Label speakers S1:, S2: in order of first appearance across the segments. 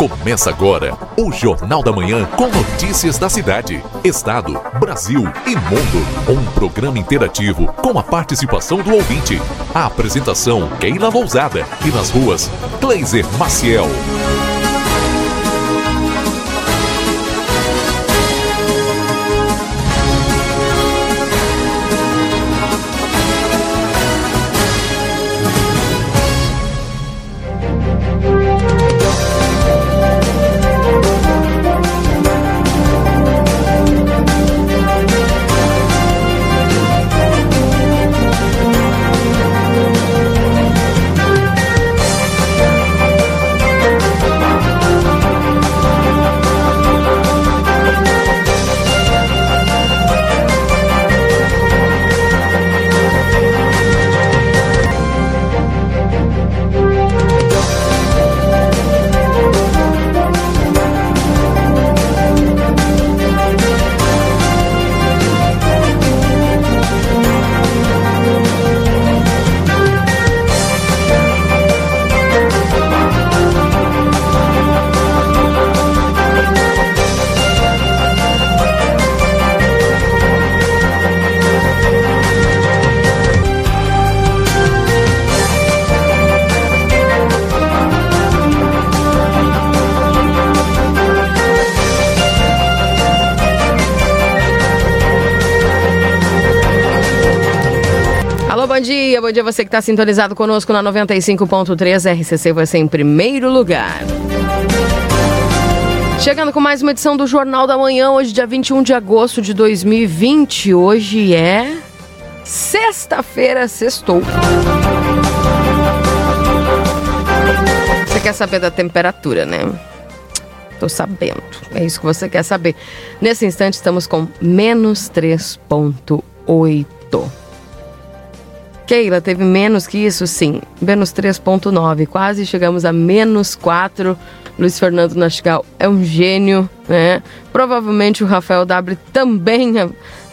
S1: Começa agora o Jornal da Manhã com notícias da cidade, estado, Brasil e mundo. Um programa interativo com a participação do ouvinte. A apresentação Keila Lousada e nas ruas Kleiser Maciel.
S2: Dia você que está sintonizado conosco na 95.3 RCC você em primeiro lugar. Chegando com mais uma edição do Jornal da Manhã, hoje dia 21 de agosto de 2020. Hoje é sexta-feira, sextou. Você quer saber da temperatura, né? Tô sabendo. É isso que você quer saber. Nesse instante estamos com menos 3.8. Keila, teve menos que isso? Sim, menos 3,9. Quase chegamos a menos 4. Luiz Fernando Nastigal é um gênio, né? Provavelmente o Rafael W também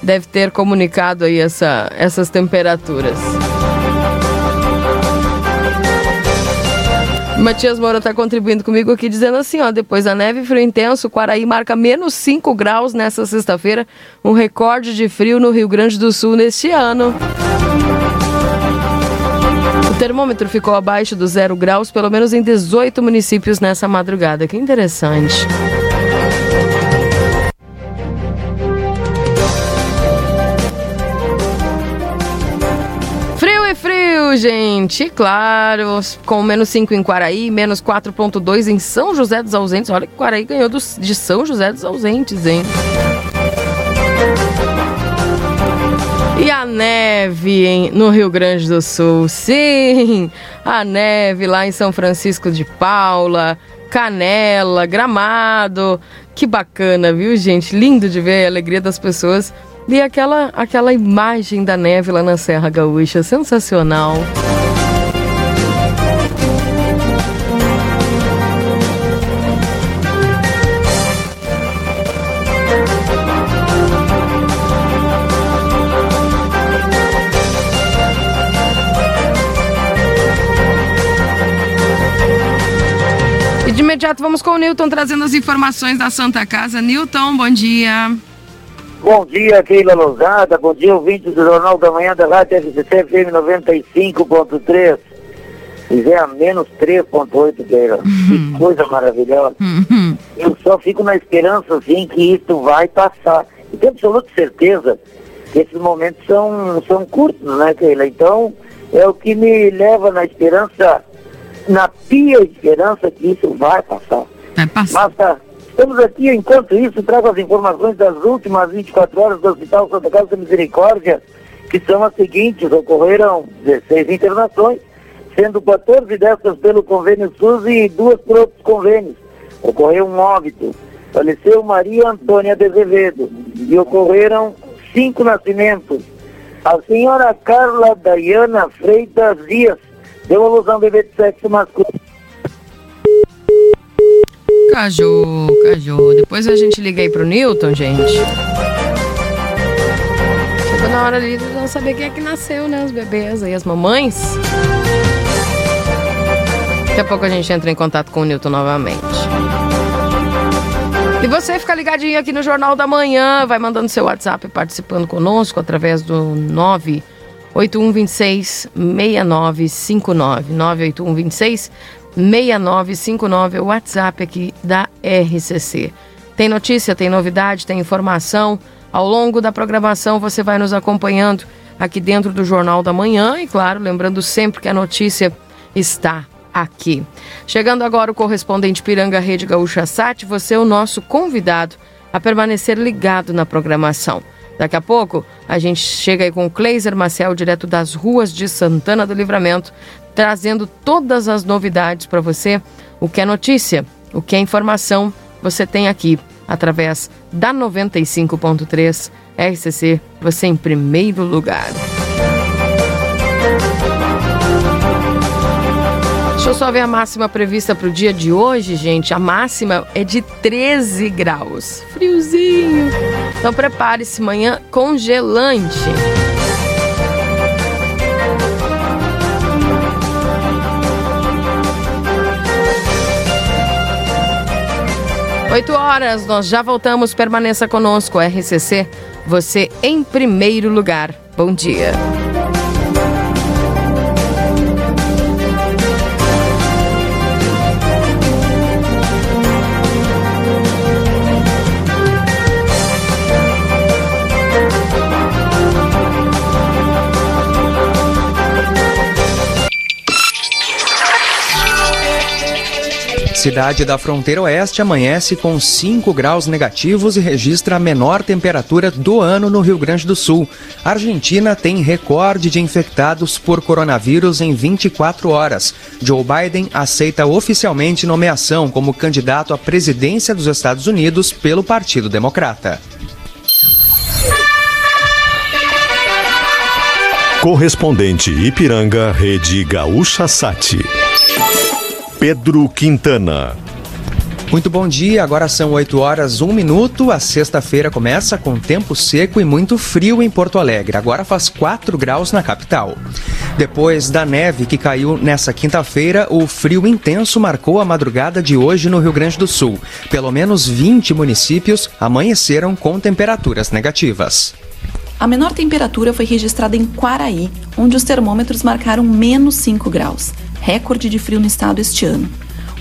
S2: deve ter comunicado aí essa, essas temperaturas. Matias Moura está contribuindo comigo aqui dizendo assim, ó, depois da neve e frio intenso, Quaraí marca menos 5 graus nessa sexta-feira, um recorde de frio no Rio Grande do Sul neste ano. O termômetro ficou abaixo do zero graus, pelo menos em 18 municípios nessa madrugada. Que interessante. Gente. Claro, com menos 5 em Quaraí, menos 4,2 em São José dos Ausentes. Olha que Quaraí ganhou dos, de São José dos Ausentes, hein? E a neve em, no Rio Grande do Sul, sim, a neve lá em São Francisco de Paula, Canela, Gramado, que bacana, viu gente? Lindo de ver a alegria das pessoas e aquela, aquela imagem da neve lá na Serra Gaúcha, sensacional. E imediato vamos com o Newton trazendo as informações da Santa Casa. Newton, bom dia.
S3: Bom dia, Keila Lousada. Bom dia, ouvintes do Jornal da Manhã da Rádio FCC FM 95.3. Fizer a menos 3.8, Keila. Que coisa maravilhosa. Eu só fico na esperança, assim, que isso vai passar. E tenho absoluta certeza que esses momentos são, são curtos, né, Keila? Então, é o que me leva na esperança, na pia esperança que isso vai passar.
S2: Vai passar.
S3: Mas tá, estamos aqui, enquanto isso, trago as informações das últimas 24 horas do Hospital Santa Casa da Misericórdia, que são as seguintes, ocorreram 16 internações, sendo 14 dessas pelo convênio SUS e duas por outros convênios. Ocorreu um óbito. Faleceu Maria Antônia de Azevedo e ocorreram cinco nascimentos. A senhora Carla Dayana Freitas Dias um bebê de sexo masculino.
S2: Cajou, cajou. Depois a gente liga aí pro Newton, gente. Chegou na hora ali de não saber quem é que nasceu, né? Os bebês aí, as mamães. Daqui a pouco a gente entra em contato com o Newton novamente. E você fica ligadinho aqui no Jornal da Manhã, vai mandando seu WhatsApp participando conosco através do 98126 6959. 98126 6959 é o WhatsApp aqui da RCC. Tem notícia, tem novidade, tem informação. Ao longo da programação você vai nos acompanhando aqui dentro do Jornal da Manhã e, claro, lembrando sempre que a notícia está aqui. Chegando agora o correspondente Piranga Rede Gaúcha Sat, você é o nosso convidado a permanecer ligado na programação. Daqui a pouco a gente chega aí com o Cleiser Marcel, direto das ruas de Santana do Livramento, trazendo todas as novidades para você. O que é notícia, o que é informação, você tem aqui através da 95.3 RCC, você em primeiro lugar. Deixa eu só ver a máxima prevista para o dia de hoje, gente. A máxima é de 13 graus. Friozinho. Então prepare-se, manhã congelante. 8 horas, nós já voltamos. Permaneça conosco, RCC. Você em primeiro lugar. Bom dia.
S4: Cidade da fronteira oeste amanhece com 5 graus negativos e registra a menor temperatura do ano no Rio Grande do Sul. A Argentina tem recorde de infectados por coronavírus em 24 horas. Joe Biden aceita oficialmente nomeação como candidato à presidência dos Estados Unidos pelo Partido Democrata.
S1: Correspondente Ipiranga, Rede Gaúcha Sati. Pedro Quintana.
S4: Muito bom dia, agora são 8 horas 1 minuto. A sexta-feira começa com tempo seco e muito frio em Porto Alegre. Agora faz 4 graus na capital. Depois da neve que caiu nessa quinta-feira, o frio intenso marcou a madrugada de hoje no Rio Grande do Sul. Pelo menos 20 municípios amanheceram com temperaturas negativas.
S5: A menor temperatura foi registrada em Quaraí, onde os termômetros marcaram menos 5 graus recorde de frio no estado este ano.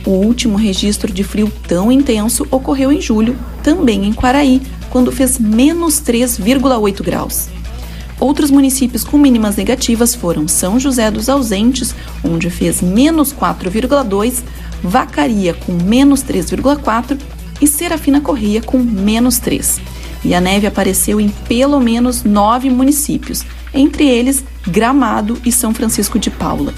S5: O último registro de frio tão intenso ocorreu em julho, também em Quaraí, quando fez menos 3,8 graus. Outros municípios com mínimas negativas foram São José dos Ausentes, onde fez menos 4,2, Vacaria com menos 3,4 e Serafina Corrêa com menos 3. E a neve apareceu em pelo menos nove municípios, entre eles Gramado e São Francisco de Paula.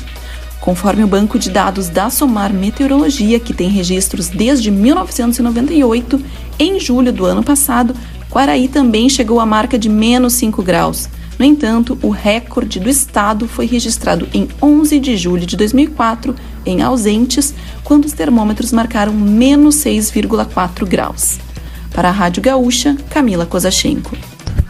S5: Conforme o banco de dados da Somar Meteorologia, que tem registros desde 1998, em julho do ano passado, Quaraí também chegou à marca de menos 5 graus. No entanto, o recorde do estado foi registrado em 11 de julho de 2004, em Ausentes, quando os termômetros marcaram menos 6,4 graus. Para a Rádio Gaúcha, Camila Kozachenko.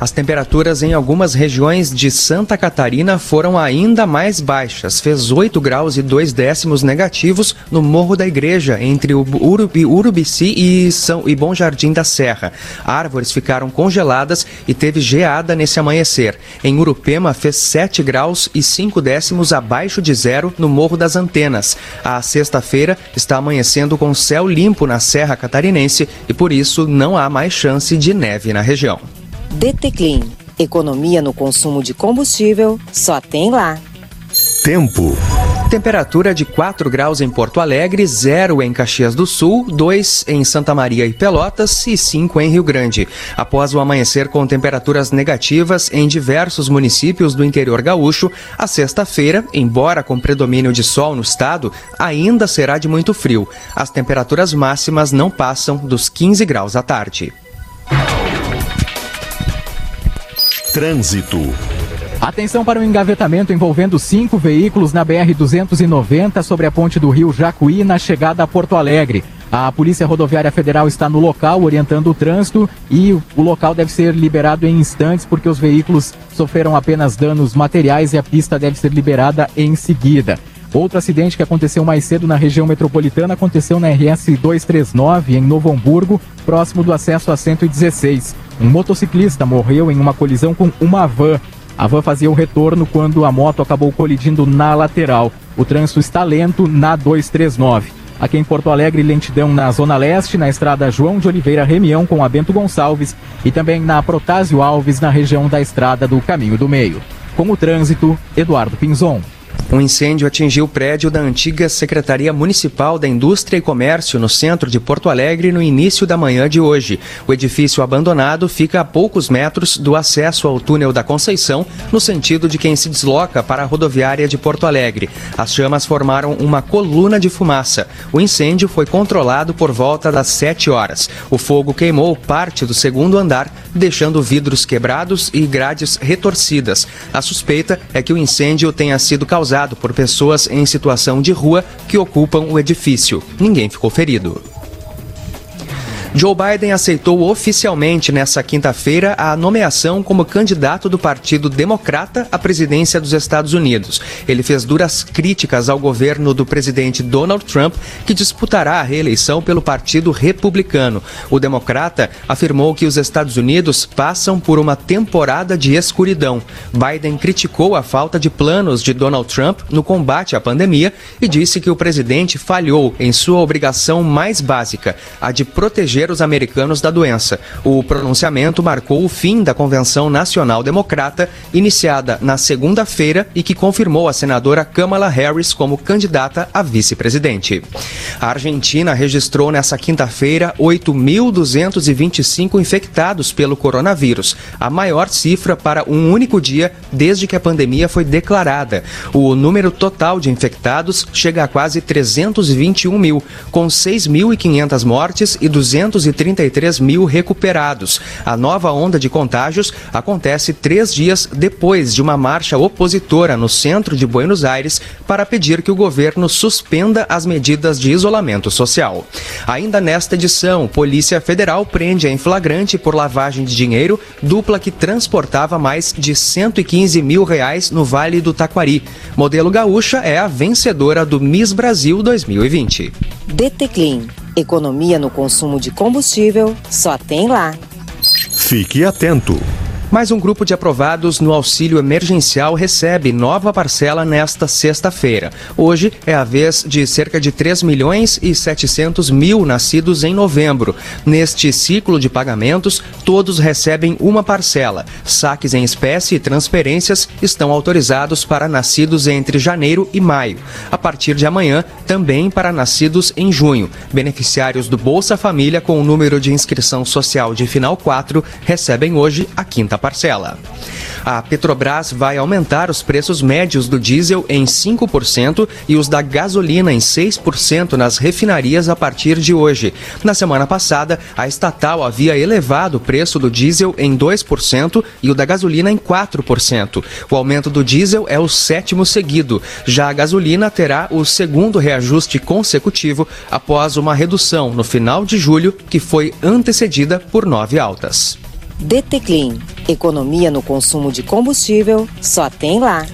S4: As temperaturas em algumas regiões de Santa Catarina foram ainda mais baixas. Fez 8 graus e 2 décimos negativos no Morro da Igreja, entre Urubi, Urubici e, São, e Bom Jardim da Serra. Árvores ficaram congeladas e teve geada nesse amanhecer. Em Urupema, fez 7 graus e 5 décimos abaixo de zero no Morro das Antenas. A sexta-feira está amanhecendo com céu limpo na Serra Catarinense e por isso não há mais chance de neve na região.
S6: DT Clean. Economia no consumo de combustível só tem lá.
S4: Tempo. Temperatura de 4 graus em Porto Alegre, 0 em Caxias do Sul, 2 em Santa Maria e Pelotas e 5 em Rio Grande. Após o amanhecer com temperaturas negativas em diversos municípios do interior gaúcho, a sexta-feira, embora com predomínio de sol no estado, ainda será de muito frio. As temperaturas máximas não passam dos 15 graus à tarde.
S1: Trânsito.
S7: Atenção para o engavetamento envolvendo cinco veículos na BR-290 sobre a ponte do rio Jacuí na chegada a Porto Alegre. A Polícia Rodoviária Federal está no local orientando o trânsito e o local deve ser liberado em instantes porque os veículos sofreram apenas danos materiais e a pista deve ser liberada em seguida. Outro acidente que aconteceu mais cedo na região metropolitana aconteceu na RS 239 em Novo Hamburgo, próximo do acesso a 116. Um motociclista morreu em uma colisão com uma van. A van fazia o retorno quando a moto acabou colidindo na lateral. O trânsito está lento na 239. Aqui em Porto Alegre, lentidão na Zona Leste, na estrada João de Oliveira Remião com a Bento Gonçalves e também na Protásio Alves, na região da estrada do Caminho do Meio. Com o trânsito, Eduardo Pinzon.
S4: Um incêndio atingiu o prédio da antiga Secretaria Municipal da Indústria e Comércio no centro de Porto Alegre no início da manhã de hoje. O edifício abandonado fica a poucos metros do acesso ao túnel da Conceição, no sentido de quem se desloca para a rodoviária de Porto Alegre. As chamas formaram uma coluna de fumaça. O incêndio foi controlado por volta das 7 horas. O fogo queimou parte do segundo andar, deixando vidros quebrados e grades retorcidas. A suspeita é que o incêndio tenha sido causado causado por pessoas em situação de rua que ocupam o edifício. Ninguém ficou ferido. Joe Biden aceitou oficialmente nessa quinta-feira a nomeação como candidato do Partido Democrata à presidência dos Estados Unidos. Ele fez duras críticas ao governo do presidente Donald Trump, que disputará a reeleição pelo Partido Republicano. O democrata afirmou que os Estados Unidos passam por uma temporada de escuridão. Biden criticou a falta de planos de Donald Trump no combate à pandemia e disse que o presidente falhou em sua obrigação mais básica, a de proteger os americanos da doença. O pronunciamento marcou o fim da Convenção Nacional Democrata, iniciada na segunda-feira e que confirmou a senadora Kamala Harris como candidata a vice-presidente. A Argentina registrou nessa quinta-feira 8.225 infectados pelo coronavírus, a maior cifra para um único dia desde que a pandemia foi declarada. O número total de infectados chega a quase 321 mil, com 6.500 mortes e 200 233 mil recuperados. A nova onda de contágios acontece três dias depois de uma marcha opositora no centro de Buenos Aires para pedir que o governo suspenda as medidas de isolamento social. Ainda nesta edição, Polícia Federal prende em flagrante por lavagem de dinheiro dupla que transportava mais de 115 mil reais no Vale do Taquari. Modelo Gaúcha é a vencedora do Miss Brasil 2020.
S6: DT Clean Economia no consumo de combustível só tem lá.
S1: Fique atento.
S4: Mais um grupo de aprovados no auxílio emergencial recebe nova parcela nesta sexta-feira. Hoje é a vez de cerca de 3 milhões e 700 mil nascidos em novembro. Neste ciclo de pagamentos, todos recebem uma parcela. Saques em espécie e transferências estão autorizados para nascidos entre janeiro e maio. A partir de amanhã, também para nascidos em junho. Beneficiários do Bolsa Família com o número de inscrição social de final 4 recebem hoje a quinta parcela. A Petrobras vai aumentar os preços médios do diesel em 5% e os da gasolina em 6% nas refinarias a partir de hoje. Na semana passada, a estatal havia elevado o preço do diesel em 2% e o da gasolina em 4%. O aumento do diesel é o sétimo seguido. Já a gasolina terá o segundo reajuste consecutivo após uma redução no final de julho, que foi antecedida por nove altas.
S6: DT Clean. Economia no consumo de combustível só tem lá.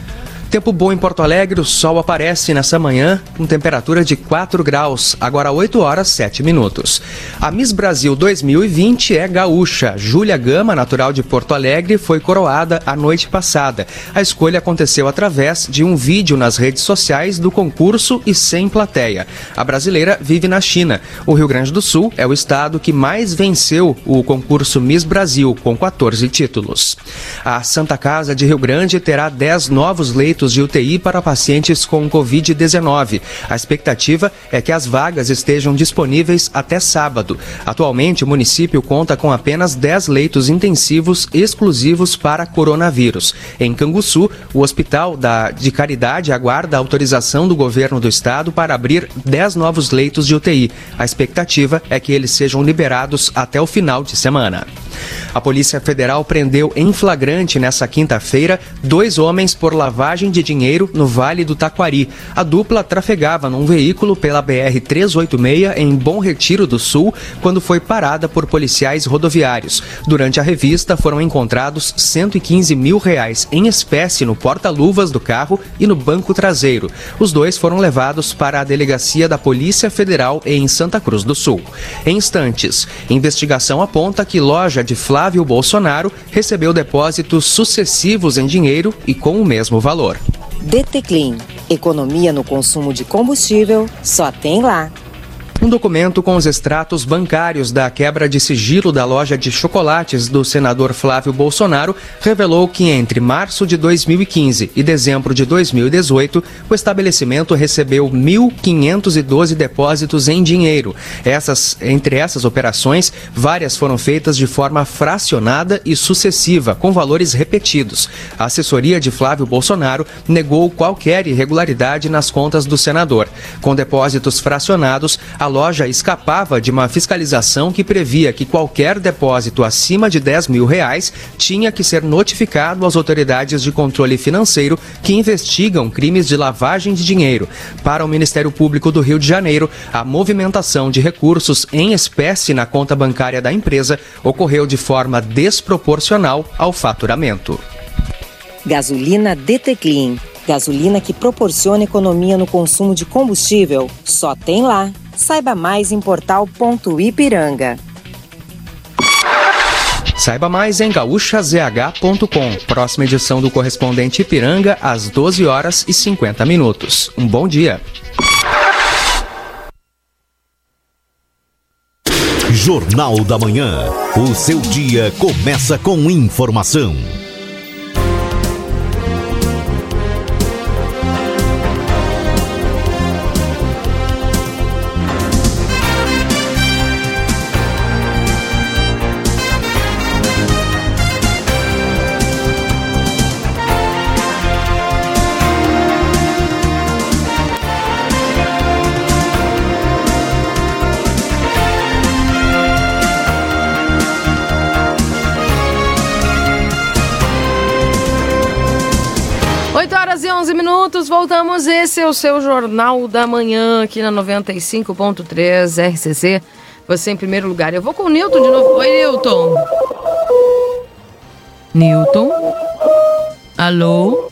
S4: Tempo bom em Porto Alegre, o sol aparece nessa manhã com temperatura de 4 graus, agora 8 horas 7 minutos. A Miss Brasil 2020 é gaúcha. Júlia Gama, natural de Porto Alegre, foi coroada a noite passada. A escolha aconteceu através de um vídeo nas redes sociais do concurso e sem plateia. A brasileira vive na China. O Rio Grande do Sul é o estado que mais venceu o concurso Miss Brasil, com 14 títulos. A Santa Casa de Rio Grande terá 10 novos leitos leitos de UTI para pacientes com Covid-19. A expectativa é que as vagas estejam disponíveis até sábado. Atualmente, o município conta com apenas 10 leitos intensivos exclusivos para coronavírus. Em Canguçu, o Hospital da, de Caridade aguarda a autorização do governo do estado para abrir 10 novos leitos de UTI. A expectativa é que eles sejam liberados até o final de semana. A Polícia Federal prendeu em flagrante nessa quinta-feira dois homens por lavagem de dinheiro no Vale do Taquari. A dupla trafegava num veículo pela BR-386 em Bom Retiro do Sul quando foi parada por policiais rodoviários. Durante a revista foram encontrados 115 mil reais em espécie no porta-luvas do carro e no banco traseiro. Os dois foram levados para a delegacia da Polícia Federal em Santa Cruz do Sul. Em instantes, investigação aponta que loja de Flávio Bolsonaro recebeu depósitos sucessivos em dinheiro e com o mesmo valor.
S6: DT Clean. Economia no consumo de combustível só tem lá.
S4: Um documento com os extratos bancários da quebra de sigilo da loja de chocolates do senador Flávio Bolsonaro revelou que entre março de 2015 e dezembro de 2018, o estabelecimento recebeu 1.512 depósitos em dinheiro. Essas, entre essas operações, várias foram feitas de forma fracionada e sucessiva, com valores repetidos. A assessoria de Flávio Bolsonaro negou qualquer irregularidade nas contas do senador. Com depósitos fracionados, a loja escapava de uma fiscalização que previa que qualquer depósito acima de 10 mil reais tinha que ser notificado às autoridades de controle financeiro que investigam crimes de lavagem de dinheiro. Para o Ministério Público do Rio de Janeiro, a movimentação de recursos em espécie na conta bancária da empresa ocorreu de forma desproporcional ao faturamento.
S6: Gasolina DT. Gasolina que proporciona economia no consumo de combustível. Só tem lá. Saiba mais em portal.ipiranga.
S4: Saiba mais em gaúchazh.com. Próxima edição do Correspondente Ipiranga, às 12 horas e 50 minutos. Um bom dia.
S1: Jornal da Manhã. O seu dia começa com informação.
S2: Minutos, voltamos. Esse é o seu Jornal da Manhã aqui na 95.3 RCC. Você em primeiro lugar. Eu vou com o Newton de novo. Oi, Newton. Newton? Alô?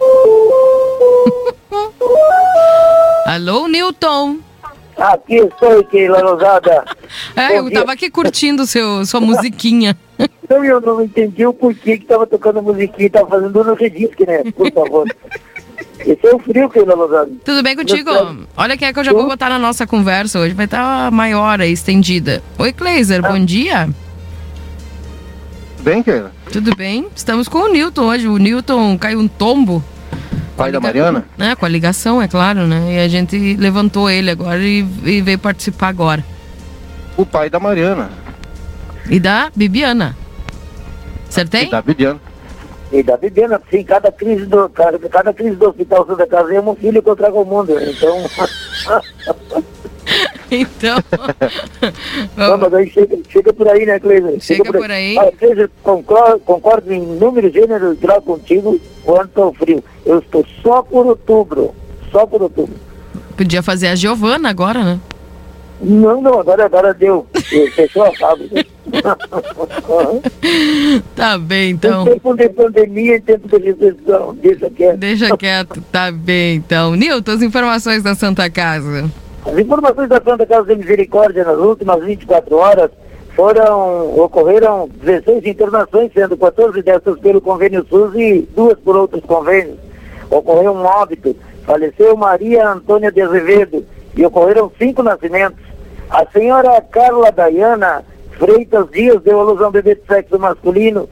S2: Alô, Newton?
S3: Aqui estou, Keila Rosada.
S2: É, eu tava aqui curtindo seu, sua musiquinha.
S3: Então eu não entendi o porquê que tava tocando musiquinha, tava fazendo no redisque, né? Por favor. Esse é o frio, Keila Rosada.
S2: Tudo bem contigo? Olha quem é que eu já vou botar na nossa conversa hoje. Vai estar maior aí, estendida. Oi, Kleiser, ah. bom dia.
S8: Bem, Keila?
S2: Tudo bem? Estamos com o Newton hoje. O Newton caiu um tombo
S8: Pai da Mariana?
S2: É, com a ligação, é claro, né? E a gente levantou ele agora e, e veio participar agora.
S8: O pai da Mariana.
S2: E da Bibiana. Acertei?
S8: E da Bibiana.
S3: E da Bibiana, sim, cada crise do, cada, cada crise do Hospital Santa Casa é um filho que eu trago ao mundo. Então.
S2: então.
S3: Não, mas aí chega, chega por aí, né, Cleiser?
S2: Chega, chega, por aí.
S3: Ah, Cleiser, concordo, concordo em número, gênero e grau contigo quanto ao frio. Eu estou só por outubro. Só por outubro.
S2: Podia fazer a Giovana agora, né?
S3: Não, não, agora, agora deu. Fechou a fábrica.
S2: tá bem, então.
S3: Em tempo de pandemia, em tempo de recessão, deixa quieto.
S2: Deixa quieto, tá bem, então. Nilton, as informações da Santa Casa.
S3: As informações da Santa Casa de Misericórdia nas últimas 24 horas foram, ocorreram 16 internações, sendo 14 dessas pelo convênio SUS e duas por outros convênios. Ocorreu um óbito, faleceu Maria Antônia de Azevedo e ocorreram cinco nascimentos. A senhora Carla Dayana Freitas Dias deu a luz a um bebê de sexo masculino.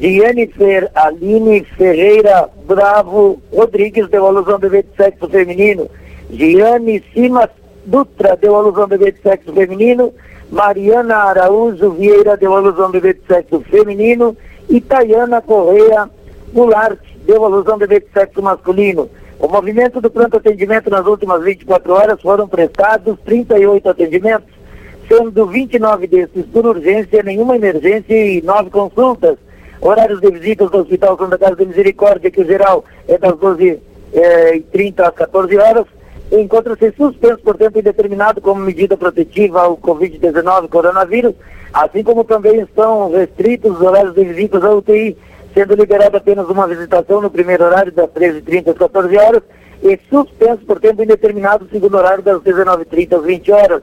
S3: Jennifer Aline Ferreira Bravo Rodrigues deu a luz a um bebê de sexo feminino. Giane Simas Dutra deu alusão ao bebê de sexo feminino, Mariana Araújo Vieira deu alusão ao bebê de sexo feminino e Tayana Correia Goulart deu alusão ao bebê de sexo masculino. O movimento do pronto atendimento nas últimas 24 horas foram prestados 38 atendimentos, sendo 29 desses por urgência, nenhuma emergência e 9 consultas. Horários de visitas do Hospital Santa Casa de Misericórdia, que o geral é das 12h30 eh, às 14 horas. Encontra-se suspenso por tempo indeterminado como medida protetiva ao Covid-19 coronavírus, assim como também estão restritos os horários de visitas à UTI, sendo liberada apenas uma visitação no primeiro horário das 13h30 às 14 horas e suspenso por tempo indeterminado, segundo horário das 19h30 às 20 horas.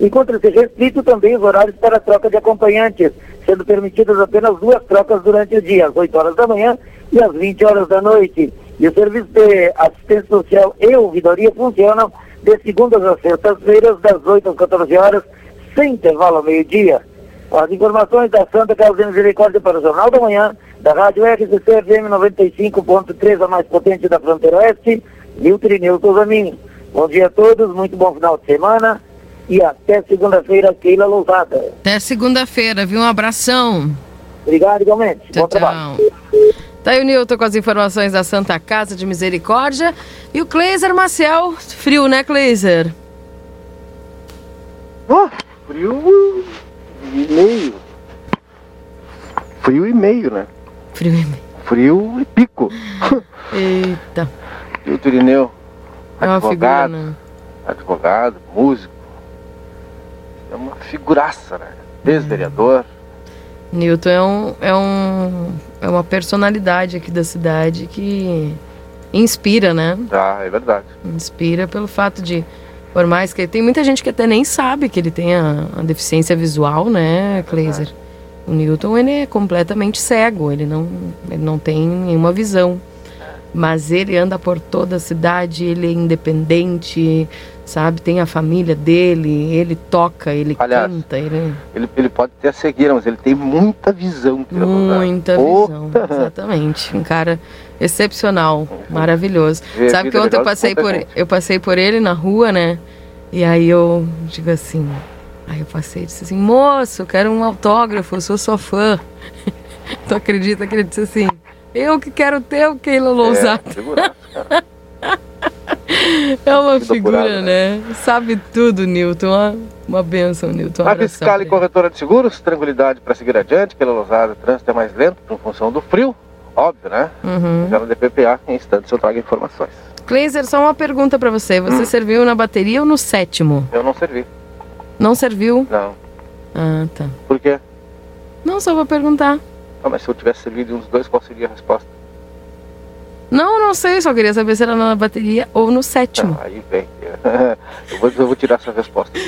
S3: Encontra-se restrito também os horários para a troca de acompanhantes, sendo permitidas apenas duas trocas durante o dia, às 8 horas da manhã e às 20 horas da noite. E o serviço de assistência social e ouvidoria funcionam de segundas às sextas-feiras, das 8 às 14 horas, sem intervalo ao meio-dia. As informações da Santa Casa de Misericórdia para o Jornal da Manhã, da Rádio RCC FM 95.3, a mais potente da fronteira oeste, Nilton Nilton Zamin. Bom dia a todos, muito bom final de semana e até segunda-feira, Keila Lousada.
S2: Até segunda-feira, viu? Um abração.
S3: Obrigado, igualmente.
S2: Tchau,
S3: bom trabalho.
S2: Tá aí o Nilton com as informações da Santa Casa de Misericórdia. E o Kleiser Maciel, frio, né, Kleiser?
S8: Oh, frio e meio. Frio e meio, né?
S2: Frio e meio.
S8: Frio e pico.
S2: Eita.
S8: E o Turineu,
S2: É uma figura,
S8: advogado,
S2: né?
S8: advogado, músico. É uma figuraça, né? Ex-vereador.
S2: Newton é, um, é, um, é uma personalidade aqui da cidade que inspira, né?
S8: Ah, é verdade.
S2: Inspira pelo fato de, por mais que tem muita gente que até nem sabe que ele tem a, a deficiência visual, né, Kleiser? O Newton ele é completamente cego, ele não, ele não tem nenhuma visão. Mas ele anda por toda a cidade, ele é independente, sabe? Tem a família dele, ele toca, ele
S8: Aliás,
S2: canta, ele
S8: Ele, ele pode ter a cegueira, mas ele tem muita visão.
S2: Muita visão, exatamente. Um cara excepcional, maravilhoso.
S8: Vê,
S2: Sabe que ontem eu passei por
S8: competente.
S2: eu passei por ele na rua, né? E aí eu digo assim, aí eu passei e disse assim, moço, quero um autógrafo, eu sou sua fã. tu acredita que ele disse assim, eu que quero ter o Keila Lousada.
S8: É.
S2: É, uma figura,
S8: loucurada,
S2: né? Sabe tudo, Newton. Uma, uma benção, Newton. Um
S8: A fiscal e corretora de seguros, tranquilidade para seguir adiante, pela lousada, o trânsito é mais lento em função do frio, óbvio, né?
S2: Uhum.
S8: Já no DPPA, em instantes eu trago informações.
S2: Kleiser, só uma pergunta pra você.
S8: Hum.
S2: Você serviu na bateria ou no sétimo?
S8: Eu não servi,
S2: Não serviu?
S8: não.
S2: Ah, tá.
S8: Por quê?
S2: Não, só vou perguntar.
S8: Ah, mas se eu tivesse servido uns dois, qual seria a resposta?
S2: Não, não sei, só queria saber se era na bateria ou no sétimo.
S8: Ah, aí vem. eu, vou, eu vou tirar essa resposta.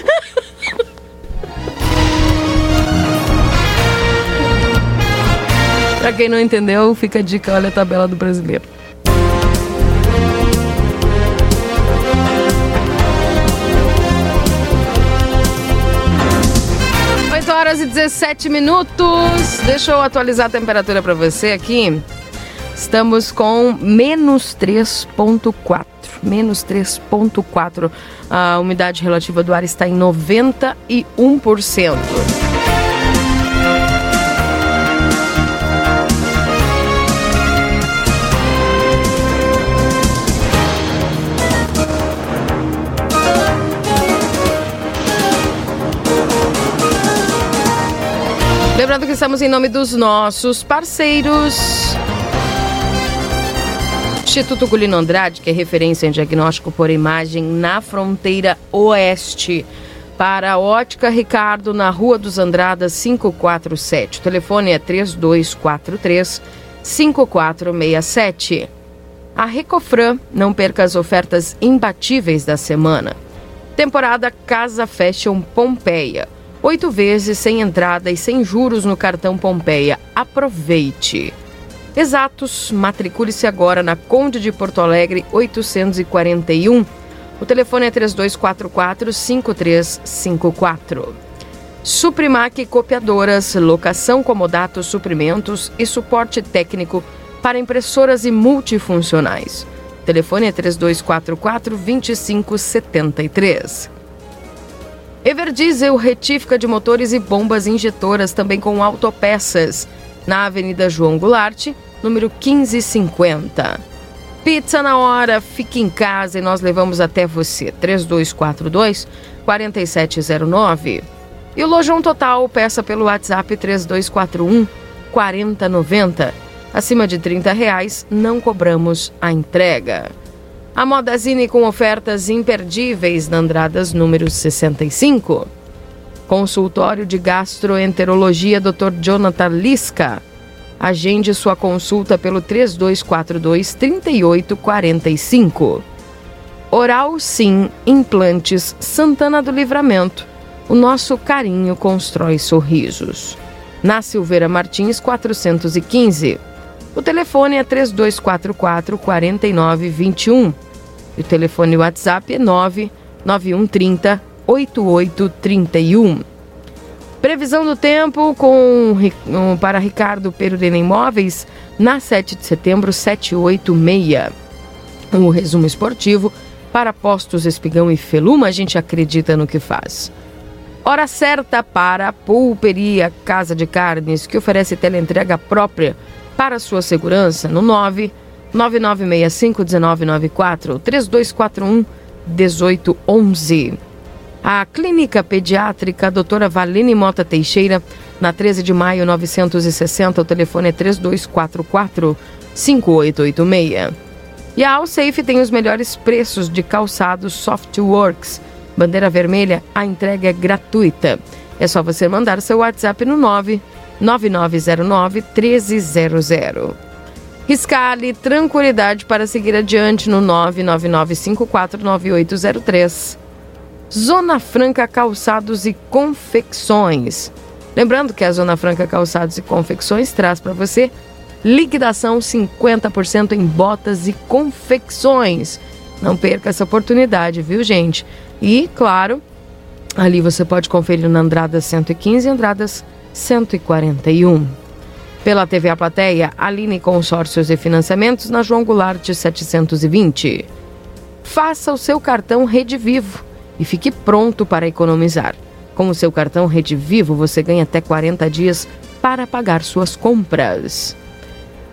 S2: Pra quem não entendeu, fica a dica, olha a tabela do brasileiro. Horas e 17 minutos. Deixa eu atualizar a temperatura pra você aqui. Estamos com menos 3,4. Menos 3,4. A umidade relativa do ar está em 91%. Lembrando que estamos em nome dos nossos parceiros. Instituto Gulino Andrade, que é referência em diagnóstico por imagem na fronteira oeste. Para a Ótica Ricardo, na Rua dos Andradas 547. O telefone é 3243 5467. A Recofran, não perca as ofertas imbatíveis da semana. Temporada Casa Fashion Pompeia. Oito vezes sem entrada e sem juros no cartão Pompeia. Aproveite! Exatos, matricule-se agora na Conde de Porto Alegre 841. O telefone é 3244-5354. Suprimac Copiadoras, locação, comodato, suprimentos e suporte técnico para impressoras e multifuncionais. O telefone é 3244-2573. Everdiesel, retífica de motores e bombas injetoras, também com autopeças, na Avenida João Goulart, número 1550. Pizza na hora, fique em casa e nós levamos até você. 3242 4709. E o Lojão Total, peça pelo WhatsApp 3241 40,90. Acima de 30 reais, não cobramos a entrega. A Modazine com ofertas imperdíveis na Andradas número 65. Consultório de Gastroenterologia Dr. Jonathan Lisca. Agende sua consulta pelo 3242 3845. Oral Sim Implantes Santana do Livramento. O nosso carinho constrói sorrisos. Na Silveira Martins 415. O telefone é 3244 4921. E o telefone WhatsApp é 99130 8831. Previsão do tempo com, para Ricardo Perurena Imóveis na 7 de setembro 786. O resumo esportivo para Postos Espigão e Feluma, a gente acredita no que faz. Hora certa para a Pulperia Casa de Carnes, que oferece teleentrega própria para sua segurança no 9 9965 1994 3241 1811. A Clínica Pediátrica Doutora Valine Mota Teixeira, na 13 de maio 960, o telefone é 3244 5886. E a Alsafe tem os melhores preços de calçados Softworks. Bandeira vermelha, a entrega é gratuita. É só você mandar seu WhatsApp no 9 9909 1300. Riscale tranquilidade para seguir adiante no 999549803. Zona Franca Calçados e Confecções. Lembrando que a Zona Franca Calçados e Confecções traz para você liquidação 50% em botas e confecções. Não perca essa oportunidade, viu, gente? E, claro, ali você pode conferir na Andradas 115 e Andradas 141. Pela TV A Plateia, Aline Consórcios e Financiamentos na João Goulart 720. Faça o seu cartão Rede Vivo e fique pronto para economizar. Com o seu cartão Rede Vivo, você ganha até 40 dias para pagar suas compras.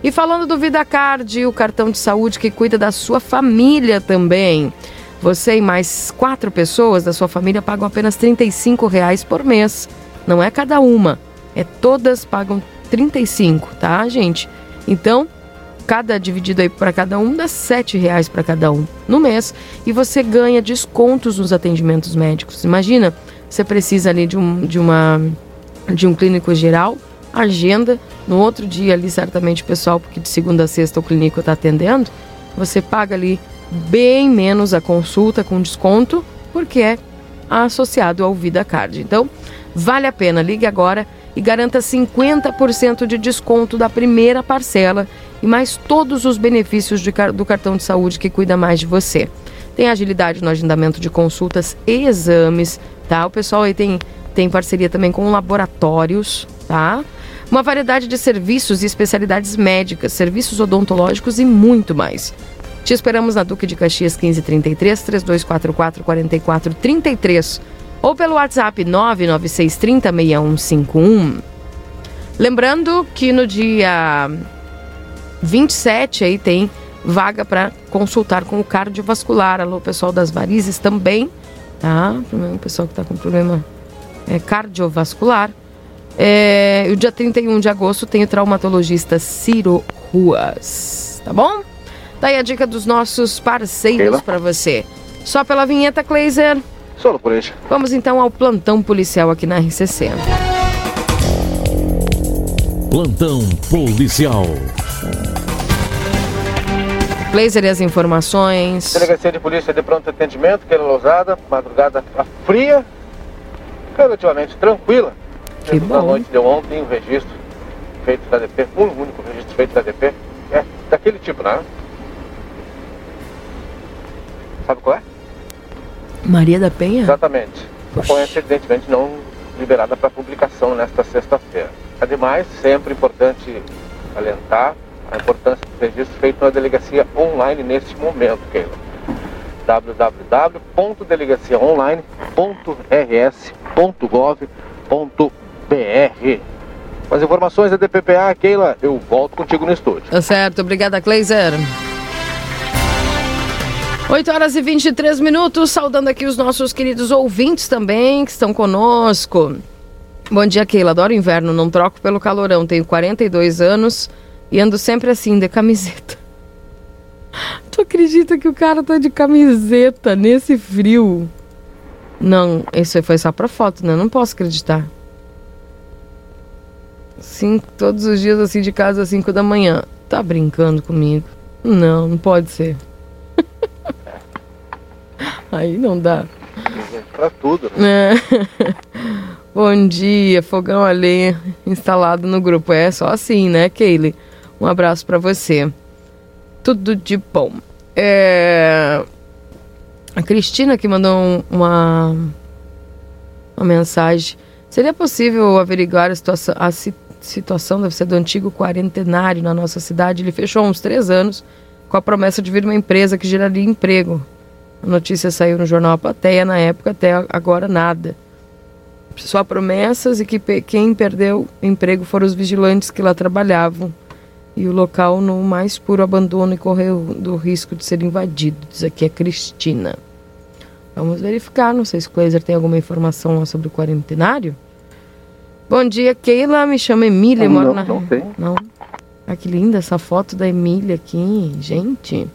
S2: E falando do VidaCard, o cartão de saúde que cuida da sua família também. Você e mais quatro pessoas da sua família pagam apenas 35 reais por mês. Não é cada uma, é todas pagam 35, tá, gente? Então, cada dividido aí para cada um dá sete reais para cada um no mês e você ganha descontos nos atendimentos médicos. Imagina, você precisa ali de um, de uma de um clínico geral, agenda no outro dia ali certamente pessoal porque de segunda a sexta o clínico está atendendo, você paga ali bem menos a consulta com desconto porque é associado ao Vida Card. Então, vale a pena, ligue agora e garanta 50% de desconto da primeira parcela e mais todos os benefícios do cartão de saúde que cuida mais de você. Tem agilidade no agendamento de consultas e exames, tá? O pessoal aí tem, tem parceria também com laboratórios, tá? Uma variedade de serviços e especialidades médicas, serviços odontológicos e muito mais. Te esperamos na Duque de Caxias 1533 3244 4433 ou pelo WhatsApp 99630 6151. Lembrando que no dia 27 aí tem vaga para consultar com o cardiovascular. Alô, pessoal das varizes também, tá? O pessoal que está com problema é, cardiovascular. É, o dia 31 de agosto tem o traumatologista Ciro Ruas, tá bom? Daí a dica dos nossos parceiros para você. Só pela vinheta, Kleiser.
S8: Solo por isso.
S2: Vamos então ao plantão policial aqui na RCC.
S1: Plantão policial.
S2: Blazer e as informações.
S8: Delegacia de Polícia de Pronto Atendimento, que era lousada, madrugada fria, relativamente tranquila.
S2: Que bom.
S8: Na noite de ontem, um registro feito da DP, um único registro feito da DP, é daquele tipo, né? Sabe qual é?
S2: Maria da Penha?
S8: Exatamente. Ocorrência, evidentemente, não liberada para publicação nesta sexta-feira. Ademais, sempre importante alentar a importância do registro feito na delegacia online neste momento, Keila. www.delegaciaonline.rs.gov.br Com as informações da DPPA, Keila, eu volto contigo no estúdio.
S2: Tá certo, obrigada, Kleiser. 8 horas e 23 minutos, saudando aqui os nossos queridos ouvintes também que estão conosco. Bom dia, Keila. Adoro inverno, não troco pelo calorão. Tenho 42 anos e ando sempre assim, de camiseta. Tu acredita que o cara tá de camiseta nesse frio? Não, isso foi só pra foto, né? Não posso acreditar. Sim, todos os dias assim de casa às 5 da manhã. Tá brincando comigo? Não, não pode ser. aí não dá.
S8: Pra tudo, né?
S2: É. Bom dia, fogão a lenha instalado no grupo. É só assim, né, Keile? Um abraço para você. Tudo de bom. É... A Cristina que mandou uma, uma mensagem. Seria possível averiguar a situação, a situação deve ser do antigo quarentenário na nossa cidade? Ele fechou há uns três anos com a promessa de vir uma empresa que geraria emprego. A notícia saiu no jornal A Plateia na época, até agora nada. Só promessas e que quem perdeu emprego foram os vigilantes que lá trabalhavam. E o local no mais puro abandono e correu do risco de ser invadido. Diz aqui a Cristina. Vamos verificar, não sei se o Kleiser tem alguma informação sobre o quarentenário. Bom dia, Keila. Me chama Emília.
S8: Não,
S2: moro
S8: não,
S2: na...
S8: não tem.
S2: Não. Ah, que linda essa foto da Emília aqui, gente.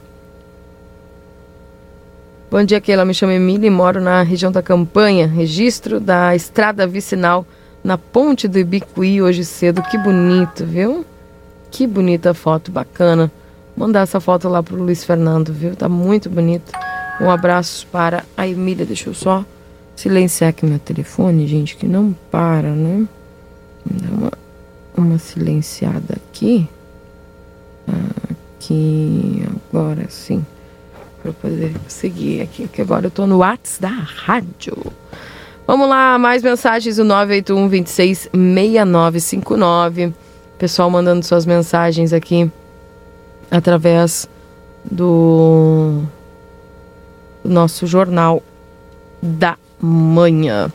S2: Bom dia, Keila. Me chamo Emília e moro na região da Campanha. Registro da estrada vicinal na ponte do Ibicuí hoje cedo. Que bonito, viu? Que bonita foto, bacana. Mandar essa foto lá pro Luiz Fernando, viu? Tá muito bonito. Um abraço para a Emília. Deixa eu só silenciar aqui meu telefone, gente, que não para, né? Dá uma, uma silenciada aqui. Aqui, agora sim. Para poder seguir aqui, que agora eu tô no WhatsApp da rádio. Vamos lá, mais mensagens, o 981 26 6959. Pessoal mandando suas mensagens aqui através do, do nosso jornal da manhã.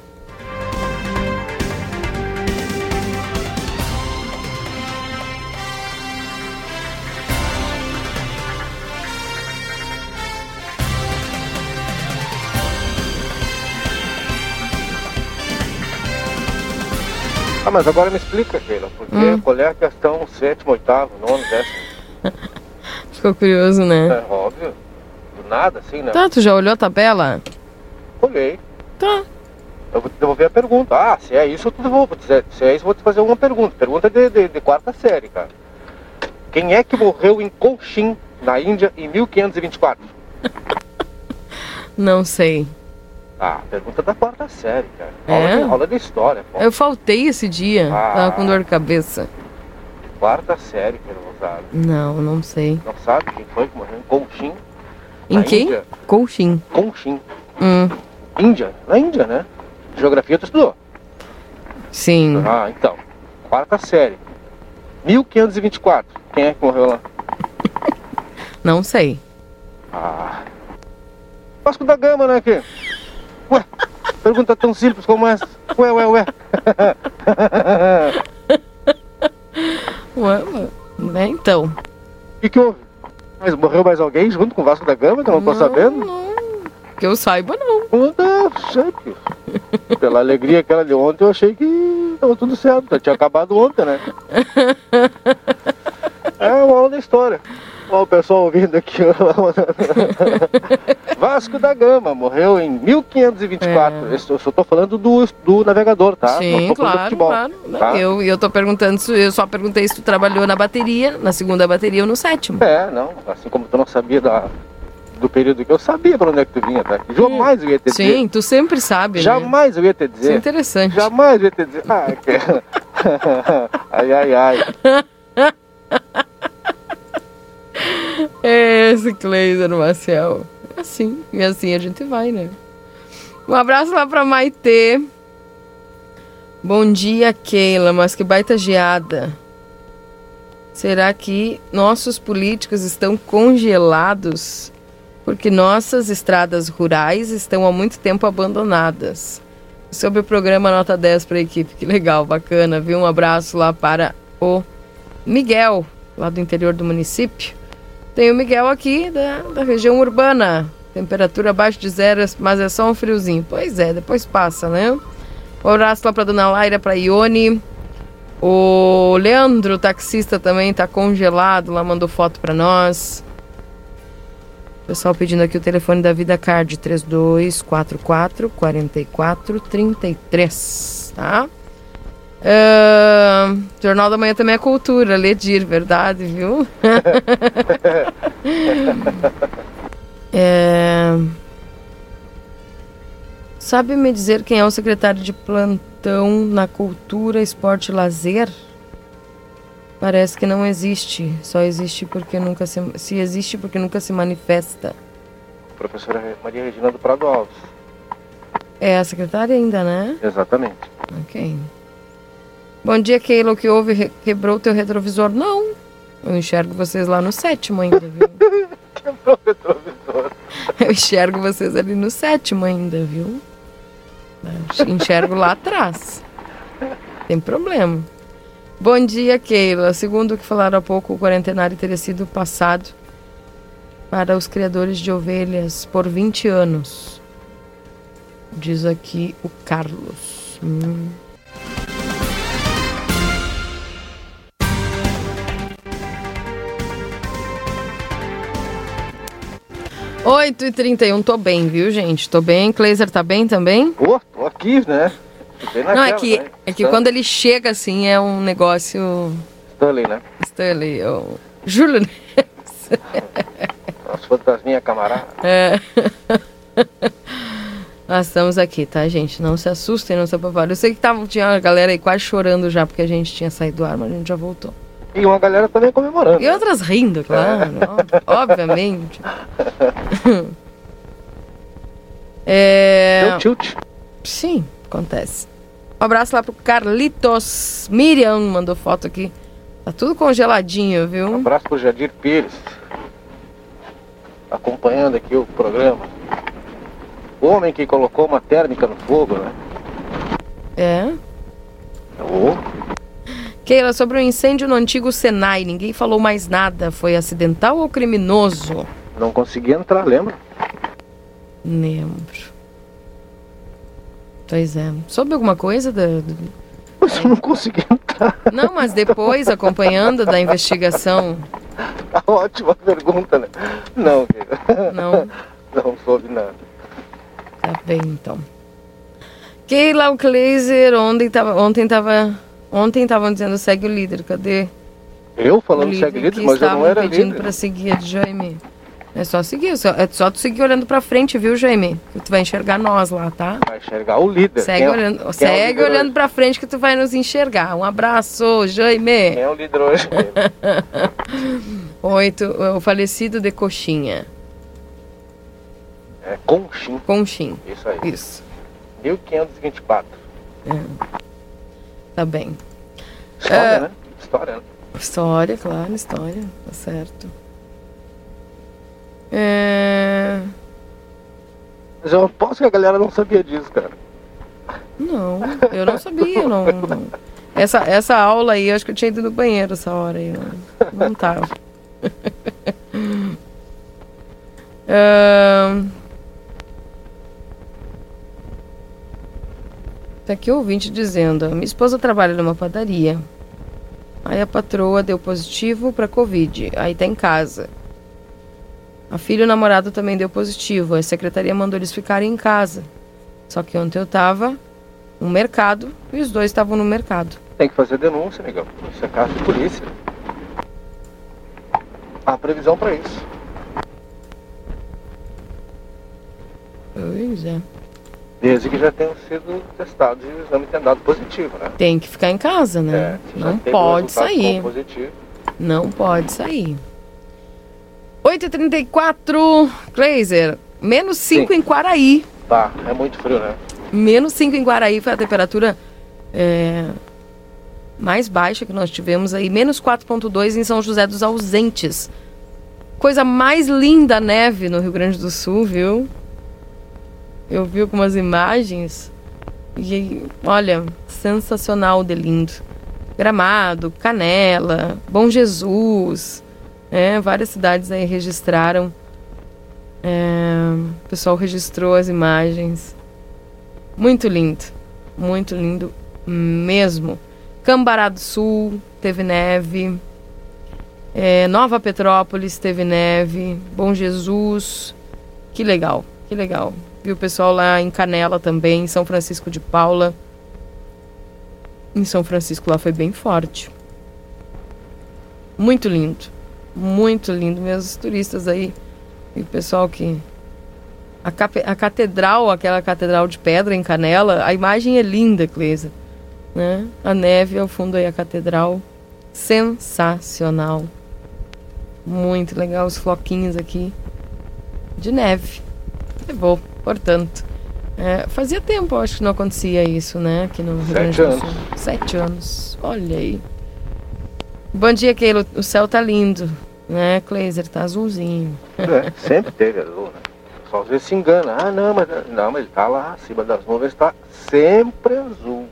S8: Ah, mas agora me explica, Sheila, porque
S2: Hum.
S8: qual é a questão sétimo, oitavo, nono, décimo?
S2: Ficou curioso, né?
S8: É óbvio. Do nada, assim, né?
S2: Tá, tu já olhou a tabela?
S8: Olhei.
S2: Tá.
S8: Eu vou te devolver a pergunta. Ah, se é isso, eu te devolvo. Se é, se é isso, eu vou te fazer uma pergunta. Pergunta de, de, de quarta série, cara. Quem é que morreu em Cochin, na Índia, em 1524?
S2: Não sei.
S8: Ah, pergunta da quarta série, cara.
S2: É?
S8: Aula, de, aula de história, pô.
S2: Eu faltei esse dia.
S8: Ah.
S2: Tava com dor de cabeça.
S8: Quarta série, que usado.
S2: Não, não sei.
S8: Não sabe quem foi que morreu em Cochin?
S2: Em quem?
S8: Índia?
S2: Colchim.
S8: Cochin.
S2: Hum,
S8: Índia? Na Índia, né? Geografia tu estudou?
S2: sim.
S8: Ah, então. Quarta série. 1524. Quem é que morreu lá?
S2: Não sei.
S8: Ah. Vasco da Gama, né, aqui? Ué, pergunta tão simples como essa. Ué, ué, ué.
S2: Ué. Né, então.
S8: O que, que houve? Mas morreu mais alguém junto com o Vasco da Gama que eu não tô sabendo?
S2: Que eu saiba, não.
S8: Não, não sei. que- Pela alegria aquela de ontem, eu achei que tava tudo certo. Tinha acabado ontem, né? É uma aula da história. Olha o pessoal ouvindo aqui. Vasco da Gama morreu em 1524. Eu só- Eu só tô falando do, do navegador, tá?
S2: Sim, claro, claro.
S8: tá?
S2: Eu, eu tô perguntando, eu só perguntei se tu trabalhou na bateria, na segunda bateria ou no sétimo.
S8: É, não. Assim como tu não sabia da, do período que eu sabia pra onde é que tu vinha, tá? Jamais eu ia te dizer.
S2: Sim, tu sempre sabe, né?
S8: Jamais eu ia te
S2: Isso é
S8: dizer.
S2: interessante.
S8: Jamais eu ia te dizer. Ah, que... ai, ai, ai.
S2: Esse Cleiser Marcel. É assim, e assim a gente vai, né? Um abraço lá pra Maitê. Bom dia, Keila, mas que baita geada. Será que nossos políticos estão congelados? Porque nossas estradas rurais estão há muito tempo abandonadas. Sobre o programa Nota 10 para a equipe, que legal, bacana, viu? Um abraço lá para o Miguel, lá do interior do município. Tem o Miguel aqui da, da região urbana. Temperatura abaixo de zero, mas é só um friozinho. Pois é, depois passa, né? Um abraço lá pra Dona Laira, pra Ione. O Leandro, taxista, também tá congelado lá, mandou foto pra nós. Pessoal pedindo aqui o telefone da Vida Card, 3244 4433, tá? Uh, Jornal da Manhã também é cultura, Ledir, verdade, viu? é... Sabe me dizer quem é o secretário de plantão na cultura, esporte e lazer? Parece que não existe. Só existe porque nunca se. Se existe porque nunca se manifesta.
S8: Professora Maria Regina do Prado Alves.
S2: É a secretária ainda, né?
S8: Exatamente.
S2: Ok. Bom dia, Keilo. O que houve? Quebrou o teu retrovisor? Não. Eu enxergo vocês lá no sétimo ainda, viu?
S8: Quebrou o retrovisor.
S2: Eu enxergo vocês ali no sétimo ainda, viu? Enxergo lá atrás. Tem problema. Bom dia, Keila. Segundo o que falaram há pouco, o quarentenário teria sido passado para os criadores de ovelhas por 20 anos. Diz aqui o Carlos. Hum. Oito e trinta e um, tô bem, viu, gente? Tô bem. Kleiser tá bem também?
S8: Pô, tô aqui, né? Naquela,
S2: Não, é que,
S8: né?
S2: é que quando ele chega assim é um negócio.
S8: Stanley, né?
S2: Stanley, o Júlio.
S8: Nosso fantasminha camarada.
S2: É. Nós estamos aqui, tá, gente? Não se assustem, não se apavorem. Eu sei que tava, tinha uma galera aí quase chorando já porque a gente tinha saído do ar, mas a gente já voltou.
S8: E uma galera também comemorando.
S2: E outras rindo, claro. Obviamente. é...
S8: Deu tilt.
S2: Sim, acontece. Um abraço lá pro Carlitos. Miriam mandou foto aqui. Tá tudo congeladinho, viu?
S8: Um abraço pro Jadir Pires. Acompanhando aqui o programa. O homem que colocou uma térmica no fogo, né?
S2: É.
S8: Oh.
S2: Keila, sobre o incêndio no antigo Senai, ninguém falou mais nada. Foi acidental ou criminoso?
S8: Não consegui entrar, lembra?
S2: Lembro. Pois é. Soube alguma coisa da.
S8: Mas eu não consegui entrar.
S2: Não, mas depois, acompanhando da investigação.
S8: Ótima pergunta, né? Não, querida.
S2: Não.
S8: Não soube nada.
S2: Tá bem, então. Keila, o Kleiser, ontem tava. Ontem tava. Ontem estavam dizendo segue o líder. Cadê?
S8: Eu
S2: o
S8: falando
S2: líder
S8: segue líder,
S2: que
S8: mas eu não era líder.
S2: pra seguir de Jaime. É só seguir, só- é só tu seguir olhando pra frente, viu, Jaime? Que tu vai enxergar nós lá, tá?
S8: Vai enxergar o líder.
S2: Segue
S8: Quem é-
S2: olhando,
S8: quem é o
S2: segue
S8: líder
S2: olhando
S8: hoje?
S2: pra frente que tu vai nos enxergar. Um abraço, Jaime.
S8: Quem é o líder hoje?
S2: Oito, o falecido de coxinha.
S8: É Conchim.
S2: Conchin.
S8: Isso aí.
S2: Isso.
S8: 1524.
S2: Tá bem.
S8: História,
S2: É.
S8: né? História, né?
S2: História, claro, história. Tá certo. É...
S8: Mas eu aposto que a galera não sabia disso, cara.
S2: Não, eu não sabia, não. não. Essa, essa aula aí, acho que eu tinha ido no banheiro essa hora aí. Não, não tava. Ahn. Tá aqui o ouvinte dizendo: minha esposa trabalha numa padaria. Aí a patroa deu positivo pra Covid. Aí tá em casa. A filha e o namorado também deu positivo. A secretaria mandou eles ficarem em casa. Só que ontem eu tava no mercado e os dois estavam no mercado.
S8: Tem que fazer denúncia, negão. Isso é caso de polícia. Há previsão pra isso.
S2: Pois é.
S8: Desde que já tenham sido testados e o exame tenha dado positivo, né?
S2: Tem que ficar em casa, né?
S8: É,
S2: Não pode sair.
S8: positivo.
S2: Não pode sair. 8h34, Glazer. Menos 5
S8: Sim.
S2: em Quaraí.
S8: Tá, é muito frio, né?
S2: Menos 5 em Quaraí foi a temperatura é, mais baixa que nós tivemos aí. Menos 4,2 em São José dos Ausentes. Coisa mais linda a neve no Rio Grande do Sul, viu? Eu vi algumas imagens e olha, sensacional de lindo. Gramado, Canela, Bom Jesus, né? várias cidades aí registraram. É, o pessoal registrou as imagens. Muito lindo, muito lindo mesmo. Cambará do Sul teve neve. É, Nova Petrópolis teve neve. Bom Jesus. Que legal, que legal. Vi o pessoal lá em Canela também, em São Francisco de Paula. Em São Francisco lá foi bem forte. Muito lindo. Muito lindo. Os turistas aí. E o pessoal que. A, a catedral, aquela catedral de pedra em Canela, a imagem é linda, Cleisa. Né? A neve ao fundo aí, a catedral. Sensacional. Muito legal os floquinhos aqui de neve. Levou, portanto. É, fazia tempo, acho que não acontecia isso, né? Aqui no Rio Grande do Sul. Sete anos. Olha aí. Bom dia, Keilo. O céu tá lindo, né, Kleiser? Tá azulzinho.
S8: É, sempre teve azul, né? Só às vezes se engana. Ah, não, mas, não, mas ele tá lá acima das nuvens, tá sempre azul.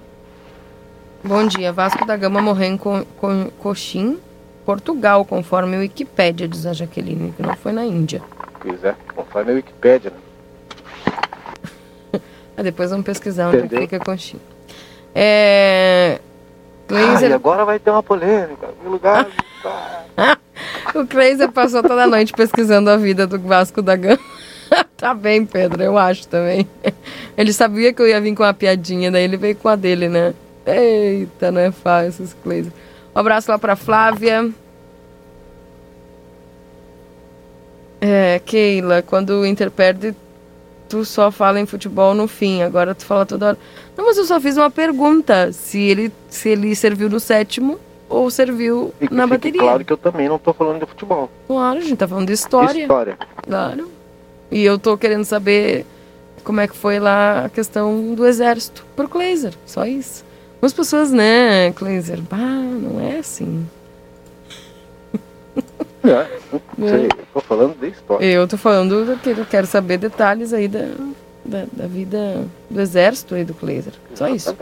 S2: Bom dia. Vasco da Gama morreu em Co Co Coxim, Portugal, conforme o Wikipédia, diz a Jaqueline, que não foi na Índia.
S8: Pois é, conforme a Wikipédia, né?
S2: Depois vamos pesquisar onde é fica Coxim. É...
S8: Ah, e agora vai ter uma polêmica. Que lugar.
S2: o Kleiser passou toda a noite pesquisando a vida do Vasco da Gama. tá bem, Pedro, eu acho também. Ele sabia que eu ia vir com uma piadinha, daí ele veio com a dele, né? Eita, não é fácil esse Kleiser. Um abraço lá pra Flávia. É, Keila, quando o Inter perde, tu só fala em futebol no fim, agora tu fala toda hora. Não, mas eu só fiz uma pergunta, se ele, se ele serviu no sétimo ou serviu
S8: e
S2: na bateria.
S8: Claro que eu também não tô falando de futebol.
S2: Claro, a gente tá falando de história.
S8: História.
S2: Claro. E eu tô querendo saber como é que foi lá a questão do exército pro Kleiser, só isso. Algumas pessoas, né, Kleiser, bah, não é assim.
S8: É, sei, tô falando de história.
S2: Eu tô falando que eu quero saber detalhes aí da, da, da vida do exército aí do Kleiser. Só isso.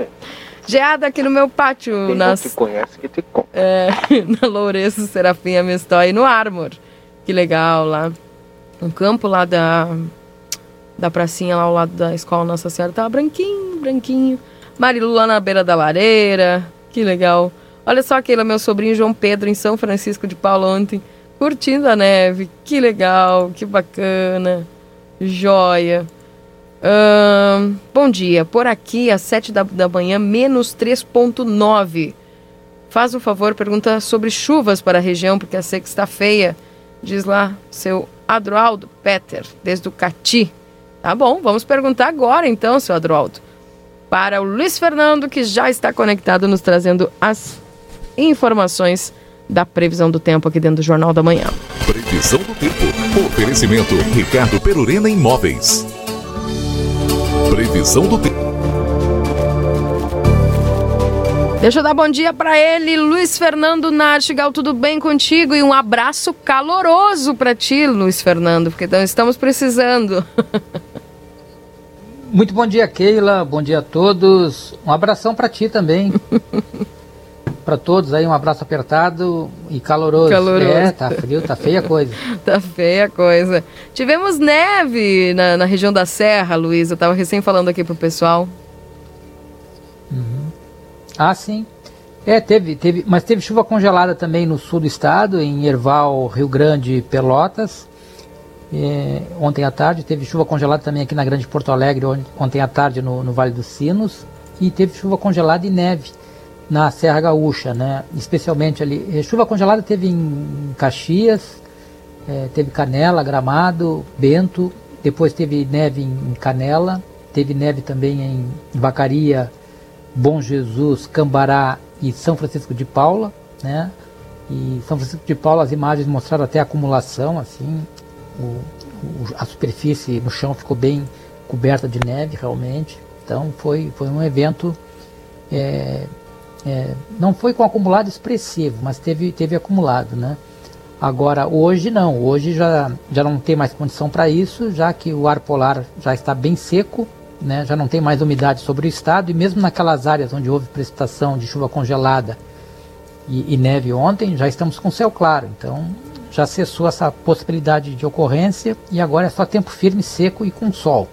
S2: Geada aqui no meu pátio.
S8: Quem
S2: nas,
S8: não te conhece que te conta.
S2: É, na Lourenço Serafim Amestói, no Armor. Que legal lá. Um campo lá da, da pracinha lá ao lado da escola Nossa Senhora. Tava branquinho, branquinho. Marilu lá na beira da lareira. Que legal. Olha só aquele meu sobrinho João Pedro em São Francisco de Paulo ontem curtindo a neve. Que legal, que bacana. Joia. bom dia. Por aqui, às 7 da, da manhã, menos 3,9. Faz um favor, pergunta sobre chuvas para a região, porque a seca está feia. Diz lá seu Adroaldo Peter, desde o Cati. Tá bom, vamos perguntar agora então, seu Adroaldo. Para o Luiz Fernando, que já está conectado, nos trazendo as informações da previsão do tempo aqui dentro do Jornal da Manhã.
S1: Previsão do tempo. Oferecimento Ricardo Perurena Imóveis. Previsão do tempo.
S2: Deixa eu dar bom dia para ele, Luiz Fernando Nartigal, tudo bem contigo? E um abraço caloroso para ti, Luiz Fernando, porque então estamos precisando.
S9: Muito bom dia, Keila. Bom dia a todos. Um abração para ti também. para todos aí, um abraço apertado e caloroso.
S2: caloroso.
S9: É, tá frio, tá feia a coisa.
S2: tá feia a coisa. Tivemos neve na, na região da Serra, Luiz. Eu tava recém falando aqui pro pessoal.
S9: Uhum. Ah, sim. É, teve, teve, mas teve chuva congelada também no sul do estado, em Erval, Rio Grande, Pelotas. É, ontem à tarde teve chuva congelada também aqui na Grande Porto Alegre, ontem à tarde no, no Vale dos Sinos. E teve chuva congelada e neve na Serra Gaúcha, né? Especialmente ali. Eh, chuva congelada teve em Caxias, é, teve Canela, Gramado, Bento, depois teve neve em Canela, teve neve também em Vacaria, Bom Jesus, Cambará e São Francisco de Paula, né? E São Francisco de Paula as imagens mostraram até acumulação, assim, o, o, a superfície no chão ficou bem coberta de neve realmente. Então foi, foi um evento é, é, não foi com acumulado expressivo, mas teve, teve acumulado, né? Agora, hoje não, hoje já, já não tem mais condição para isso, já que o ar polar já está bem seco, né? já não tem mais umidade sobre o estado, e mesmo naquelas áreas onde houve precipitação de chuva congelada e, e neve ontem, já estamos com céu claro, então já cessou essa possibilidade de ocorrência e agora é só tempo firme, seco e com sol.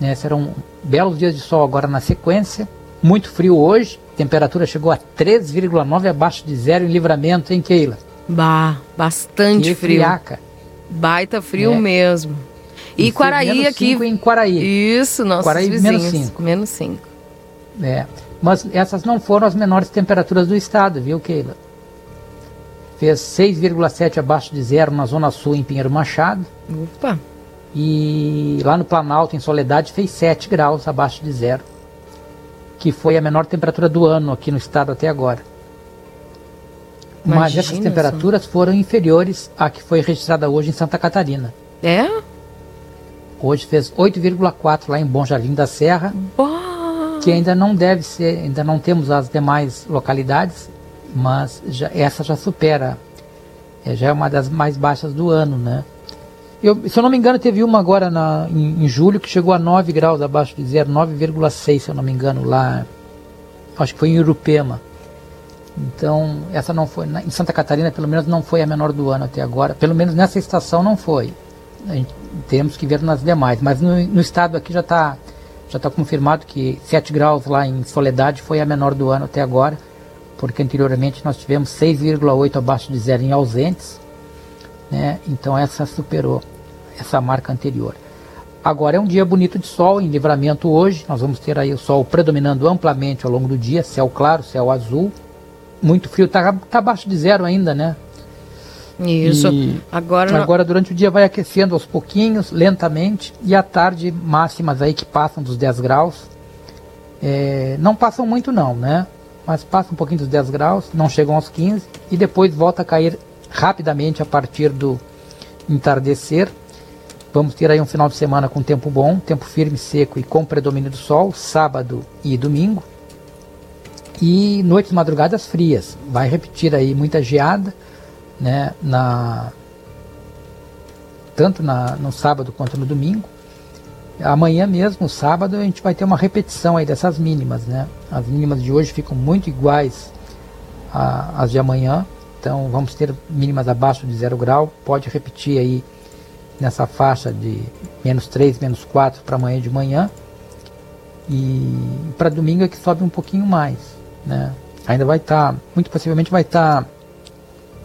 S9: Né? Serão belos dias de sol agora na sequência, muito frio hoje, temperatura chegou a 3,9 abaixo de zero em livramento, hein, Keila?
S2: Bah, bastante
S9: que
S2: frio.
S9: Friaca.
S2: Baita frio é. mesmo. E, e Quaraí aqui.
S9: em Quaraí.
S2: Isso, nossos Quaraí, vizinhos. Menos 5. Menos 5.
S9: É. Mas essas não foram as menores temperaturas do estado, viu, Keila? Fez 6,7 abaixo de zero na Zona Sul, em Pinheiro Machado.
S2: Opa!
S9: E lá no Planalto, em Soledade, fez 7 graus abaixo de zero, que foi a menor temperatura do ano aqui no estado até agora. Imagina Mas essas temperaturas foram inferiores à que foi registrada hoje em Santa Catarina.
S2: É?
S9: Hoje fez 8,4 lá em Bom Jardim da Serra.
S2: Boa.
S9: Que ainda não deve ser, ainda não temos as demais localidades, mas já, essa já supera. É, já é uma das mais baixas do ano, né? Eu, se eu não me engano, teve uma agora na, em, em julho que chegou a 9 graus abaixo de zero, 9,6 se eu não me engano, lá. Acho que foi em Urupema. Então, essa não foi. Em Santa Catarina, pelo menos, não foi a menor do ano até agora. Pelo menos nessa estação não foi. Gente, temos que ver nas demais. Mas no, no estado aqui já está já tá confirmado que 7 graus lá em Soledade foi a menor do ano até agora. Porque anteriormente nós tivemos 6,8 abaixo de zero em ausentes. Né? Então essa superou essa marca anterior. Agora é um dia bonito de sol em livramento hoje. Nós vamos ter aí o sol predominando amplamente ao longo do dia, céu claro, céu azul. Muito frio, está tá abaixo de zero ainda, né?
S2: Isso. E agora,
S9: agora durante o dia vai aquecendo aos pouquinhos, lentamente, e à tarde máximas aí que passam dos 10 graus. É, não passam muito não, né? Mas passam um pouquinho dos 10 graus, não chegam aos 15 e depois volta a cair rapidamente a partir do entardecer. Vamos ter aí um final de semana com tempo bom, tempo firme, seco e com predomínio do sol, sábado e domingo. E noites madrugadas frias. Vai repetir aí muita geada, né, na tanto na, no sábado quanto no domingo. Amanhã mesmo, sábado, a gente vai ter uma repetição aí dessas mínimas, né? As mínimas de hoje ficam muito iguais às de amanhã, então vamos ter mínimas abaixo de zero grau, pode repetir aí nessa faixa de menos 3, menos 4 para amanhã de manhã. E para domingo é que sobe um pouquinho mais. Né? Ainda vai estar, tá, muito possivelmente vai estar tá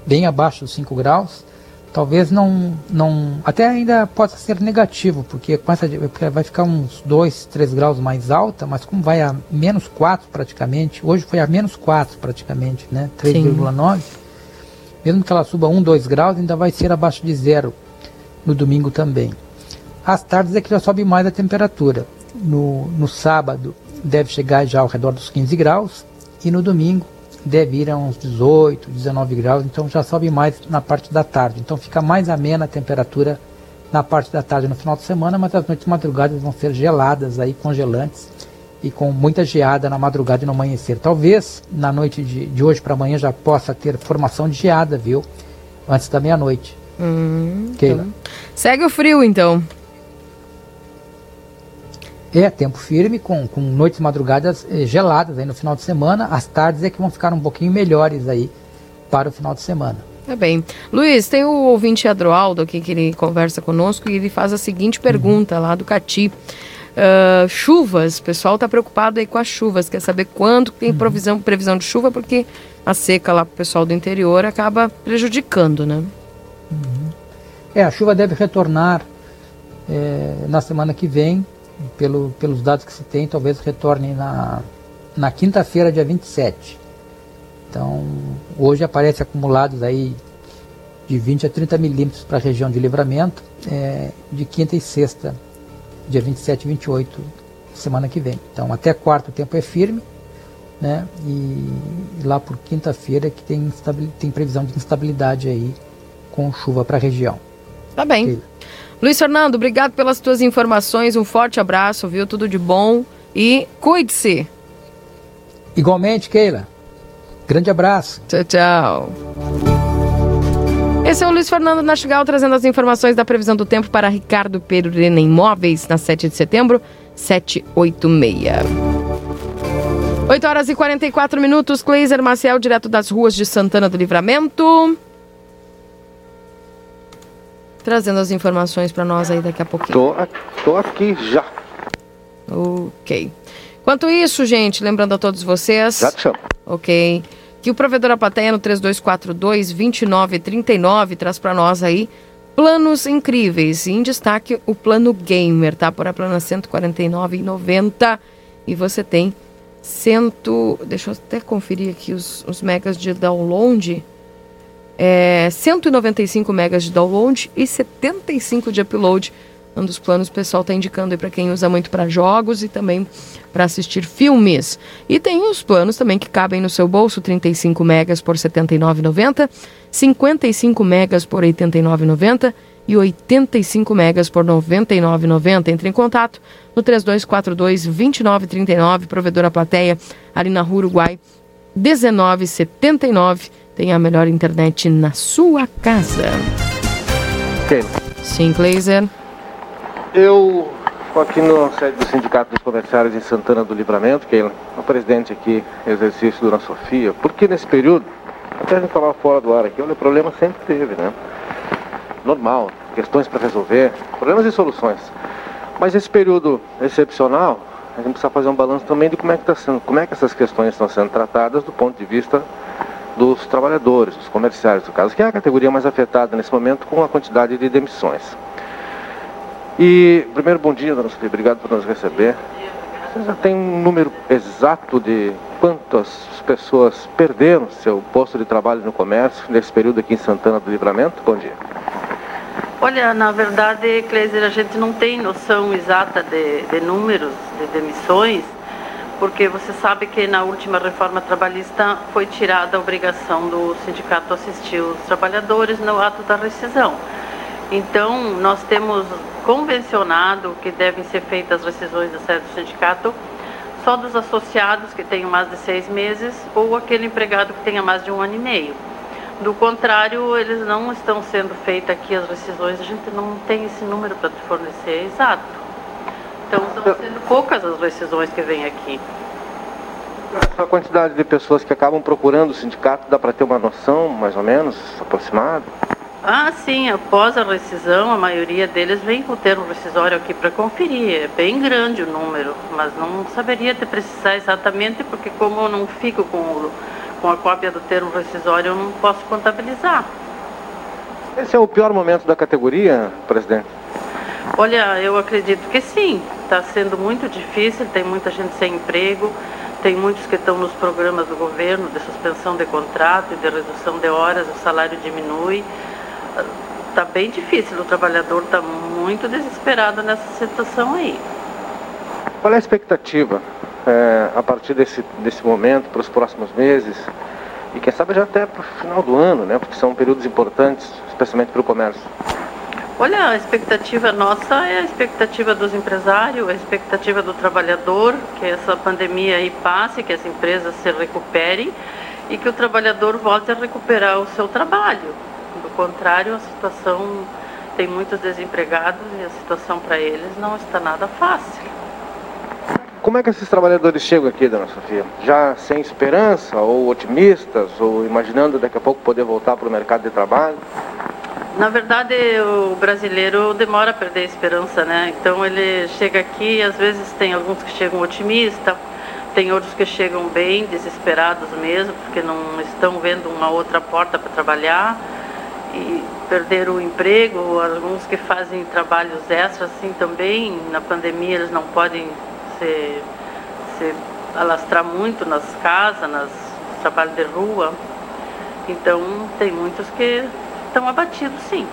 S9: bem abaixo dos 5 graus. Talvez não, não. Até ainda possa ser negativo, porque, com essa, porque vai ficar uns 2, 3 graus mais alta, mas como vai a menos 4 praticamente, hoje foi a menos 4 praticamente, né? 3,9. Mesmo que ela suba 1, 2 graus, ainda vai ser abaixo de zero no domingo também. Às tardes é que já sobe mais a temperatura. No, no sábado deve chegar já ao redor dos 15 graus e no domingo deve ir a uns 18, 19 graus, então já sobe mais na parte da tarde. Então fica mais amena a temperatura na parte da tarde no final de semana, mas as noites madrugadas vão ser geladas aí, congelantes e com muita geada na madrugada e no amanhecer. Talvez na noite de, de hoje para amanhã já possa ter formação de geada, viu? Antes da meia-noite.
S2: Hum. Então. Segue o frio então.
S9: É, tempo firme, com, com noites madrugadas eh, geladas aí no final de semana. As tardes é que vão ficar um pouquinho melhores aí para o final de semana.
S2: Tá bem. Luiz, tem o ouvinte Adroaldo aqui que ele conversa conosco e ele faz a seguinte pergunta uhum. lá do Cati. Uh, chuvas, o pessoal está preocupado aí com as chuvas, quer saber quando tem uhum. provisão, previsão de chuva, porque a seca lá para o pessoal do interior acaba prejudicando, né?
S9: Uhum. É, a chuva deve retornar é, na semana que vem, pelo, pelos dados que se tem, talvez retorne na, na quinta-feira, dia 27. Então, hoje aparece acumulados aí de 20 a 30 milímetros para a região de livramento, é, de quinta e sexta, dia 27 e 28, semana que vem. Então, até quarto o tempo é firme, né? E, lá por quinta-feira que tem, tem previsão de instabilidade aí com chuva para a região.
S2: Tá bem. Luiz Fernando, obrigado pelas tuas informações. Um forte abraço, viu? Tudo de bom e cuide-se.
S9: Igualmente, Keila. Grande abraço.
S2: Tchau, tchau. Esse é o Luiz Fernando Nastigal trazendo as informações da previsão do tempo para Ricardo Perurena Imóveis na 7 de setembro, 786. 8 horas e 44 minutos. Cleiser Maciel, direto das ruas de Santana do Livramento trazendo as informações para nós aí daqui a pouquinho.
S8: Tô, tô aqui já.
S2: Ok. Enquanto isso, gente, lembrando a todos vocês.
S8: Já te chamo.
S2: Ok. Que o provedor a plateia no 3242-2939 traz para nós aí planos incríveis. E em destaque o plano gamer, tá? Por a plana R$ 149,90. E você tem cento. Deixa eu até conferir aqui os, os megas de download. É, 195 megas de download e 75 de upload. Um dos planos o pessoal está indicando aí para quem usa muito para jogos e também para assistir filmes. E tem os planos também que cabem no seu bolso: 35 megas por R$ 79,90, 55 megas por R$ 89,90 e 85 megas por R$ 99,90. Entre em contato no 3242-2939, provedora plateia, ali na Rua Uruguai, 1979. Tem a melhor internet na sua casa.
S8: Ok.
S2: Sim, Glazer.
S8: Eu estou aqui no sede do Sindicato dos Comerciários em Santana do Livramento, que é o presidente aqui, exercício Dona Sofia, porque nesse período, até a gente falar fora do ar aqui, olha, o problema sempre teve, né? Normal, questões para resolver, problemas e soluções. Mas esse período excepcional, a gente precisa fazer um balanço também de como é que, tá sendo, como é que essas questões estão sendo tratadas do ponto de vista dos trabalhadores, dos comerciários, no caso, que é a categoria mais afetada nesse momento com a quantidade de demissões. E, primeiro, bom dia, dona Sofia, obrigado por nos receber. Você já tem um número exato de quantas pessoas perderam seu posto de trabalho no comércio nesse período aqui em Santana do Livramento? Bom dia.
S10: Olha, na verdade, Kleiser, a gente não tem noção exata de, de números de demissões, porque você sabe que na última reforma trabalhista foi tirada a obrigação do sindicato assistir os trabalhadores no ato da rescisão. Então, nós temos convencionado que devem ser feitas as rescisões da sede do sindicato só dos associados que tenham mais de seis meses ou aquele empregado que tenha mais de um ano e meio. Do contrário, eles não estão sendo feitas aqui as rescisões, a gente não tem esse número para fornecer exato. Então, estão sendo poucas as rescisões que vêm aqui.
S8: A quantidade de pessoas que acabam procurando o sindicato, dá para ter uma noção, mais ou menos, aproximada?
S10: Ah, sim, após a rescisão, a maioria deles vem com o termo rescisório aqui para conferir. É bem grande o número, mas não saberia te precisar exatamente, porque como eu não fico com, o, com a cópia do termo rescisório, eu não posso contabilizar.
S8: Esse é o pior momento da categoria, presidente?
S10: Olha, eu acredito que sim. Está sendo muito difícil, tem muita gente sem emprego, tem muitos que estão nos programas do governo de suspensão de contrato e de redução de horas, o salário diminui está bem difícil, o trabalhador está muito desesperado nessa situação aí.
S8: Qual é a expectativa é, a partir desse, desse momento, para os próximos meses, e quem sabe já até para o final do ano, né? Porque são períodos importantes, especialmente para o comércio.
S10: Olha, a expectativa nossa é a expectativa dos empresários, a expectativa do trabalhador, que essa pandemia aí passe, que as empresas se recuperem e que o trabalhador volte a recuperar o seu trabalho. Do contrário, a situação tem muitos desempregados e a situação para eles não está nada fácil.
S8: Como é que esses trabalhadores chegam aqui, dona Sofia? Já sem esperança, ou otimistas, ou imaginando daqui a pouco poder voltar para o mercado de trabalho?
S10: Na verdade, o brasileiro demora a perder a esperança, né? Então ele chega aqui, às vezes tem alguns que chegam otimistas, tem outros que chegam bem desesperados mesmo, porque não estão vendo uma outra porta para trabalhar e perderam o emprego, alguns que fazem trabalhos extras assim também, na pandemia eles não podem se, se alastrar muito nas casas, nas trabalhos de rua. Então tem muitos que estão abatidos sim.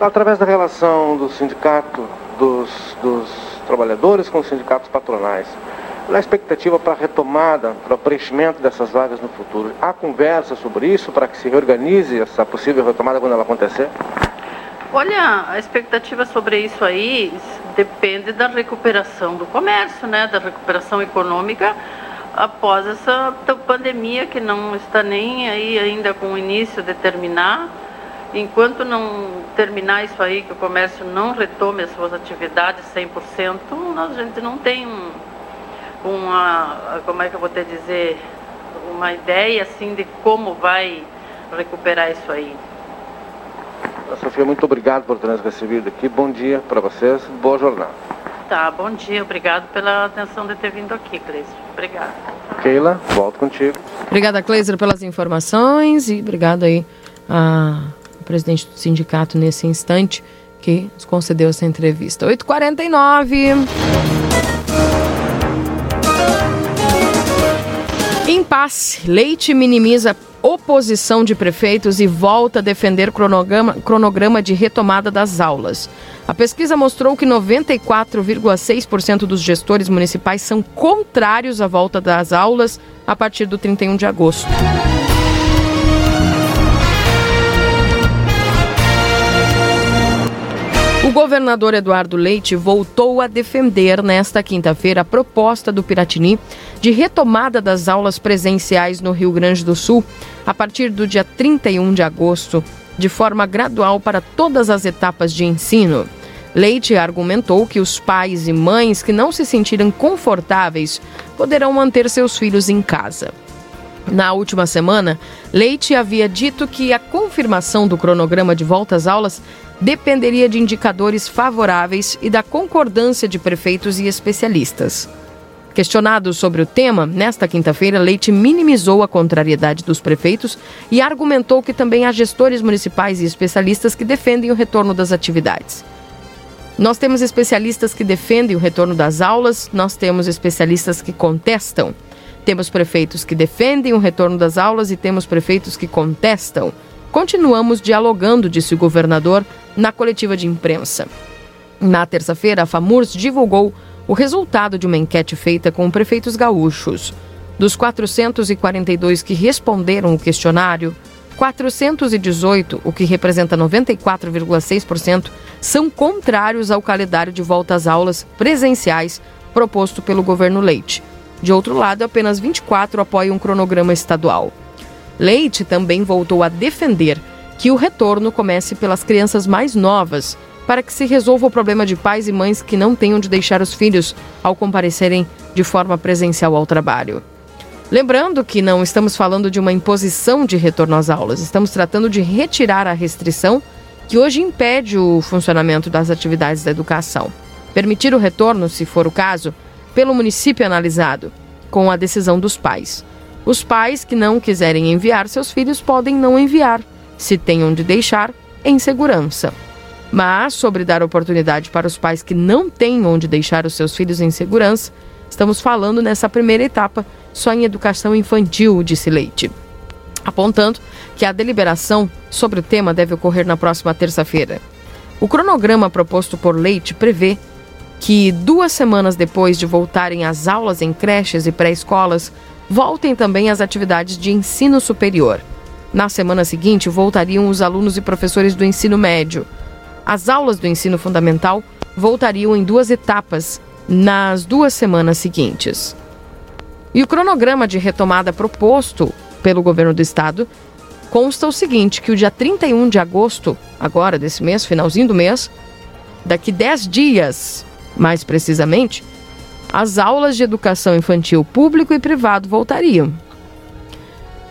S8: Através da relação do sindicato, dos, dos trabalhadores com os sindicatos patronais, qual é a expectativa para a retomada, para o preenchimento dessas vagas no futuro? Há conversa sobre isso para que se reorganize essa possível retomada quando ela acontecer?
S10: Olha, a expectativa sobre isso aí depende da recuperação do comércio, né, da recuperação econômica após essa pandemia que não está nem aí ainda com o início de terminar. Enquanto não terminar isso aí, que o comércio não retome as suas atividades 100%, a gente não tem um, uma, como é que eu vou te dizer, uma ideia assim de como vai recuperar isso aí.
S8: Sofia, muito obrigado por ter nos recebido aqui. Bom dia para vocês, boa jornada.
S10: Tá, bom dia, obrigado pela atenção de ter vindo aqui, Cleiser. Obrigada.
S8: Keila, volto contigo.
S2: Obrigada, Cleiser, pelas informações e obrigado aí ao presidente do sindicato nesse instante que nos concedeu essa entrevista. 8h49. Impasse. Leite minimiza oposição de prefeitos e volta a defender cronograma, cronograma de retomada das aulas. A pesquisa mostrou que 94,6% dos gestores municipais são contrários à volta das aulas a partir do 31 de agosto. O governador Eduardo Leite voltou a defender nesta quinta-feira a proposta do Piratini de retomada das aulas presenciais no Rio Grande do Sul a partir do dia 31 de agosto, de forma gradual para todas as etapas de ensino. Leite argumentou que os pais e mães que não se sentirem confortáveis poderão manter seus filhos em casa. Na última semana, Leite havia dito que a confirmação do cronograma de volta às aulas dependeria de indicadores favoráveis e da concordância de prefeitos e especialistas. Questionado sobre o tema, nesta quinta-feira, Leite minimizou a contrariedade dos prefeitos e argumentou que também há gestores municipais e especialistas que defendem o retorno das atividades. Nós temos especialistas que defendem o retorno das aulas, nós temos especialistas que contestam. Temos prefeitos que defendem o retorno das aulas e temos prefeitos que contestam. Continuamos dialogando, disse o governador na coletiva de imprensa. Na terça-feira, a FAMURS divulgou o resultado de uma enquete feita com prefeitos gaúchos. Dos 442 que responderam o questionário, 418, o que representa 94,6%, são contrários ao calendário de volta às aulas presenciais proposto pelo governo Leite. De outro lado, apenas 24 apoiam um cronograma estadual. Leite também voltou a defender que o retorno comece pelas crianças mais novas, para que se resolva o problema de pais e mães que não têm onde deixar os filhos ao comparecerem de forma presencial ao trabalho. Lembrando que não estamos falando de uma imposição de retorno às aulas, estamos tratando de retirar a restrição que hoje impede o funcionamento das atividades da educação. Permitir o retorno, se for o caso, pelo município analisado, com a decisão dos pais. Os pais que não quiserem enviar seus filhos podem não enviar, se têm onde deixar, em segurança. Mas, sobre dar oportunidade para os pais que não têm onde deixar os seus filhos em segurança, estamos falando nessa primeira etapa só em educação infantil, disse Leite. Apontando que a deliberação sobre o tema deve ocorrer na próxima terça-feira. O cronograma proposto por Leite prevê que duas semanas depois de voltarem às aulas em creches e pré-escolas, voltem também as atividades de ensino superior. Na semana seguinte, voltariam os alunos e professores do ensino médio. As aulas do ensino fundamental voltariam em duas etapas nas duas semanas seguintes. E o cronograma de retomada proposto pelo governo do estado consta o seguinte: que o dia 31 de agosto, agora desse mês, finalzinho do mês, daqui 10 dias, mais precisamente, as aulas de educação infantil público e privado voltariam.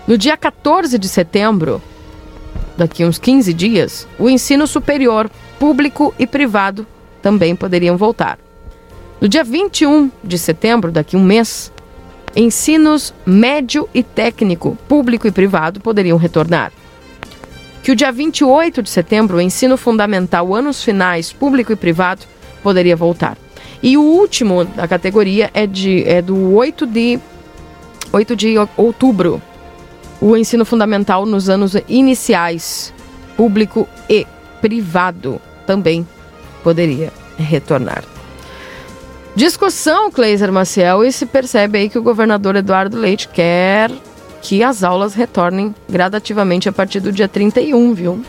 S2: No dia 14 de setembro, daqui uns 15 dias, o ensino superior público e privado também poderiam voltar. No dia 21 de setembro, daqui um mês, ensinos médio e técnico, público e privado, poderiam retornar. Que o dia 28 de setembro, o ensino fundamental, anos finais, público e privado, poderia voltar. E o último da categoria é, de, é do 8 de, 8 de outubro. O ensino fundamental nos anos iniciais, público e privado, também poderia retornar. Discussão, Cleiser Maciel, e se percebe aí que o governador Eduardo Leite quer que as aulas retornem gradativamente a partir do dia 31, viu?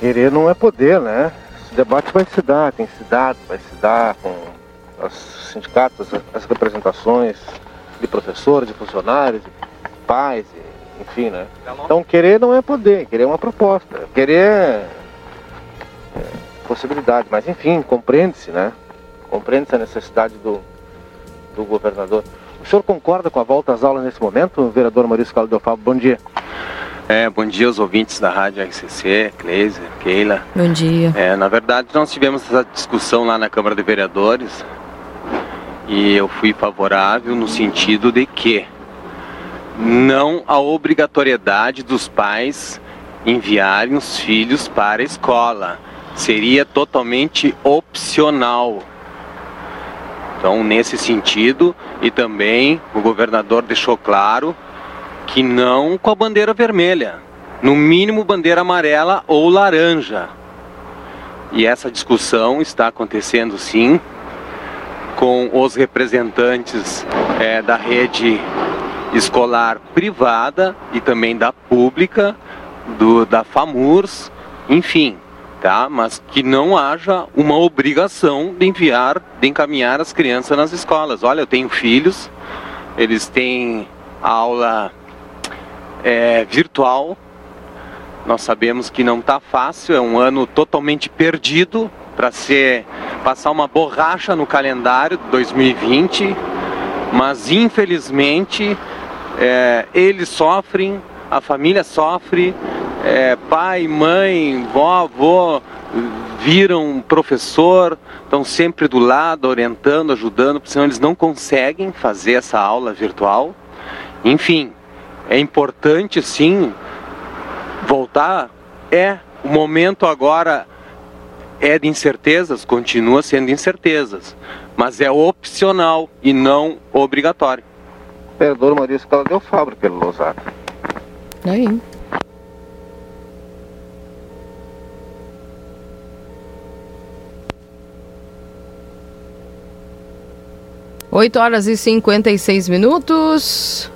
S8: Querer não é poder, né? Esse debate vai se dar, tem se dado, vai se dar com os sindicatos, as representações de professores, de funcionários, de pais, enfim, né? Então querer não é poder, querer é uma proposta. Querer é, é possibilidade, mas enfim, compreende-se, né? Compreende-se a necessidade do, do governador. O senhor concorda com a volta às aulas nesse momento, vereador Maurício Caldo Fábio? Bom dia.
S11: É, bom dia aos ouvintes da Rádio RCC, Cleiser, Keila.
S2: Bom dia.
S11: É, na verdade, nós tivemos essa discussão lá na Câmara de Vereadores e eu fui favorável no sentido de que não a obrigatoriedade dos pais enviarem os filhos para a escola. Seria totalmente opcional. Então, nesse sentido, e também o governador deixou claro que não com a bandeira vermelha, no mínimo bandeira amarela ou laranja. E essa discussão está acontecendo sim com os representantes é, da rede escolar privada e também da pública, do, da FAMURS, enfim, tá? Mas que não haja uma obrigação de enviar, de encaminhar as crianças nas escolas. Olha, eu tenho filhos, eles têm aula é, virtual. Nós sabemos que não está fácil, é um ano totalmente perdido para ser passar uma borracha no calendário de 2020, mas infelizmente é, eles sofrem, a família sofre, é, pai, mãe, vó, avô viram professor, estão sempre do lado, orientando, ajudando, senão eles não conseguem fazer essa aula virtual. Enfim, é importante sim voltar. É o momento agora é de incertezas, continua sendo incertezas, mas é opcional e não obrigatório.
S8: Vereador Maurício Caladeu Fábio pelo Losato.
S2: Aí. Oito horas e 56 minutos.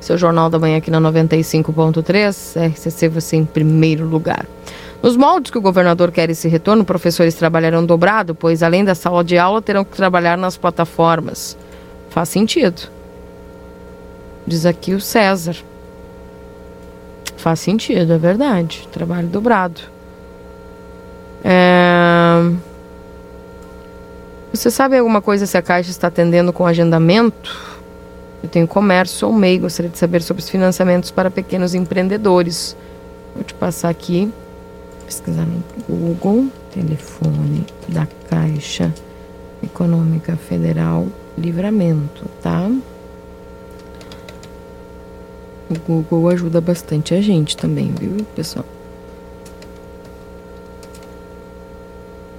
S2: Seu Jornal da Manhã aqui na 95.3. RCC você em primeiro lugar. Nos moldes que o governador quer esse retorno, professores trabalharão dobrado, pois além da sala de aula terão que trabalhar nas plataformas. Faz sentido. Diz aqui o César. Faz sentido, é verdade. Trabalho dobrado. É... Você sabe alguma coisa se a Caixa está atendendo com agendamento? Eu tenho comércio ou MEI, gostaria de saber sobre os financiamentos para pequenos empreendedores. Vou te passar aqui pesquisar no Google, telefone da Caixa Econômica Federal Livramento, tá? O Google ajuda bastante a gente também, viu, pessoal?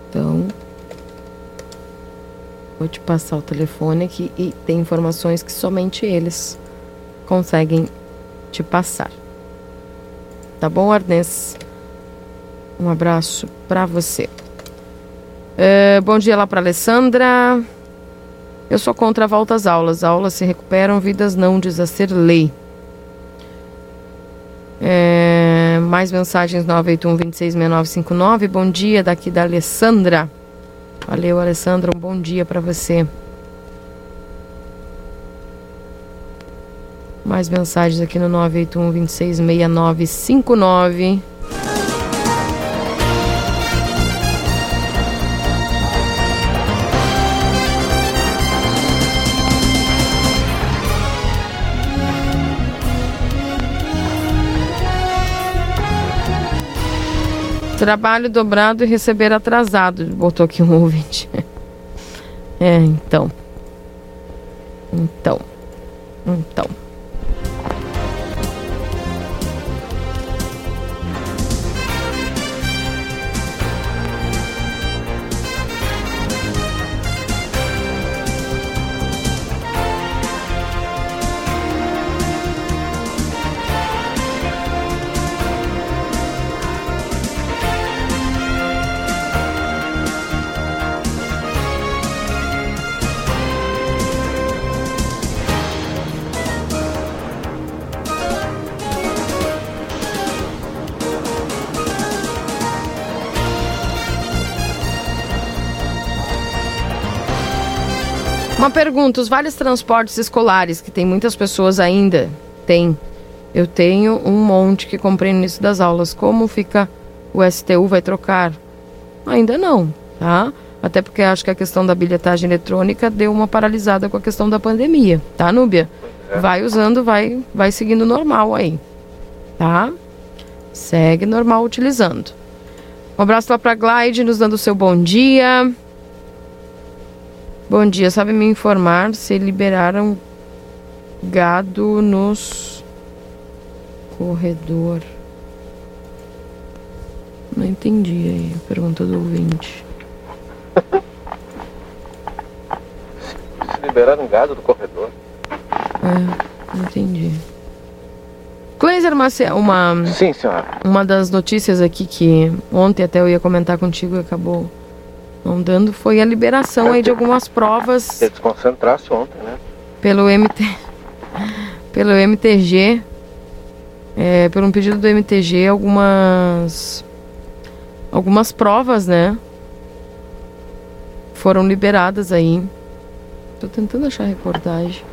S2: Então, vou te passar o telefone aqui e tem informações que somente eles conseguem te passar. Tá bom, Arnês? Um abraço para você. É, bom dia lá para Alessandra. Eu sou contra a volta às aulas. Aulas se recuperam, vidas não, diz a ser lei. É, mais mensagens 981 266959. Bom dia daqui da Alessandra. Valeu, Alessandra. Um bom dia para você. Mais mensagens aqui no 981 266959. Trabalho dobrado e receber atrasado, botou aqui um ouvinte. É, então. Então. Então. Uma pergunta: os vários transportes escolares, que tem muitas pessoas ainda, tem. Eu tenho um monte que comprei no início das aulas. Como fica o STU? Vai trocar? Ainda não, tá? Até porque acho que a questão da bilhetagem eletrônica deu uma paralisada com a questão da pandemia, tá, Núbia? É. Vai usando, vai, vai seguindo normal aí. tá? Segue normal utilizando. Um abraço lá pra Glide, nos dando o seu bom dia. Bom dia, sabe me informar se liberaram gado nos corredor? Não entendi aí a pergunta do ouvinte.
S8: Se liberaram gado do corredor.
S2: É, não entendi. Cleiser Maciel, uma.
S8: Sim, senhora.
S2: Uma das notícias aqui que ontem até eu ia comentar contigo e acabou não dando foi a liberação aí de algumas provas.
S8: Se desconcentrasse ontem, né?
S2: Pelo MT. Pelo MTG. É, por um pedido do MTG, algumas. Algumas provas, né? Foram liberadas aí. Tô tentando achar a reportagem.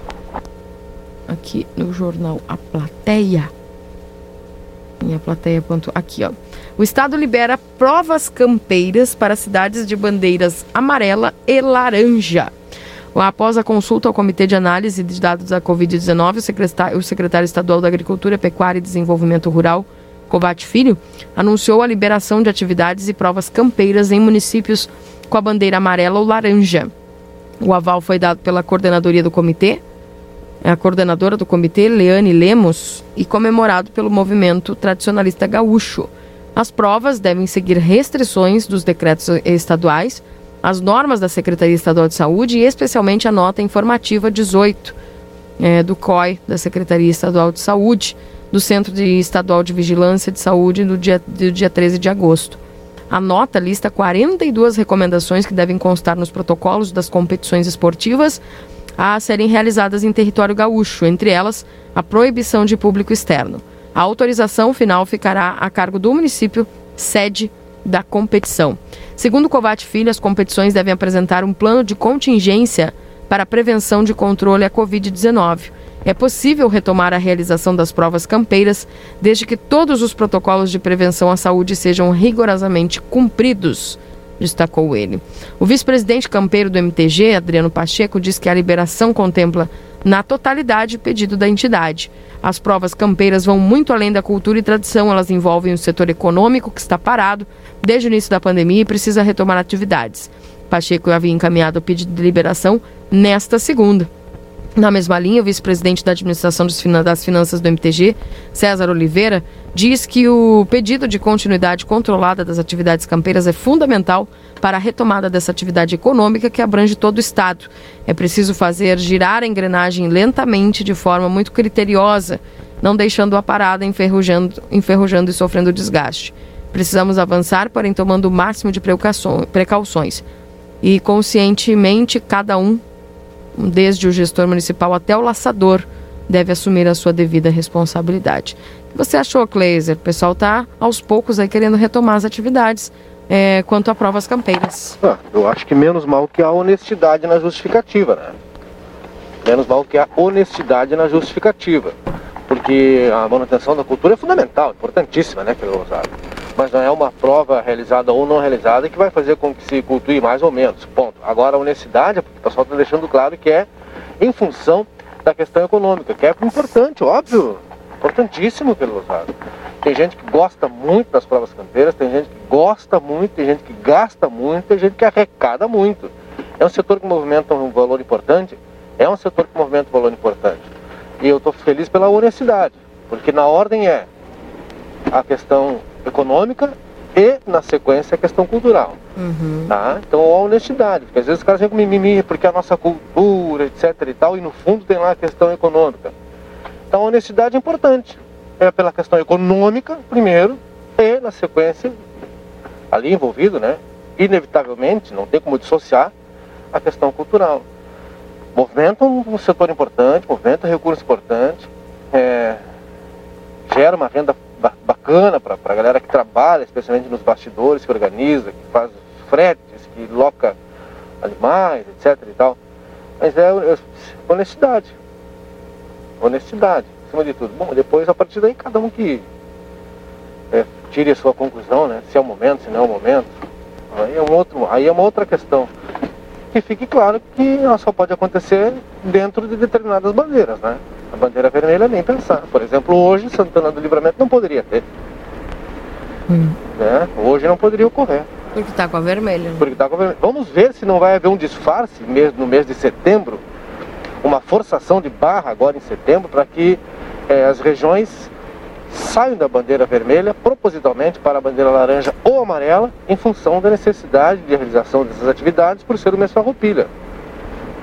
S2: Aqui no jornal A Plateia. Minha plateia. Ponto, aqui, ó. O Estado libera provas campeiras para cidades de bandeiras amarela e laranja. Após a consulta ao Comitê de Análise de Dados da Covid-19, o secretário, o secretário Estadual da Agricultura, Pecuária e Desenvolvimento Rural, Covate Filho, anunciou a liberação de atividades e provas campeiras em municípios com a bandeira amarela ou laranja. O aval foi dado pela coordenadoria do comitê, a coordenadora do comitê, Leane Lemos, e comemorado pelo movimento tradicionalista gaúcho. As provas devem seguir restrições dos decretos estaduais, as normas da Secretaria Estadual de Saúde e especialmente a nota informativa 18 é, do COI, da Secretaria Estadual de Saúde, do Centro de Estadual de Vigilância de Saúde, do dia, do dia 13 de agosto. A nota lista 42 recomendações que devem constar nos protocolos das competições esportivas a serem realizadas em território gaúcho, entre elas a proibição de público externo. A autorização final ficará a cargo do município sede da competição. Segundo Covate Filho, as competições devem apresentar um plano de contingência para a prevenção de controle à Covid-19. É possível retomar a realização das provas campeiras desde que todos os protocolos de prevenção à saúde sejam rigorosamente cumpridos, destacou ele. O vice-presidente campeiro do MTG, Adriano Pacheco, diz que a liberação contempla na totalidade o pedido da entidade. As provas campeiras vão muito além da cultura e tradição, elas envolvem o setor econômico que está parado desde o início da pandemia e precisa retomar atividades. Pacheco havia encaminhado o pedido de liberação nesta segunda. Na mesma linha, o vice-presidente da administração das finanças do MTG, César Oliveira, diz que o pedido de continuidade controlada das atividades campeiras é fundamental para a retomada dessa atividade econômica que abrange todo o Estado. É preciso fazer girar a engrenagem lentamente, de forma muito criteriosa, não deixando a parada enferrujando, enferrujando e sofrendo desgaste. Precisamos avançar, porém tomando o máximo de precauções. E conscientemente, cada um desde o gestor municipal até o laçador, deve assumir a sua devida responsabilidade. O que você achou, Kleiser? O pessoal está aos poucos aí querendo retomar as atividades é, quanto a provas campeiras.
S8: Ah, eu acho que menos mal que a honestidade na justificativa, né? Menos mal que a honestidade na justificativa. Porque a manutenção da cultura é fundamental, importantíssima, né, Pedro Rosário? Mas não é uma prova realizada ou não realizada que vai fazer com que se cultue mais ou menos. Ponto. Agora a honestidade, o pessoal está deixando claro que é em função da questão econômica, que é importante, óbvio. Importantíssimo, Pedro Rosário. Tem gente que gosta muito das provas campeiras, tem gente que gosta muito, tem gente que gasta muito, tem gente que arrecada muito. É um setor que movimenta um valor importante, é um setor que movimenta um valor importante. E eu estou feliz pela honestidade, porque na ordem é a questão econômica e, na sequência, a questão cultural.
S2: Uhum.
S8: Tá? Então, a honestidade, porque às vezes os caras vêm com mimimi, porque a nossa cultura, etc e tal, e no fundo tem lá a questão econômica. Então, a honestidade é importante. É pela questão econômica, primeiro, e, na sequência, ali envolvido, né? Inevitavelmente, não tem como dissociar a questão cultural movimenta um setor importante, movimenta recursos importantes, é, gera uma renda bacana para a galera que trabalha, especialmente nos bastidores, que organiza, que faz fretes, que loca animais, etc. e tal. Mas é, é honestidade. Honestidade, acima de tudo. Bom, depois a partir daí cada um que é, tire a sua conclusão, né? Se é o momento, se não é o momento. Aí é, um outro, aí é uma outra questão que fique claro que ela só pode acontecer dentro de determinadas bandeiras, né? A bandeira vermelha nem pensar. Por exemplo, hoje Santana do Livramento não poderia ter.
S2: Hum.
S8: Né? Hoje não poderia ocorrer.
S2: Porque tá com a vermelha.
S8: Porque tá com a vermelha. Vamos ver se não vai haver um disfarce no mês de setembro, uma forçação de barra agora em setembro, para que eh, as regiões saiam da bandeira vermelha propositalmente para a bandeira laranja ou amarela, em função da necessidade de realização dessas atividades por ser o mês farroupilha.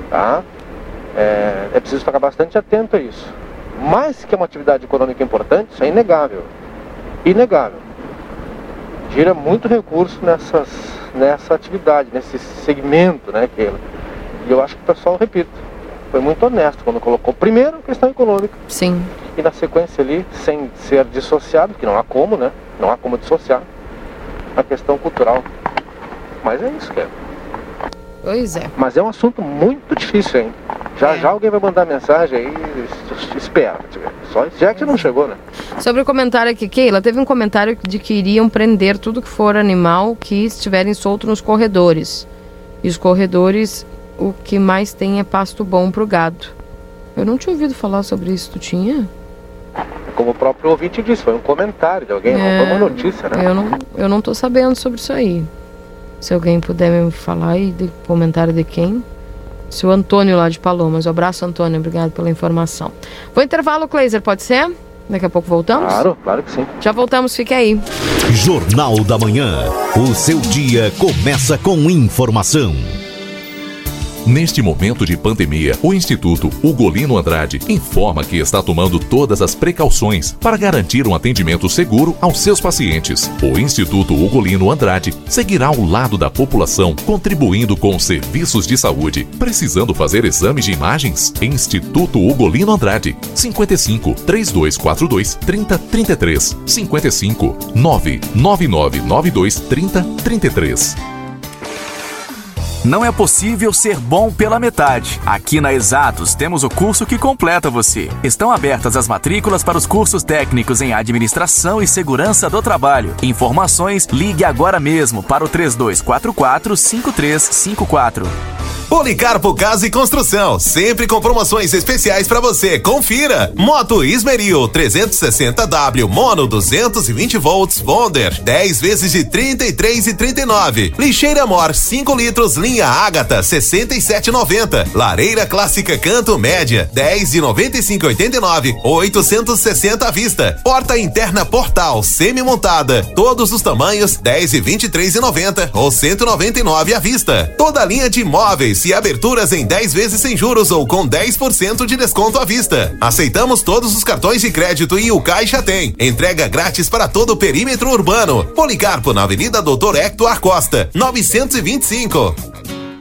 S8: Tá? É, é preciso ficar bastante atento a isso. Mas que é uma atividade econômica importante, isso é inegável. Inegável. Gira muito recurso nessas, nessa atividade, nesse segmento, né? Que, e eu acho que o pessoal, repito, foi muito honesto quando colocou primeiro a questão econômica.
S2: Sim.
S8: E na sequência ali, sem ser dissociado, que não há como, né? Não há como dissociar a questão cultural. Mas é isso, cara.
S2: Pois é.
S8: Mas é um assunto muito difícil ainda. Já
S2: É.
S8: já alguém vai mandar mensagem aí, espera. Só já que não chegou, né?
S2: Sobre o comentário aqui, Keila, teve um comentário de que iriam prender tudo que for animal que estiverem solto nos corredores. E os corredores, o que mais tem é pasto bom pro gado. Eu não tinha ouvido falar sobre isso, tu tinha?
S8: Como o próprio ouvinte disse, foi um comentário de alguém, não
S2: É,
S8: foi uma notícia, né?
S2: Eu não, eu não tô sabendo sobre isso aí. Se alguém puder me falar aí, de comentário de quem? Seu Antônio lá de Palomas. Um abraço, Antônio. Obrigado pela informação. Vou intervalo, Kleiser, pode ser? Daqui a pouco voltamos?
S8: Claro, claro que sim.
S2: Já voltamos, fique aí.
S1: Jornal da Manhã. O seu dia começa com informação. Neste momento de pandemia, o Instituto Ugolino Andrade informa que está tomando todas as precauções para garantir um atendimento seguro aos seus pacientes. O Instituto Ugolino Andrade seguirá ao lado da população, contribuindo com os serviços de saúde. Precisando fazer exames de imagens? Instituto Ugolino Andrade, 55 3242 3033 55 99992 3033.
S12: Não é possível ser bom pela metade. Aqui na Exatos temos o curso que completa você. Estão abertas as matrículas para os cursos técnicos em Administração e Segurança do Trabalho. Informações, ligue agora mesmo para o 3244 5354.
S13: Policarpo Casa e Construção, sempre com promoções especiais para você. Confira. Moto Ismeril 360W Mono 220 volts Bonder, 10 vezes de 33 e 39. Lixeira Mor 5 litros linha Ágata 67,90. Lareira clássica Canto Média 10 de 95,89. 860 à vista. Porta interna Portal semi montada, todos os tamanhos 10 e 23,90 ou 199 à vista. Toda a linha de imóveis e aberturas em 10 vezes sem juros ou com 10% de desconto à vista. Aceitamos todos os cartões de crédito e o Caixa tem. Entrega grátis para todo o perímetro urbano. Policarpo na Avenida Doutor Hector Costa, 925.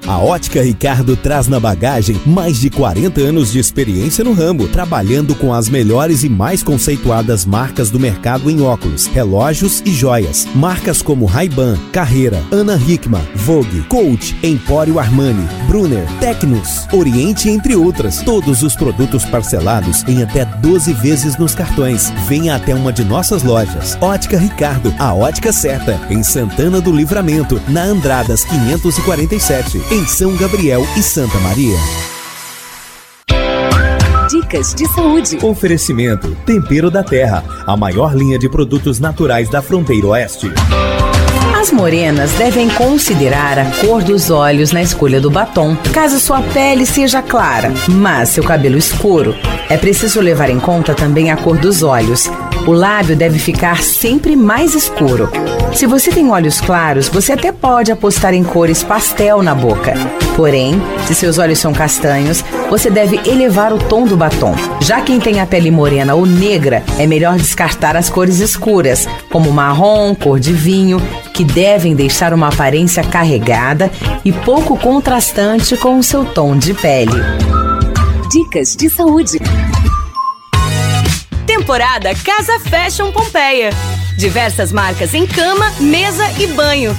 S14: A Ótica Ricardo traz na bagagem mais de 40 anos de experiência no ramo, trabalhando com as melhores e mais conceituadas marcas do mercado em óculos, relógios e joias. Marcas como Ray-Ban, Carreira, Ana Hickman, Vogue, Coach, Empório Armani, Brunner, Tecnos, Oriente, entre outras. Todos os produtos parcelados em até 12 vezes nos cartões. Venha até uma de nossas lojas. Ótica Ricardo, a ótica certa, em Santana do Livramento, na Andradas 547 em São Gabriel e Santa Maria.
S15: Dicas de saúde.
S14: Oferecimento Tempero da Terra, a maior linha de produtos naturais da fronteira oeste.
S15: As morenas devem considerar a cor dos olhos na escolha do batom, caso sua pele seja clara, mas seu cabelo escuro. É preciso levar em conta também a cor dos olhos. O lábio deve ficar sempre mais escuro. Se você tem olhos claros, você até pode apostar em cores pastel na boca. Porém, se seus olhos são castanhos, você deve elevar o tom do batom. Já quem tem a pele morena ou negra, é melhor descartar as cores escuras, como marrom, cor de vinho, que devem deixar uma aparência carregada e pouco contrastante com o seu tom de pele. Dicas de saúde.
S16: Temporada Casa Fashion Pompeia. Diversas marcas em cama, mesa e banho.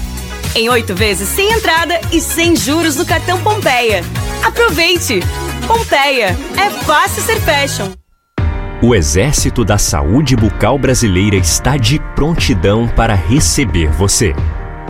S16: Em oito vezes sem entrada e sem juros no cartão Pompeia. Aproveite! Pompeia, é fácil ser fashion.
S17: O Exército da Saúde Bucal Brasileira está de prontidão para receber você.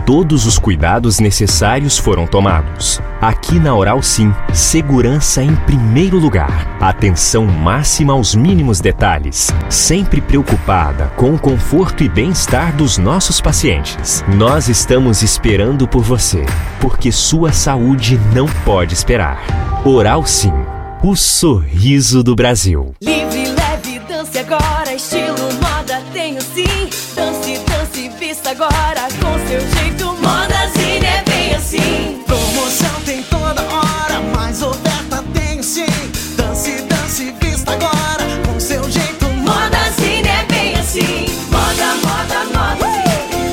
S17: Todos os cuidados necessários foram tomados. Aqui na Oral Sim, segurança em primeiro lugar. Atenção máxima aos mínimos detalhes. Sempre preocupada com o conforto e bem-estar dos nossos pacientes. Nós estamos esperando por você, porque sua saúde não pode esperar. Oral Sim, o sorriso do Brasil.
S16: Livre, leve, dance agora, estilo moda tenho sim. Dance, dance, vista agora seu jeito. Modazine é bem assim.
S18: Promoção tem toda hora, mais oferta tem sim. Dance, dance, vista agora com seu jeito.
S16: Modazine é bem assim. Moda, moda, moda, sim.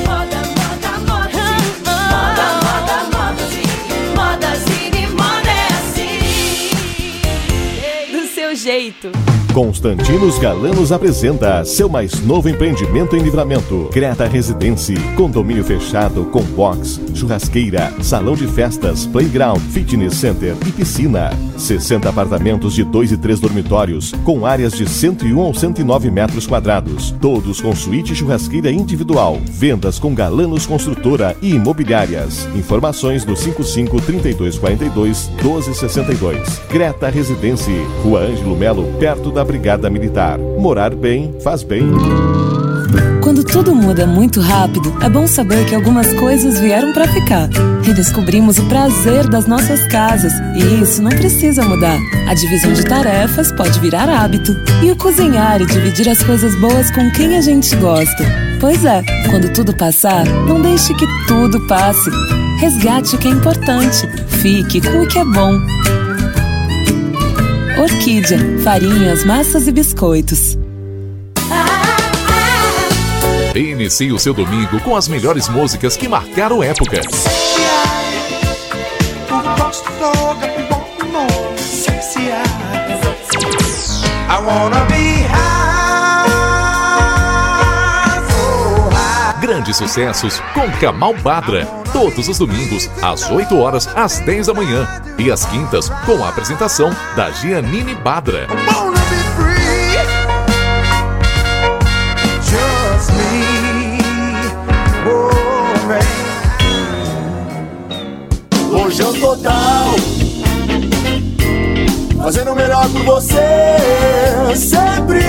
S16: Moda, moda, moda, sim. Moda, moda, moda, sim. Modazine, moda é assim. Do seu jeito.
S19: Constantinos Galanos apresenta seu mais novo empreendimento em livramento. Creta Residência, condomínio fechado com box, churrasqueira, salão de festas, playground, fitness center e piscina. 60 apartamentos de 2 e 3 dormitórios, com áreas de 101 ou 109 metros quadrados. Todos com suíte churrasqueira individual. Vendas com Galanos Construtora e Imobiliárias. Informações no 55 3242 1262. Creta Residência, Rua Ângelo Melo, perto da Brigada Militar. Morar bem faz bem.
S20: Quando tudo muda muito rápido, é bom saber que algumas coisas vieram para ficar. Redescobrimos o prazer das nossas casas e isso não precisa mudar. A divisão de tarefas pode virar hábito. E o cozinhar e dividir as coisas boas com quem a gente gosta. Pois é, quando tudo passar, não deixe que tudo passe. Resgate o que é importante. Fique com o que é bom. Orquídea, farinhas, massas e biscoitos.
S1: Inicie o seu domingo com as melhores músicas que marcaram época.
S18: I wanna be
S1: Sucessos com Kamal Badra. Todos os domingos, às 8 horas, às 10 da manhã. E às quintas, com a apresentação da Giannini Badra.
S18: Fazendo o melhor por você. Sempre.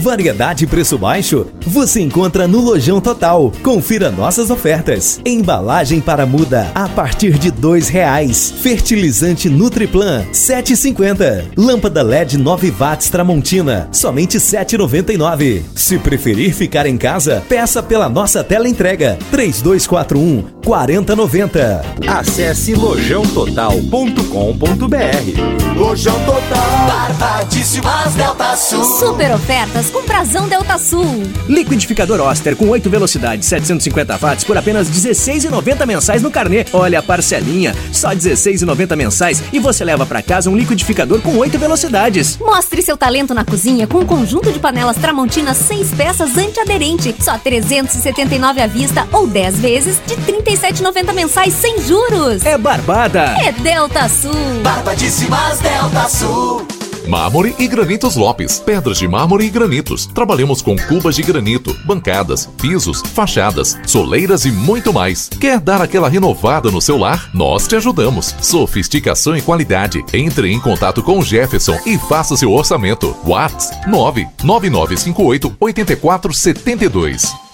S14: Variedade e preço baixo? Você encontra no Lojão Total. Confira nossas ofertas. Embalagem para muda a partir de dois reais. Fertilizante Nutriplan 7,50. Lâmpada LED 9 watts Tramontina somente 7,99. Se preferir ficar em casa, peça pela nossa tela entrega 3241 4090.
S21: Acesse lojãototal.com.br.
S18: Lojão Total. Barbadíssimas Delta Sul.
S22: Super ofertas com Prazão Delta Sul.
S23: Liquidificador Oster com 8 velocidades, 750 watts por apenas R$16,90 mensais no carnê. Olha a parcelinha, só R$16,90 mensais e você leva para casa um liquidificador com 8 velocidades.
S22: Mostre seu talento na cozinha com um conjunto de panelas Tramontina 6 peças antiaderente. Só R$ 379 à vista ou 10 vezes de R$ 37,90 mensais sem juros.
S23: É barbada.
S22: É Delta Sul.
S18: Barbadíssimas Delta Sul.
S1: Mármore e Granitos Lopes. Pedras de mármore e granitos. Trabalhamos com cubas de granito, bancadas, pisos, fachadas, soleiras e muito mais. Quer dar aquela renovada no seu lar? Nós te ajudamos. Sofisticação e qualidade. Entre em contato com o Jefferson e faça seu orçamento. Whats 99958 8472.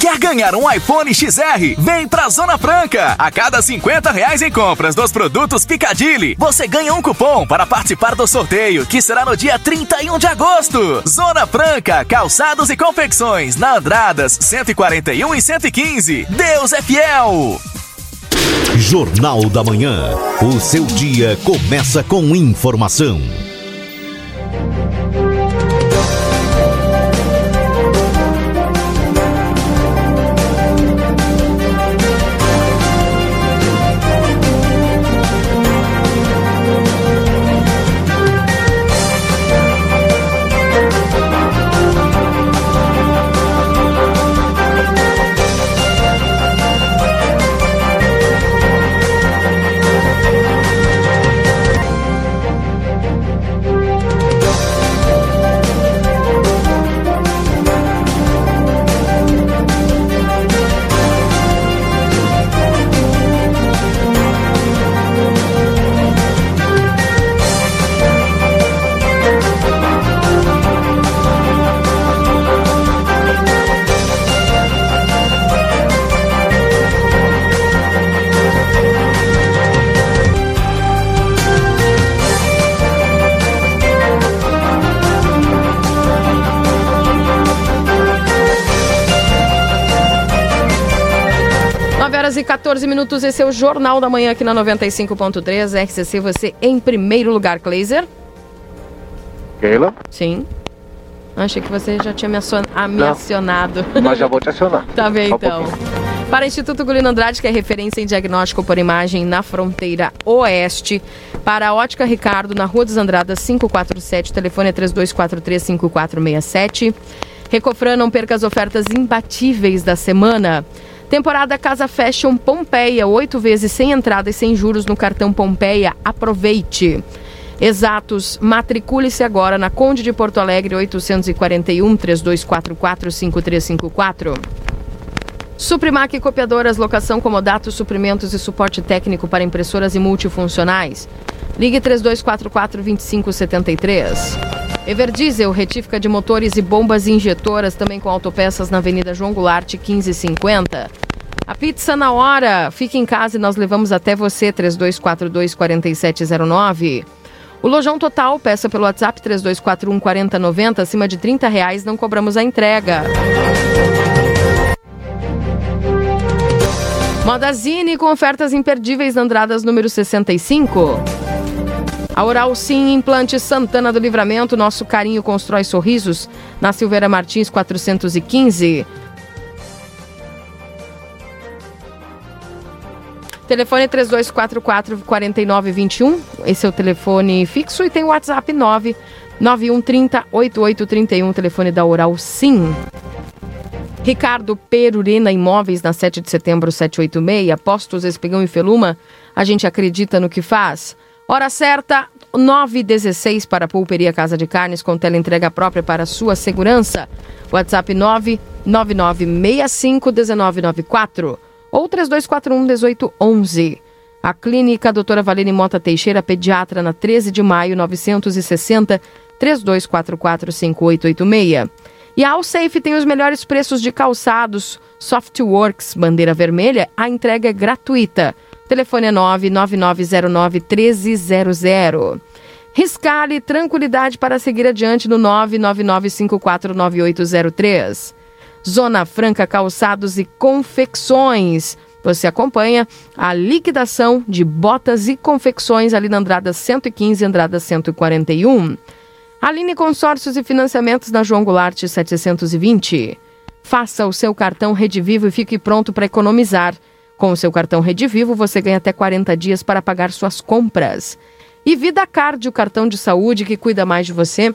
S12: Quer ganhar um iPhone XR? Vem pra Zona Franca! A cada 50 reais em compras dos produtos Picadilly, você ganha um cupom para participar do sorteio, que será no dia 31 de agosto. Zona Franca, calçados e confecções, na Andradas, 141 e 115. Deus é fiel!
S24: Jornal da Manhã. O seu dia começa com informação.
S2: 14 minutos, esse é o Jornal da Manhã aqui na 95.3, RCC, você em primeiro lugar, Kleiser.
S8: Keila?
S2: Sim. Achei que você já tinha me, acion- ah, me acionado.
S8: Mas já vou te acionar.
S2: Tá bem,
S8: Só um
S2: então.
S8: pouquinho.
S2: Para o Instituto Gulino Andrade, que é referência em diagnóstico por imagem na fronteira oeste. Para a Ótica Ricardo, na Rua dos Andradas, 547, telefone é 3243-5467. Recofran, não perca as ofertas imbatíveis da semana. Temporada Casa Fashion Pompeia, oito vezes sem entrada e sem juros no cartão Pompeia. Aproveite! Exatos, matricule-se agora na Conde de Porto Alegre, 841 3244 5354. Suprimac Copiadoras, locação, comodato, suprimentos e suporte técnico para impressoras e multifuncionais. Ligue 3244-2573. Everdiesel, retífica de motores e bombas injetoras, também com autopeças na Avenida João Goulart, 1550. A pizza na hora. Fique em casa e nós levamos até você, 3242-4709. O Lojão Total, peça pelo WhatsApp 3241-4090, acima de 30 reais, não cobramos a entrega. Modazine com ofertas imperdíveis na Andradas número 65. A Oral Sim Implante Santana do Livramento, nosso carinho constrói sorrisos, na Silveira Martins 415. Telefone 3244-4921. Esse é o telefone fixo e tem o WhatsApp 99130-8831, telefone da Oral Sim. Ricardo Perurena Imóveis, na 7 de setembro, 786. Postos Espigão e Feluma, a gente acredita no que faz. Hora certa, 916 para a Pulperia Casa de Carnes, com teleentrega própria para sua segurança. WhatsApp 999651994 ou 3241-1811. A Clínica Doutora Valene Mota Teixeira, pediatra, na 13 de maio, 960 3244-5886. E a Alsafe tem os melhores preços de calçados, Softworks, bandeira vermelha, a entrega é gratuita. Telefone é 99909-1300. Riscale, tranquilidade para seguir adiante no 999549803. Zona Franca Calçados e Confecções. Você acompanha a liquidação de botas e confecções ali na Andrada 115 e Andrada 141. Aline Consórcios e Financiamentos na João Goulart 720. Faça o seu cartão Rede Vivo e fique pronto para economizar. Com o seu cartão Rede Vivo, você ganha até 40 dias para pagar suas compras. E Vida Card, o cartão de saúde que cuida mais de você.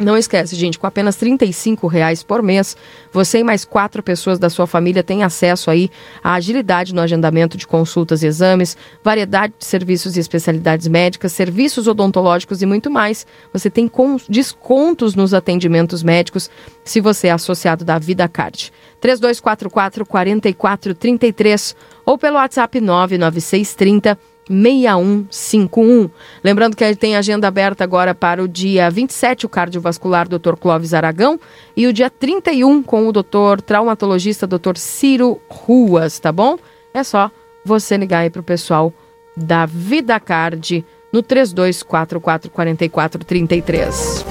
S2: Não esquece, gente, com apenas 35 reais por mês, você e mais quatro pessoas da sua família têm acesso aí à agilidade no agendamento de consultas e exames, variedade de serviços e especialidades médicas, serviços odontológicos e muito mais. Você tem descontos nos atendimentos médicos se você é associado da Vida Card. 3244 4433 ou pelo WhatsApp 99630 6151. Lembrando que tem agenda aberta agora para o dia 27, o cardiovascular Dr. Clóvis Aragão, e o dia 31 com o doutor traumatologista Dr. Ciro Ruas, tá bom? É só você ligar aí pro pessoal da Vida Card no 3244 4433.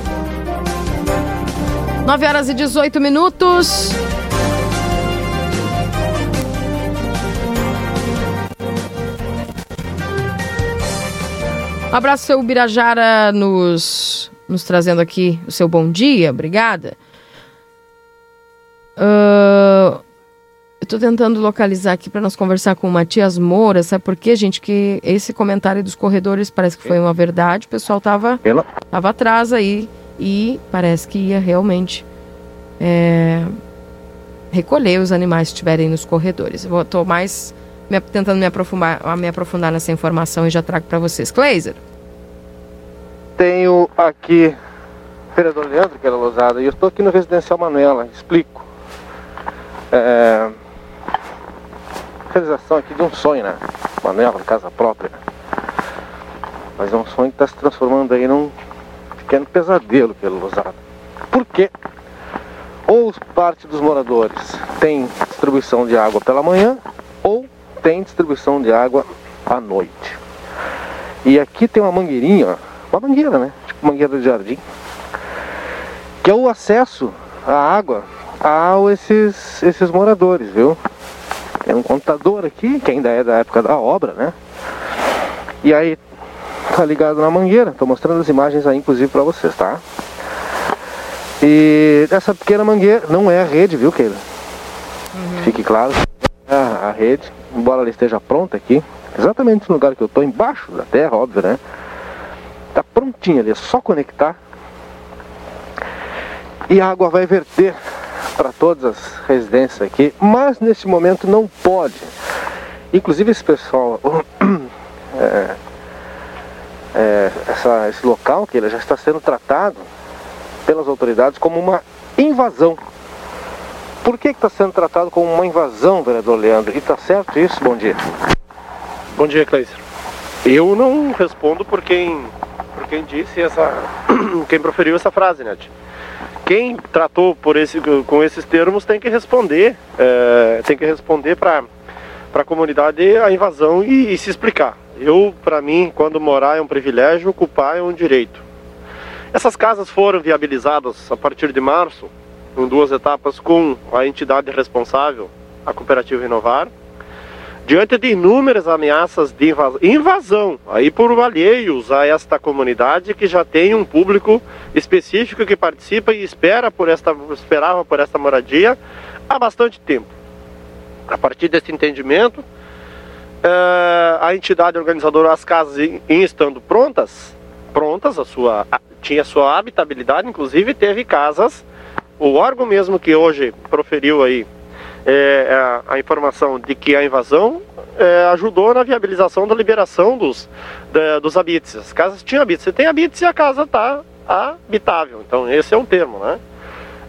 S2: 9 horas e 18 minutos. Um abraço, seu Birajara, nos, nos trazendo aqui o seu bom dia. Obrigada. Ah, eu tô tentando localizar aqui para nós conversar com o Matias Moura. Sabe por quê, gente? Que esse comentário dos corredores parece que foi uma verdade. O pessoal tava, tava atrás aí e parece que ia realmente é, recolher os animais que estiverem nos corredores. Eu tô mais me- tentando me aprofundar, me aprofundar nessa informação e já trago para vocês. Kleiser.
S8: Tenho aqui o vereador Leandro, que era Lousada, e eu estou aqui no Residencial Manuela. Explico. É, realização aqui de um sonho, né? Manuela, casa própria. Mas é um sonho que está se transformando aí num pequeno pesadelo pelo Lousada. Por quê? Ou parte dos moradores tem distribuição de água pela manhã, ou tem distribuição de água à noite. E aqui tem uma mangueirinha, uma mangueira, né? Tipo mangueira de jardim. Que é o acesso à água a esses, esses moradores, viu? Tem um computador aqui, que ainda é da época da obra, né? E aí tá ligado na mangueira, tô mostrando as imagens aí inclusive para vocês, tá? E essa pequena mangueira não é a rede, viu, Keila? Fique claro, é a rede, embora ela esteja pronta aqui, exatamente no lugar que eu tô, embaixo da terra, óbvio, né? Tá prontinha ali, é só conectar. E a água vai verter para todas as residências aqui, mas nesse momento não pode. Inclusive esse pessoal, é, é, essa, esse local que ele já está sendo tratado pelas autoridades como uma invasão. Por que está sendo tratado como uma invasão, vereador Leandro? E está certo isso? Bom dia.
S25: Bom dia, Cleiser. Eu não respondo por quem, por quem disse essa, quem proferiu essa frase, né? Quem tratou por esse, com esses termos tem que responder, é, tem que responder para a comunidade a invasão e, e se explicar. Eu, para mim, quando morar é um privilégio, ocupar é um direito. Essas casas foram viabilizadas a partir de março, em duas etapas, com a entidade responsável, a Cooperativa Inovar, diante de inúmeras ameaças de invasão, aí por alheios a esta comunidade que já tem um público específico que participa e espera por esta, esperava por esta moradia há bastante tempo. A partir desse entendimento, eh, a entidade organizadora, as casas em, estando prontas, prontas, a sua, tinha sua habitabilidade, inclusive teve casas, o órgão mesmo que hoje proferiu aí é, a, a, informação de que a invasão é, ajudou na viabilização da liberação dos, da, dos habites. As casas tinham habites, você tem habites e a casa está habitável, então esse é um termo, né?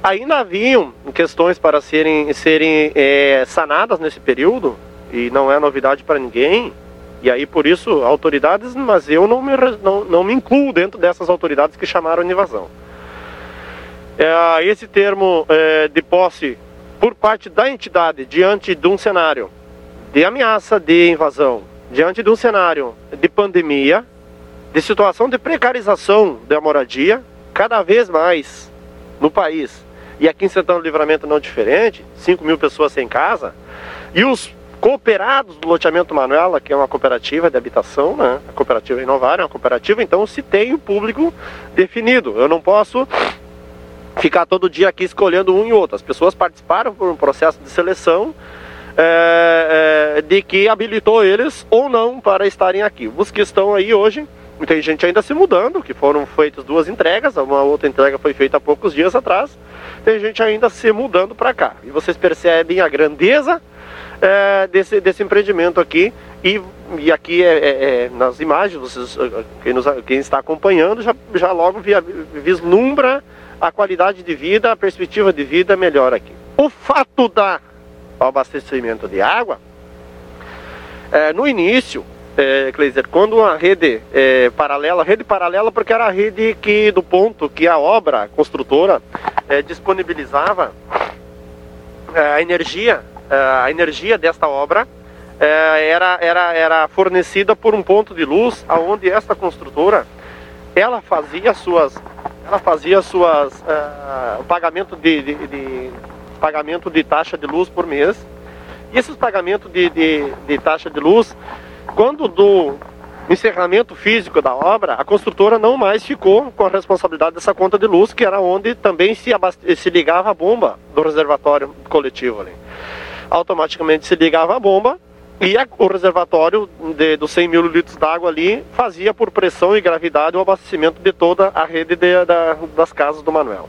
S25: Ainda haviam questões para serem, serem é, sanadas nesse período, e não é novidade para ninguém, e aí por isso autoridades, mas eu não me, não, não me incluo dentro dessas autoridades que chamaram de invasão. É, esse termo é, de posse por parte da entidade diante de um cenário de ameaça de invasão, diante de um cenário de pandemia, de situação de precarização da moradia, cada vez mais no país, e aqui em Santana do Livramento não diferente, 5 mil pessoas sem casa, e os cooperados do loteamento Manuela, que é uma cooperativa de habitação, né? A cooperativa Inovar é uma cooperativa, então se tem o público definido. Eu não posso ficar todo dia aqui escolhendo um e outro. As pessoas participaram por um processo de seleção é, é, de que habilitou eles ou não para estarem aqui. Os que estão aí hoje tem gente ainda se mudando, que foram feitas duas entregas, uma outra entrega foi feita há poucos dias atrás. Tem gente ainda se mudando para cá. E vocês percebem a grandeza é, desse, desse empreendimento aqui. E, e aqui é, é, é nas imagens, vocês, quem, nos, quem, está acompanhando já, já logo via, vislumbra a qualidade de vida, a perspectiva de vida melhor aqui. O fato da abastecimento de água, é, no início, é, Kleiser, quando a rede é, paralela, rede paralela porque era a rede que do ponto que a obra construtora é, disponibilizava é, a energia, é, a energia desta obra é, era, era, era fornecida por um ponto de luz aonde esta construtora ela fazia suas ela fazia suas o pagamento de, de, de, pagamento de taxa de luz por mês e esses pagamentos de, de, de taxa de luz quando do encerramento físico da obra, a construtora não mais ficou com a responsabilidade dessa conta de luz, que era onde também se, se ligava a bomba do reservatório coletivo ali. Automaticamente se ligava a bomba e a, o reservatório de, dos 100 mil litros d'água ali fazia por pressão e gravidade o abastecimento de toda a rede de, da, das casas do Manuel.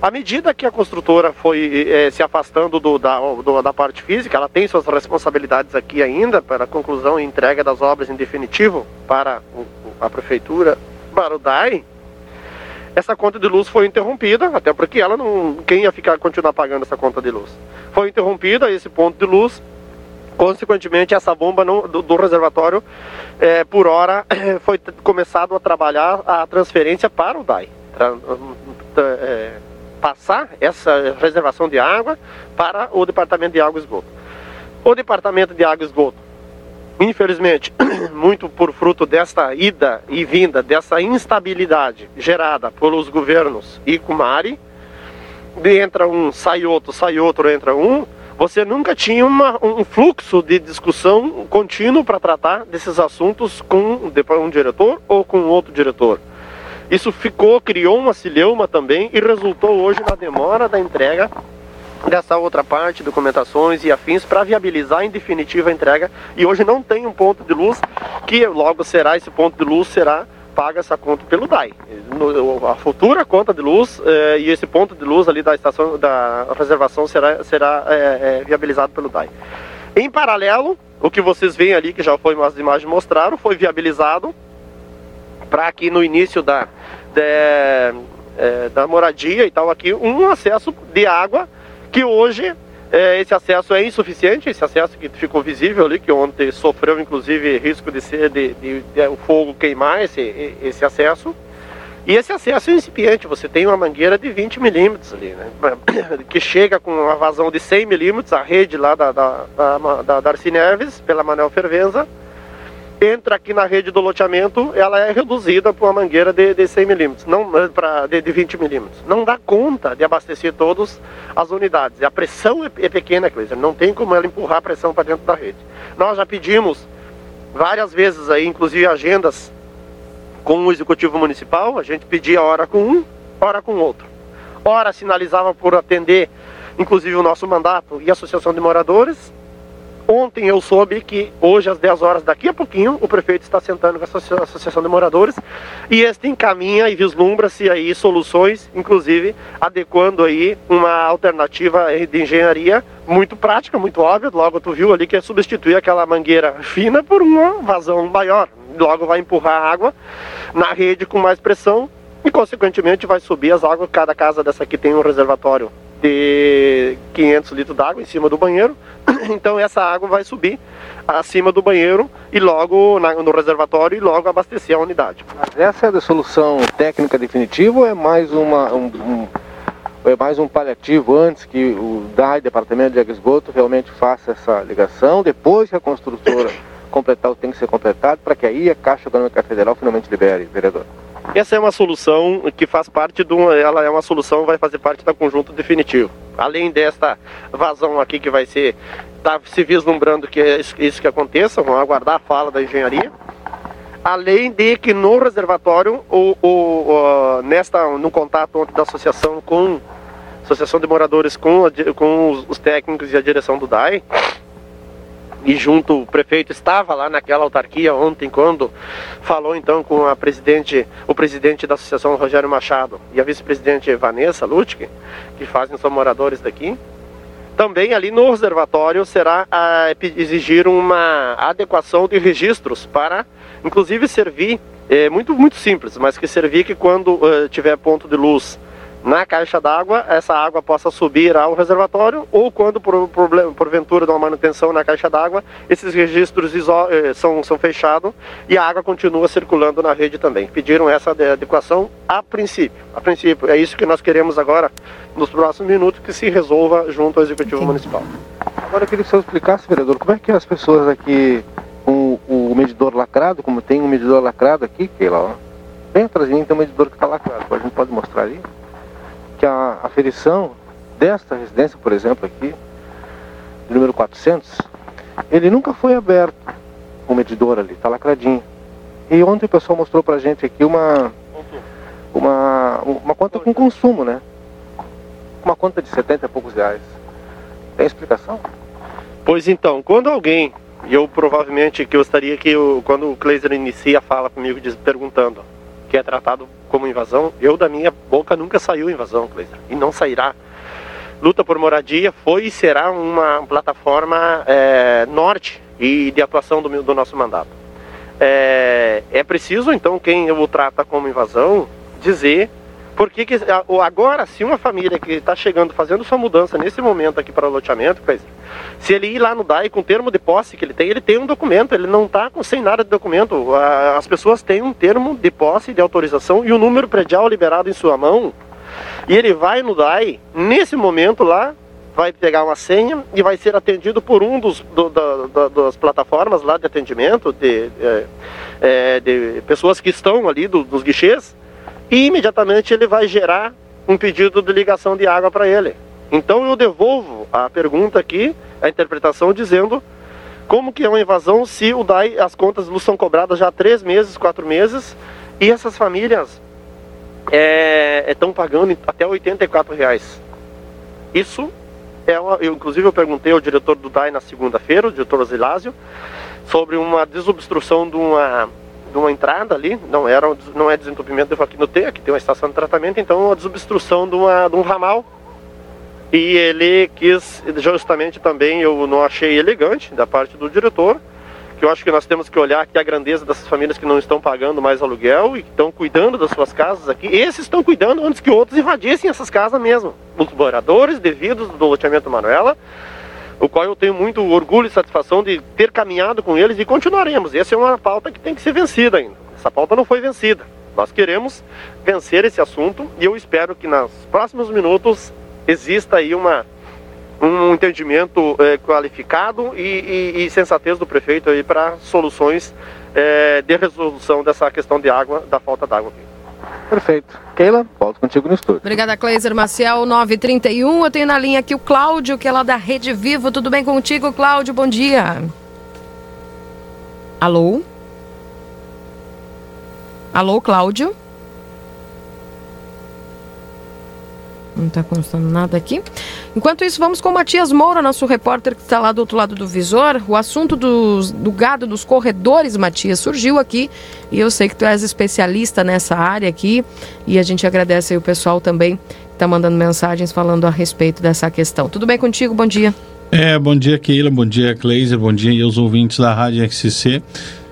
S25: À medida que a construtora foi é, se afastando do, da, do, da parte física, ela tem suas responsabilidades aqui ainda para a conclusão e entrega das obras em definitivo para a prefeitura, para o DAI, essa conta de luz foi interrompida, até porque ela não. Quem ia ficar continuar pagando essa conta de luz? Foi interrompida esse ponto de luz. Consequentemente, essa bomba do, do, reservatório, é, por hora, foi começado a trabalhar a transferência para o DAI. Tra, é, passar essa reservação de água para o Departamento de Água e Esgoto. O Departamento de Água e Esgoto, infelizmente, muito por fruto desta ida e vinda, dessa instabilidade gerada pelos governos Icumari, entra um, sai outro, sai outro, entra um, você nunca tinha uma, um fluxo de discussão contínuo para tratar desses assuntos com um diretor ou com outro diretor. Isso ficou, criou uma cileuma também e resultou hoje na demora da entrega dessa outra parte, documentações e afins, para viabilizar em definitiva a entrega. E hoje não tem um ponto de luz, que logo será, esse ponto de luz será paga essa conta pelo DAI. No, a futura conta de luz eh, e esse ponto de luz ali da estação da reservação será, será eh, eh, viabilizado pelo DAI. Em paralelo, o que vocês veem ali, que já foi as imagens mostraram, foi viabilizado para aqui no início da, de, da moradia e tal aqui, um acesso de água que hoje é, esse acesso é insuficiente, esse acesso que ficou visível ali, que ontem sofreu inclusive risco de ser de, de, de o fogo queimar esse, esse acesso. E esse acesso é incipiente, você tem uma mangueira de 20 milímetros ali, né? Que chega com uma vazão de 100 milímetros, a rede lá da, da, da, da Darcy Neves, pela Manel Fervenza, entra aqui na rede do loteamento, ela é reduzida para uma mangueira de, de 100 milímetros, não para de, de 20 milímetros. Não dá conta de abastecer todas as unidades. A pressão é, é pequena, Cleiser, não tem como ela empurrar a pressão para dentro da rede. Nós já pedimos várias vezes aí, inclusive agendas com o executivo municipal, a gente pedia hora com um, hora com outro. Hora sinalizava por atender, inclusive o nosso mandato e a associação de moradores, Ontem eu soube que hoje às 10 horas, daqui a pouquinho, o prefeito está sentando com a Associação de Moradores e este encaminha e vislumbra-se aí soluções, inclusive adequando aí uma alternativa de engenharia muito prática, muito óbvia. Logo tu viu ali que é substituir aquela mangueira fina por uma vazão maior. Logo vai empurrar a água na rede com mais pressão e consequentemente vai subir as águas. Cada casa dessa aqui tem um reservatório de 500 litros d'água em cima do banheiro. Então essa água vai subir acima do banheiro e logo na, no reservatório e logo abastecer a unidade.
S8: Mas essa é a solução técnica definitiva ou é mais uma um, um, é mais um paliativo antes que o DAI, Departamento de Esgoto, realmente faça essa ligação, depois que a construtora completar o que tem que ser completado, para que aí a Caixa Econômica Federal finalmente libere, vereador?
S25: Essa é uma solução que faz parte de uma, ela é uma solução vai fazer parte da conjunto definitivo. Além desta vazão aqui que vai ser está se vislumbrando que é isso que aconteça, vamos aguardar a fala da engenharia. Além de que no reservatório, o, o, o nesta, no contato da associação com associação de moradores com, com os, os técnicos e a direção do DAI, e junto o prefeito estava lá naquela autarquia ontem quando falou então com a presidente, o presidente da associação Rogério Machado e a vice-presidente Vanessa Lutke, que fazem são moradores daqui. Também ali no reservatório será a, exigir uma adequação de registros para, inclusive, servir, é muito, muito simples, mas que servir que quando uh, tiver ponto de luz na caixa d'água, essa água possa subir ao reservatório ou quando por, por porventura de uma manutenção na caixa d'água, esses registros eh, são, são fechados e a água continua circulando na rede também. Pediram essa adequação a princípio. A princípio, é isso que nós queremos agora, nos próximos minutos, que se resolva junto ao Executivo Municipal.
S8: Agora eu queria que o senhor explicasse, vereador, como é que as pessoas aqui com o medidor lacrado, como tem um medidor lacrado aqui, que lá, ó, bem atrás de mim tem um medidor que está lacrado, a gente pode mostrar ali? Que a aferição desta residência, por exemplo, aqui, número 400, ele nunca foi aberto, o medidor ali, está lacradinho. E ontem o pessoal mostrou pra gente aqui uma, uma, uma conta com consumo, né? Uma conta de 70 e poucos reais. Tem explicação?
S25: Pois então, quando alguém, e eu provavelmente que gostaria que eu, quando o Kleiser inicia a fala comigo diz, perguntando, que é tratado como invasão, eu da minha boca nunca saiu invasão, Cleiser, e não sairá. Luta por Moradia foi e será uma plataforma é, norte e de atuação do, do nosso mandato. É, é preciso, então, quem o trata como invasão, dizer por que, que agora, se uma família que está chegando, fazendo sua mudança nesse momento aqui para o loteamento, se ele ir lá no DAI com o termo de posse que ele tem, ele tem um documento, ele não está sem nada de documento. As pessoas têm um termo de posse, de autorização e o um número predial liberado em sua mão. E ele vai no DAI, nesse momento lá, vai pegar uma senha e vai ser atendido por um dos do, da, da, das plataformas lá de atendimento de, é, é, de pessoas que estão ali do, dos guichês e imediatamente ele vai gerar um pedido de ligação de água para ele. Então eu devolvo a pergunta aqui, a interpretação dizendo como que é uma invasão se o DAI, as contas luz são cobradas já há três meses, quatro meses, e essas famílias estão é, pagando até 84 reais. Isso é uma, eu, inclusive eu perguntei ao diretor do DAI na segunda-feira, o diretor Osilásio, sobre uma desobstrução de uma, uma entrada ali, não, era, não é desentupimento de aqui no T, aqui tem uma estação de tratamento, então uma desobstrução de, uma, de um ramal e ele quis, justamente também, eu não achei elegante da parte do diretor, que eu acho que nós temos que olhar aqui a grandeza dessas famílias que não estão pagando mais aluguel e que estão cuidando das suas casas aqui. Esses estão cuidando antes que outros invadissem essas casas mesmo. Os moradores devidos do loteamento Manuela, o qual eu tenho muito orgulho e satisfação de ter caminhado com eles e continuaremos. Essa é uma pauta que tem que ser vencida ainda. Essa pauta não foi vencida. Nós queremos vencer esse assunto e eu espero que nos próximos minutos exista aí uma, um entendimento é, qualificado e, e, e, sensatez do prefeito aí para soluções é, de resolução dessa questão de água, da falta d'água aqui.
S8: Perfeito. Keila, volto contigo no estúdio.
S2: Obrigada, Cleiser Maciel, 931. Eu tenho na linha aqui o Cláudio, que é lá da Rede Vivo. Tudo bem contigo, Cláudio? Bom dia. Alô? Alô, Cláudio? Não está constando nada aqui. Enquanto isso, vamos com o Matias Moura, nosso repórter que está lá do outro lado do visor. O assunto do gado dos corredores, Matias, surgiu aqui e eu sei que tu és especialista nessa área aqui e a gente agradece aí o pessoal também que está mandando mensagens falando a respeito dessa questão. Tudo bem contigo? Bom dia.
S26: É, bom dia, Keila, bom dia, Cleiser, bom dia aos ouvintes da Rádio XCC.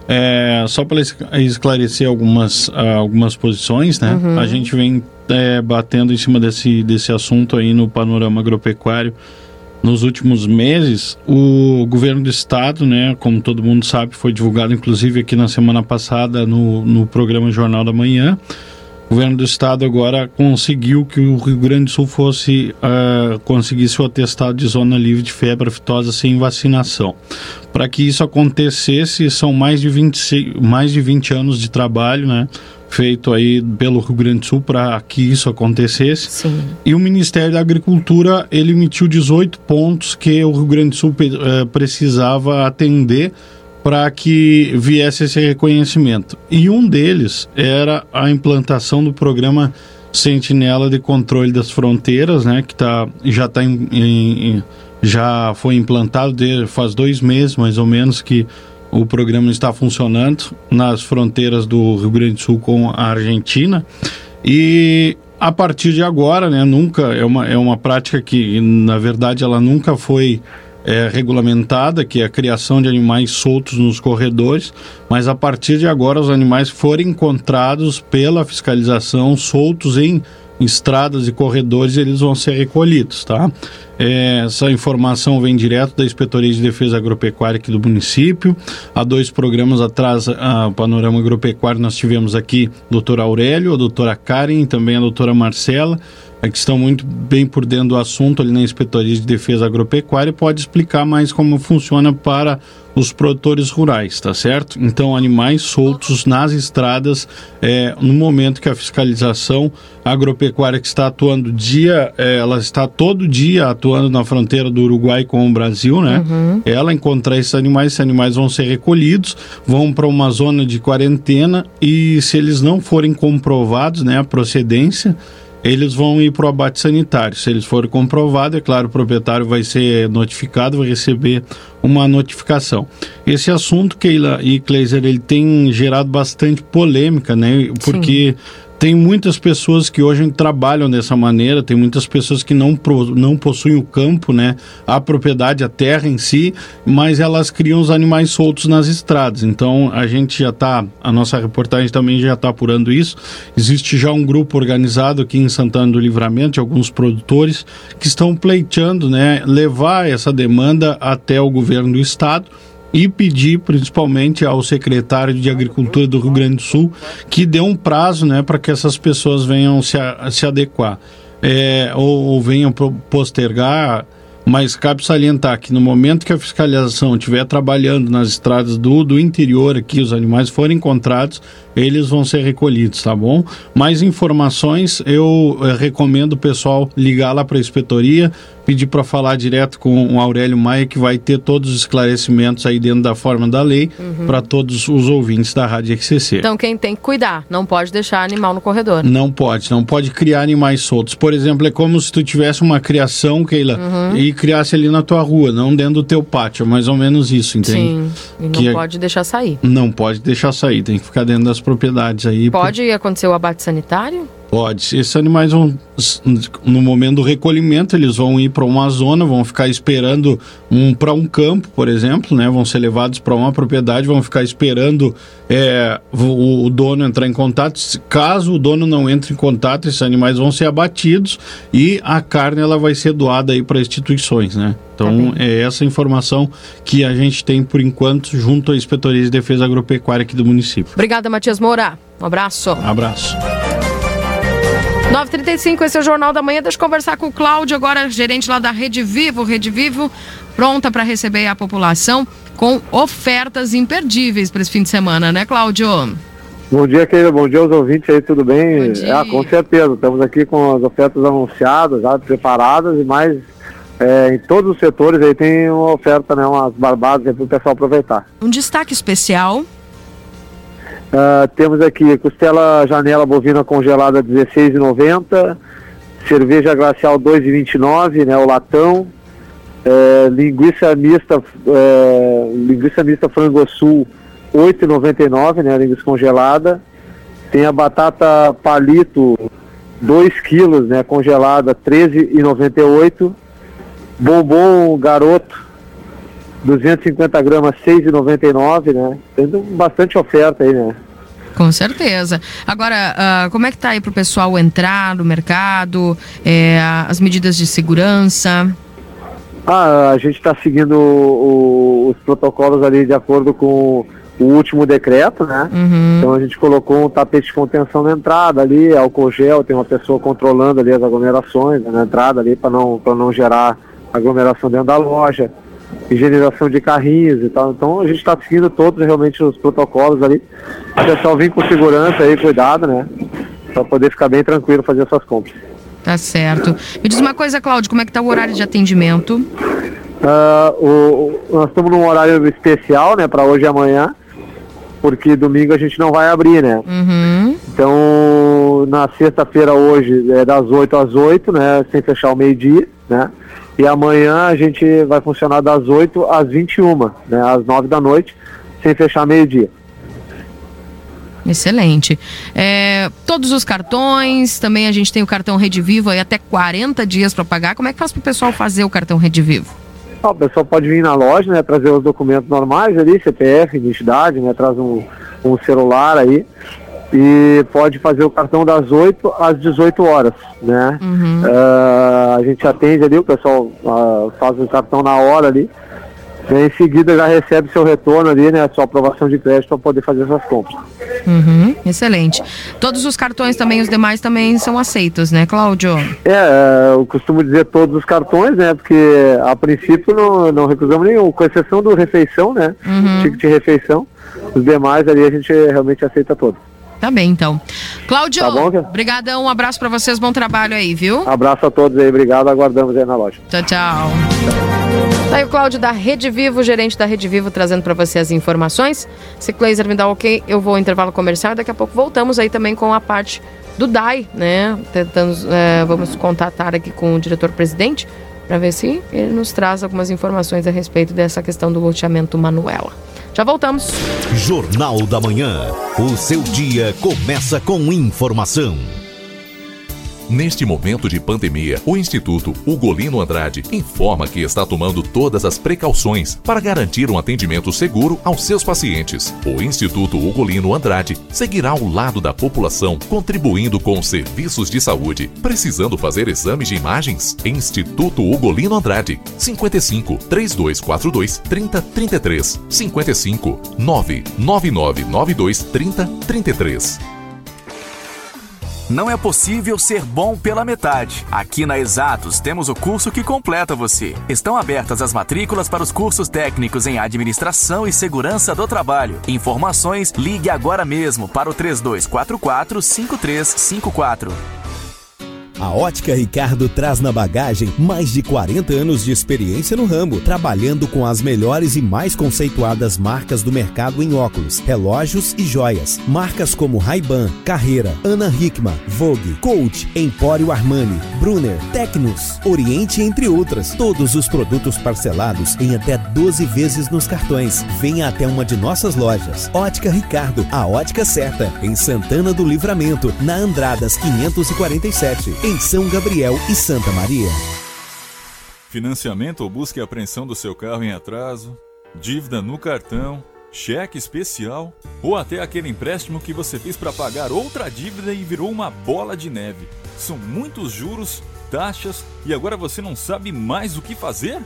S26: É, só para esclarecer algumas, algumas posições, né? Uhum. A gente vem é, batendo em cima desse, desse assunto aí no panorama agropecuário nos últimos meses. O governo do estado, né, como todo mundo sabe, foi divulgado inclusive aqui na semana passada no, no programa Jornal da Manhã. O governo do estado agora conseguiu que o Rio Grande do Sul fosse uh, conseguisse o atestado de zona livre de febre aftosa sem vacinação. Para que isso acontecesse, são mais de 20, mais de 20 anos de trabalho, né? feito aí pelo Rio Grande do Sul para que isso acontecesse. Sim. E o Ministério da Agricultura ele emitiu 18 pontos que o Rio Grande do Sul uh, precisava atender para que viesse esse reconhecimento. E um deles era a implantação do programa Sentinela de Controle das Fronteiras, né, que tá, já, tá em, em, já foi implantado de, faz dois meses, mais ou menos, que o programa está funcionando nas fronteiras do Rio Grande do Sul com a Argentina. E a partir de agora, né, nunca é uma, é uma prática que, na verdade, ela nunca foi é, regulamentada, que é a criação de animais soltos nos corredores, mas a partir de agora os animais forem encontrados pela fiscalização soltos em estradas e corredores, eles vão ser recolhidos, tá? É, essa informação vem direto da Inspetoria de Defesa Agropecuária aqui do município. Há dois programas atrás, a Panorama Agropecuário, nós tivemos aqui o doutor Aurélio, a doutora Karen e também a doutora Marcela é que estão muito bem por dentro do assunto ali na Inspetoria de Defesa Agropecuária, pode explicar mais como funciona para os produtores rurais, tá certo? Então, animais soltos nas estradas, é, no momento que a fiscalização agropecuária que está atuando dia, é, ela está todo dia atuando na fronteira do Uruguai com o Brasil, né? Uhum. Ela encontrar esses animais, esses animais vão ser recolhidos, vão para uma zona de quarentena e se eles não forem comprovados, né, a procedência, eles vão ir para o abate sanitário. Se eles forem comprovados, é claro, o proprietário vai ser notificado, vai receber uma notificação. Esse assunto, Keila e Kleiser, ele tem gerado bastante polêmica, né? Porque Sim tem muitas pessoas que hoje trabalham dessa maneira, tem muitas pessoas que não, não possuem o campo, né, a propriedade, a terra em si, mas elas criam os animais soltos nas estradas. Então a gente já está, a nossa reportagem também já está apurando isso. Existe já um grupo organizado aqui em Santana do Livramento, alguns produtores, que estão pleiteando, né, levar essa demanda até o governo do estado e pedir principalmente ao secretário de Agricultura do Rio Grande do Sul que dê um prazo né, para que essas pessoas venham se, a, se adequar é, ou, ou, venham postergar Mas cabe salientar que no momento que a fiscalização estiver trabalhando nas estradas do, do interior aqui, os animais forem encontrados, eles vão ser recolhidos, tá bom? Mais informações, eu eh, recomendo o pessoal ligar lá para a inspetoria, pedir para falar direto com o Aurélio Maia, que vai ter todos os esclarecimentos aí dentro da forma da lei
S2: Uhum.
S26: para todos os ouvintes da Rádio XCC.
S2: Então quem tem que cuidar, não pode deixar animal no corredor.
S26: Não pode, não pode criar animais soltos. Por exemplo, é como se tu tivesse uma criação, Keila,
S2: Uhum.
S26: e criasse ali na tua rua, não dentro do teu pátio. É mais ou menos isso, entende?
S2: Sim, e não
S26: Que é-
S2: pode deixar sair.
S26: Não pode deixar sair, tem que ficar dentro das propriedades aí.
S2: Pode acontecer o abate sanitário?
S26: Pode. Esses animais vão, no momento do recolhimento, eles vão ir para uma zona, vão ficar esperando um para um campo, por exemplo, né? Vão ser levados para uma propriedade, vão ficar esperando é, o, o dono entrar em contato. Caso o dono não entre em contato, esses animais vão ser abatidos e a carne ela vai ser doada aí para instituições, né? Então é essa informação que a gente tem por enquanto junto à Inspetoria de Defesa Agropecuária aqui do município.
S2: Obrigada, Matias Moura. Um abraço.
S26: Abraço.
S2: 9h35, esse é o Jornal da Manhã. Deixa eu conversar com o Cláudio, agora gerente lá da Rede Vivo. Rede Vivo pronta para receber a população com ofertas imperdíveis para esse fim de semana, né, Cláudio?
S27: Bom dia, querida. Bom dia aos ouvintes aí, tudo bem? Ah, com certeza. Estamos aqui com as ofertas anunciadas, já preparadas e mais é, em todos os setores aí tem uma oferta, né? Umas barbadas aí para o pessoal aproveitar.
S2: Um destaque especial.
S27: Ah, temos aqui costela janela bovina congelada R$16,90, cerveja glacial R$2,29, né? O latão. É, linguiça mista, é, linguiça mista frango sul 8,99, né, linguiça congelada. Tem a batata palito 2 quilos, né, congelada 13,98. Bombom garoto 250 gramas 6,99, né. Tem bastante oferta aí, né.
S2: Com certeza. Agora, ah, como é que tá aí pro pessoal entrar no mercado? É, as medidas de segurança?
S27: Ah, a gente está seguindo o- os protocolos ali de acordo com o último decreto, né? Então a gente colocou um tapete de contenção na entrada ali, álcool gel, tem uma pessoa controlando ali as aglomerações né, na entrada ali para não, pra não gerar aglomeração dentro da loja, higienização de carrinhos e tal. Então a gente está seguindo todos realmente os protocolos ali. O pessoal vir com segurança aí, cuidado, né? Para poder ficar bem tranquilo fazer suas compras.
S2: Tá certo. Me diz uma coisa, Cláudio, como é que tá o horário de atendimento?
S27: O, o- nós estamos num horário especial, né, para hoje e amanhã, porque domingo a gente não vai abrir, né?
S2: Uhum.
S27: Então, na sexta-feira hoje é das 8 às 8, né, sem fechar o meio-dia, né? E amanhã a gente vai funcionar das 8 às 21, né, às 9 da noite, sem fechar meio-dia.
S2: Excelente. É, todos os cartões, também a gente tem o cartão Rede Vivo aí até 40 dias para pagar. Como é que faz pro pessoal fazer o cartão Rede Vivo?
S27: Ah, o pessoal pode vir na loja, né, trazer os documentos normais ali, CPF, identidade, né, traz um, um celular aí e pode fazer o cartão das 8 às 18 horas, né? Ah, a gente atende ali, o pessoal ah, faz o cartão na hora ali, em seguida já recebe seu retorno ali, né, sua aprovação de crédito para poder fazer suas compras.
S2: Uhum, excelente. Todos os cartões também, os demais também são aceitos, né, Cláudio?
S27: É, eu costumo dizer todos os cartões, né? Porque a princípio não, não recusamos nenhum, com exceção do refeição, né?
S2: Uhum.
S27: Ticket de refeição. Os demais ali a gente realmente aceita todos.
S2: Tá bem, então. Cláudio,
S27: Tá bom, Tia?
S2: brigadão, um abraço para vocês, bom trabalho aí, viu?
S27: Abraço a todos aí, obrigado, aguardamos aí na loja.
S2: Tchau, tchau. Tá aí o Cláudio da Rede Vivo, gerente da Rede Vivo, trazendo para você as informações. Se Kleiser me dá ok, eu vou ao intervalo comercial e daqui a pouco voltamos aí também com a parte do DAI, né? Tentando, é, vamos contatar aqui com o diretor-presidente para ver se ele nos traz algumas informações a respeito dessa questão do loteamento Manuela. Já voltamos.
S24: Jornal da Manhã. O seu dia começa com informação.
S1: Neste momento de pandemia, o Instituto Ugolino Andrade informa que está tomando todas as precauções para garantir um atendimento seguro aos seus pacientes. O Instituto Ugolino Andrade seguirá ao lado da população, contribuindo com os serviços de saúde. Precisando fazer exames de imagens? Instituto Ugolino Andrade, 55 3242 3033 55 99992 3033.
S12: Não é possível ser bom pela metade. Aqui na Exatos temos o curso que completa você. Estão abertas as matrículas para os cursos técnicos em Administração e Segurança do Trabalho. Informações, ligue agora mesmo para o 3244 5354.
S14: A Ótica Ricardo traz na bagagem mais de 40 anos de experiência no ramo, trabalhando com as melhores e mais conceituadas marcas do mercado em óculos, relógios e joias. Marcas como Ray-Ban, Carreira, Ana Hickman, Vogue, Coach, Empório Armani, Brunner, Tecnos, Oriente, entre outras. Todos os produtos parcelados em até 12 vezes nos cartões. Venha até uma de nossas lojas. Ótica Ricardo, a ótica certa, em Santana do Livramento, na Andradas 547 em São Gabriel e Santa Maria.
S28: Financiamento ou busca e apreensão do seu carro em atraso, dívida no cartão, cheque especial ou até aquele empréstimo que você fez para pagar outra dívida e virou uma bola de neve. São muitos juros, taxas e agora você não sabe mais o que fazer?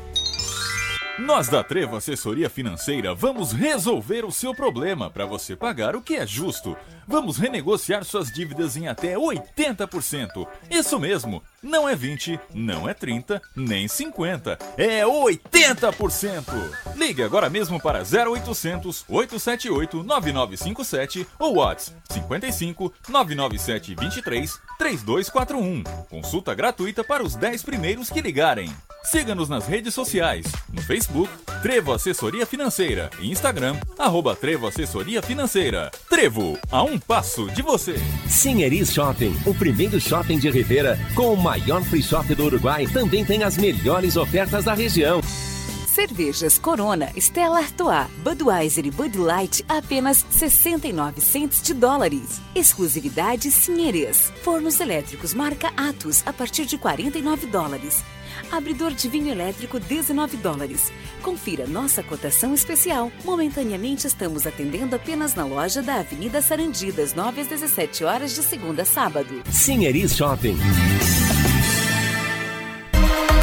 S28: Nós da Trevo Assessoria Financeira vamos resolver o seu problema para você pagar o que é justo. Vamos renegociar suas dívidas em até 80%. Isso mesmo, não é 20, não é 30, nem 50, é 80%. Ligue agora mesmo para 0800 878 9957 ou WhatsApp 55 997 23 3241. Consulta gratuita para os 10 primeiros que ligarem. Siga-nos nas redes sociais, no Facebook, Trevo Assessoria Financeira e Instagram, arroba Trevo Assessoria Financeira. Trevo, a um passo de você.
S17: Sinheris Shopping, o primeiro shopping de Rivera com o maior free shop do Uruguai, também tem as melhores ofertas da região.
S29: Cervejas Corona, Stella Artois, Budweiser e Bud Light apenas 69 centes de dólares. Exclusividade Sinheres. Fornos elétricos marca Atos a partir de 49 dólares. Abridor de vinho elétrico 19 dólares. Confira nossa cotação especial. Momentaneamente estamos atendendo apenas na loja da Avenida Sarandi das 9 às 17 horas de segunda a sábado.
S17: Sinheris Shopping.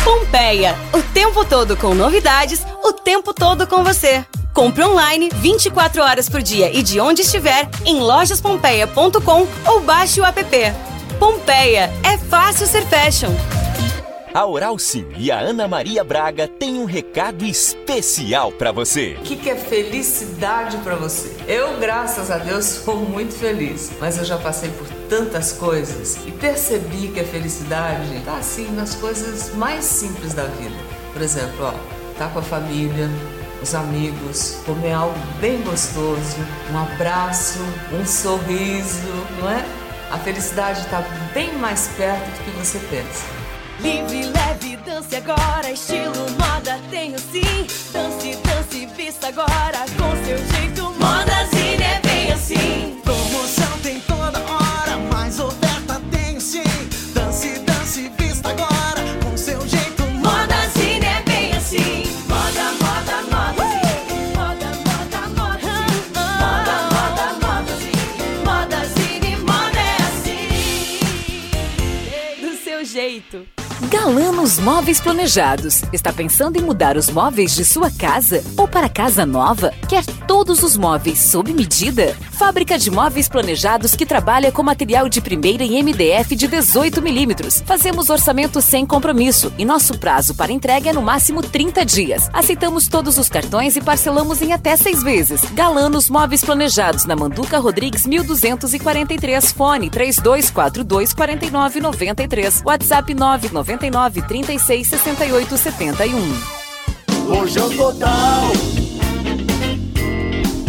S16: Pompeia, o tempo todo com novidades, o tempo todo com você. Compre online 24 horas por dia e de onde estiver em lojaspompeia.com ou baixe o app. Pompeia, é fácil ser fashion.
S17: A Oral Sim e a Ana Maria Braga têm um recado especial para você.
S30: O que, que é felicidade para você? Eu, graças a Deus, sou muito feliz, mas eu já passei por tantas coisas e percebi que a felicidade está assim nas coisas mais simples da vida. Por exemplo, ó, tá com a família, os amigos, comer algo bem gostoso, um abraço, um sorriso, não é? A felicidade está bem mais perto do que você pensa.
S18: Livre, leve, dance agora, estilo moda tenho sim. Dance, dance, vista agora com seu jeito. Modazine é bem assim. Promoção tem toda hora, mais oferta
S29: Galanos Móveis Planejados. Está pensando em mudar os móveis de sua casa ou para casa nova? Quer todos os móveis sob medida? Fábrica de móveis planejados que trabalha com material de primeira em MDF de 18 milímetros. Fazemos orçamento sem compromisso e nosso prazo para entrega é no máximo 30 dias. Aceitamos todos os cartões e parcelamos em até seis vezes. Galanos Móveis Planejados na Manduca Rodrigues 1243. Fone 3242 4993. WhatsApp 999 36 68 71.
S18: Lojão total.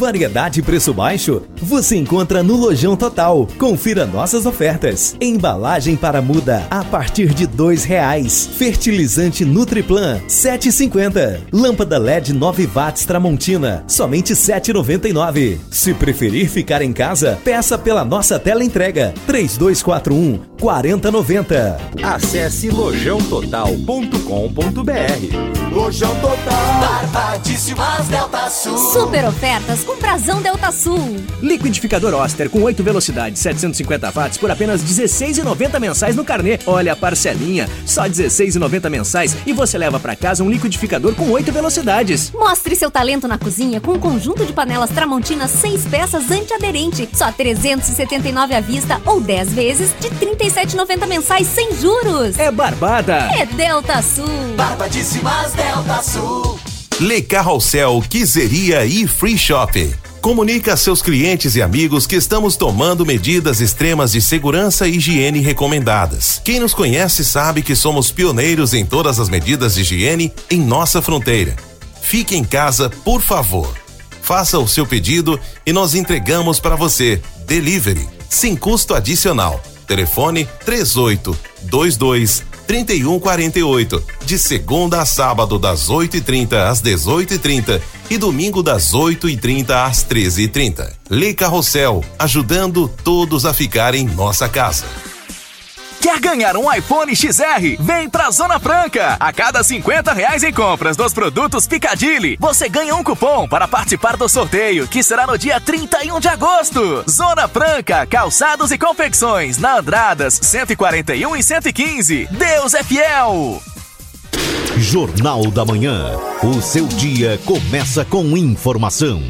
S14: Variedade e preço baixo? Você encontra no Lojão Total. Confira nossas ofertas. Embalagem para muda a partir de dois reais. Fertilizante Nutriplan 7,50. Lâmpada LED 9 watts Tramontina somente 7,99. Se preferir ficar em casa, peça pela nossa tela entrega 3241 4090.
S21: Acesse lojãototal.com.br.
S18: Lojão total. Barbadíssimas Delta Sul.
S22: Super ofertas com Prazão Delta Sul.
S23: Liquidificador Oster com 8 velocidades, 750 watts por apenas R$16,90 mensais no carnê. Olha a parcelinha, só R$16,90 mensais e você leva para casa um liquidificador com 8 velocidades.
S22: Mostre seu talento na cozinha com um conjunto de panelas Tramontina 6 peças antiaderente, só R$ 379 à vista ou 10 vezes de R$ 37,90 mensais sem juros.
S23: É barbada.
S22: É Delta Sul.
S18: Barbadíssimas Delta Sul.
S13: Le Carrossel Quiseria e Free Shop. Comunica a seus clientes e amigos que estamos tomando medidas extremas de segurança e higiene recomendadas. Quem nos conhece sabe que somos pioneiros em todas as medidas de higiene em nossa fronteira. Fique em casa, por favor. Faça o seu pedido e nós entregamos para você. Delivery, sem custo adicional. Telefone 38 22 3148. De segunda a sábado, das 8h30 às 18h30 e domingo das 8h30 às 13h30. Lei Carrossel, ajudando todos a ficar em nossa casa.
S12: Quer ganhar um iPhone XR? Vem pra Zona Franca! A cada 50 reais em compras dos produtos Picadilly, você ganha um cupom para participar do sorteio, que será no dia 31 de agosto. Zona Franca, calçados e confecções, na Andradas 141 e 115. Deus é fiel!
S14: Jornal da Manhã. O seu dia começa com informação.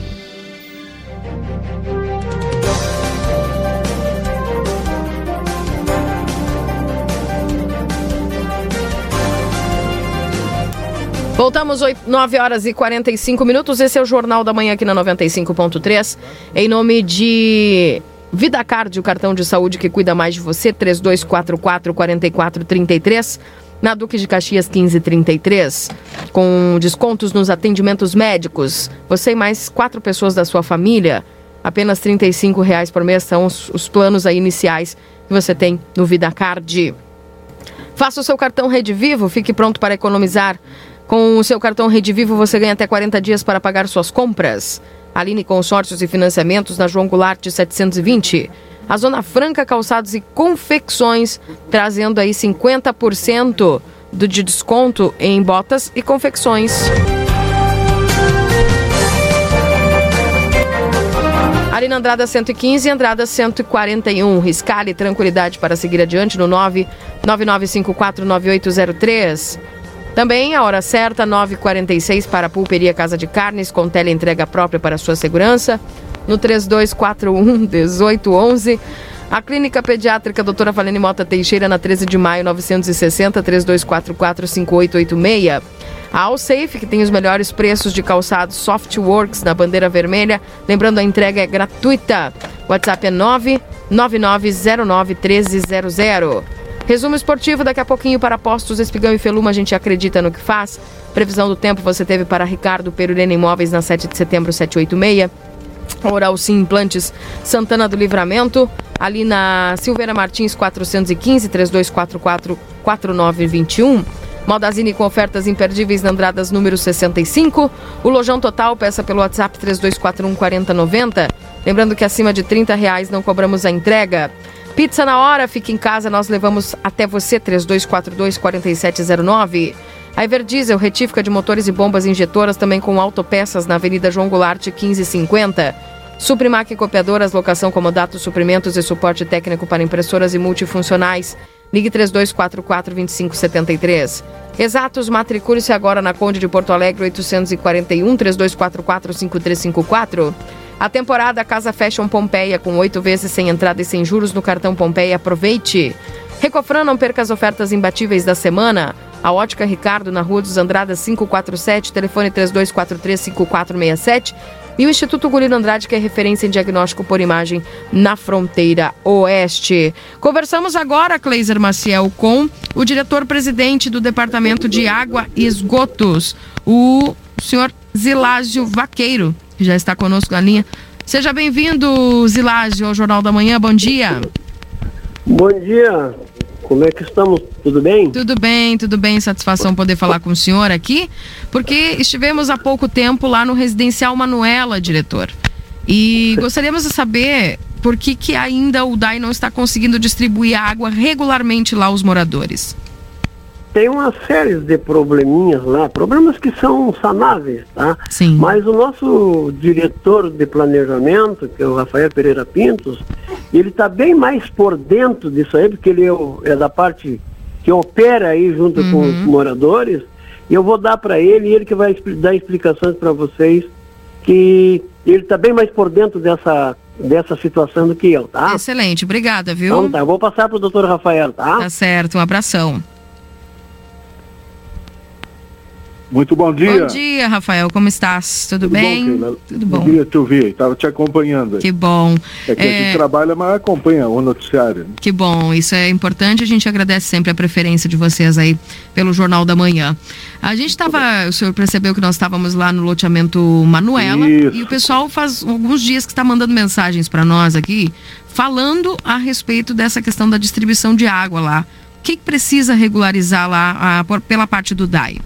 S2: Voltamos 8, 9 horas e 45 minutos. Esse é o Jornal da Manhã aqui na 95.3. Em nome de Vida Card, o cartão de saúde que cuida mais de você, 3244 4433. Na Duque de Caxias 1533, com descontos nos atendimentos médicos. Você e mais quatro pessoas da sua família, apenas 35 reais por mês são os, os planos aí iniciais que você tem no Vida Card. Faça o seu cartão Rede Vivo, fique pronto para economizar. Com o seu cartão Rede Vivo, você ganha até 40 dias para pagar suas compras. Aline Consórcios e Financiamentos na João Goulart 720. A Zona Franca Calçados e Confecções, trazendo aí 50% do de desconto em botas e confecções. Arina Andrada 115 e Andrada 141. Riscale tranquilidade para seguir adiante no 999549803. Também a hora certa, 9h46 para a Pulperia Casa de Carnes, com entrega própria para sua segurança. No 3241-1811. A Clínica Pediátrica Doutora Valene Mota Teixeira, na 13 de maio, 960, 3244-5886. A Alsafe, que tem os melhores preços de calçados Softworks na bandeira vermelha. Lembrando, a entrega é gratuita. WhatsApp é 999091300. Resumo esportivo daqui a pouquinho para Postos Espigão e Feluma, a gente acredita no que faz. Previsão do tempo você teve para Ricardo Perurena Imóveis na 7 de setembro 786. Oral Sim Implantes Santana do Livramento, ali na Silveira Martins 415 3244 4921. Maldazine com ofertas imperdíveis na Andradas número 65. O Lojão Total peça pelo WhatsApp 3241 4090. Lembrando que acima de 30 reais não cobramos a entrega. Pizza na hora, fique em casa, nós levamos até você 3242 4709. A Everdiesel, retífica de motores e bombas injetoras, também com autopeças na Avenida João Goulart 1550. Suprimac Copiadoras, locação comodato, suprimentos e suporte técnico para impressoras e multifuncionais. Ligue 3244-2573. Exatos, matricule-se agora na Conde de Porto Alegre 841 3244 5354. A temporada Casa Fashion Pompeia com oito vezes sem entrada e sem juros no cartão Pompeia. Aproveite! Recofran, não perca as ofertas imbatíveis da semana. A Ótica Ricardo, na Rua dos Andradas 547, telefone 3243-5467. E o Instituto Gulino Andrade, que é referência em diagnóstico por imagem na fronteira oeste. Conversamos agora, Cleiser Maciel, com o diretor-presidente do Departamento de Água e Esgotos, o senhor Zilásio Vaqueiro, que já está conosco na linha. Seja bem-vindo, Zilásio, ao Jornal da Manhã. Bom dia.
S31: Bom dia. Como é que estamos? Tudo bem?
S2: Tudo bem, tudo bem. Satisfação poder falar com o senhor aqui, porque estivemos há pouco tempo lá no Residencial Manuela, diretor. E gostaríamos de saber por que, que ainda o DAI não está conseguindo distribuir água regularmente lá aos moradores.
S31: Tem uma série de probleminhas lá, problemas que são sanáveis, tá?
S2: Sim.
S31: Mas o nosso diretor de planejamento, que é o Rafael Pereira Pintos, ele está bem mais por dentro disso aí, porque ele é, é da parte que opera aí junto com os moradores, e eu vou dar para ele, ele que vai dar explicações para vocês, que ele está bem mais por dentro dessa, dessa situação do que eu, tá?
S2: Excelente, obrigada, viu?
S31: Então tá, eu vou passar pro doutor Rafael, tá?
S2: Tá certo, um abração.
S32: Muito bom dia.
S2: Bom dia, Rafael, como estás? Tudo, bem?
S32: Keila?
S2: Tudo bom.
S32: Queria te ouvir, estava te acompanhando. aí.
S2: Que bom.
S32: É que a
S2: É,
S32: gente trabalha, mas acompanha o noticiário. né?
S2: Que bom, isso é importante. A gente agradece sempre a preferência de vocês aí pelo Jornal da Manhã. A gente estava, o senhor percebeu que nós estávamos lá no loteamento Manuela
S32: Isso.
S2: e o pessoal faz alguns dias que está mandando mensagens para nós aqui, falando a respeito dessa questão da distribuição de água lá. O que, que precisa regularizar lá a- por- pela parte do DAI?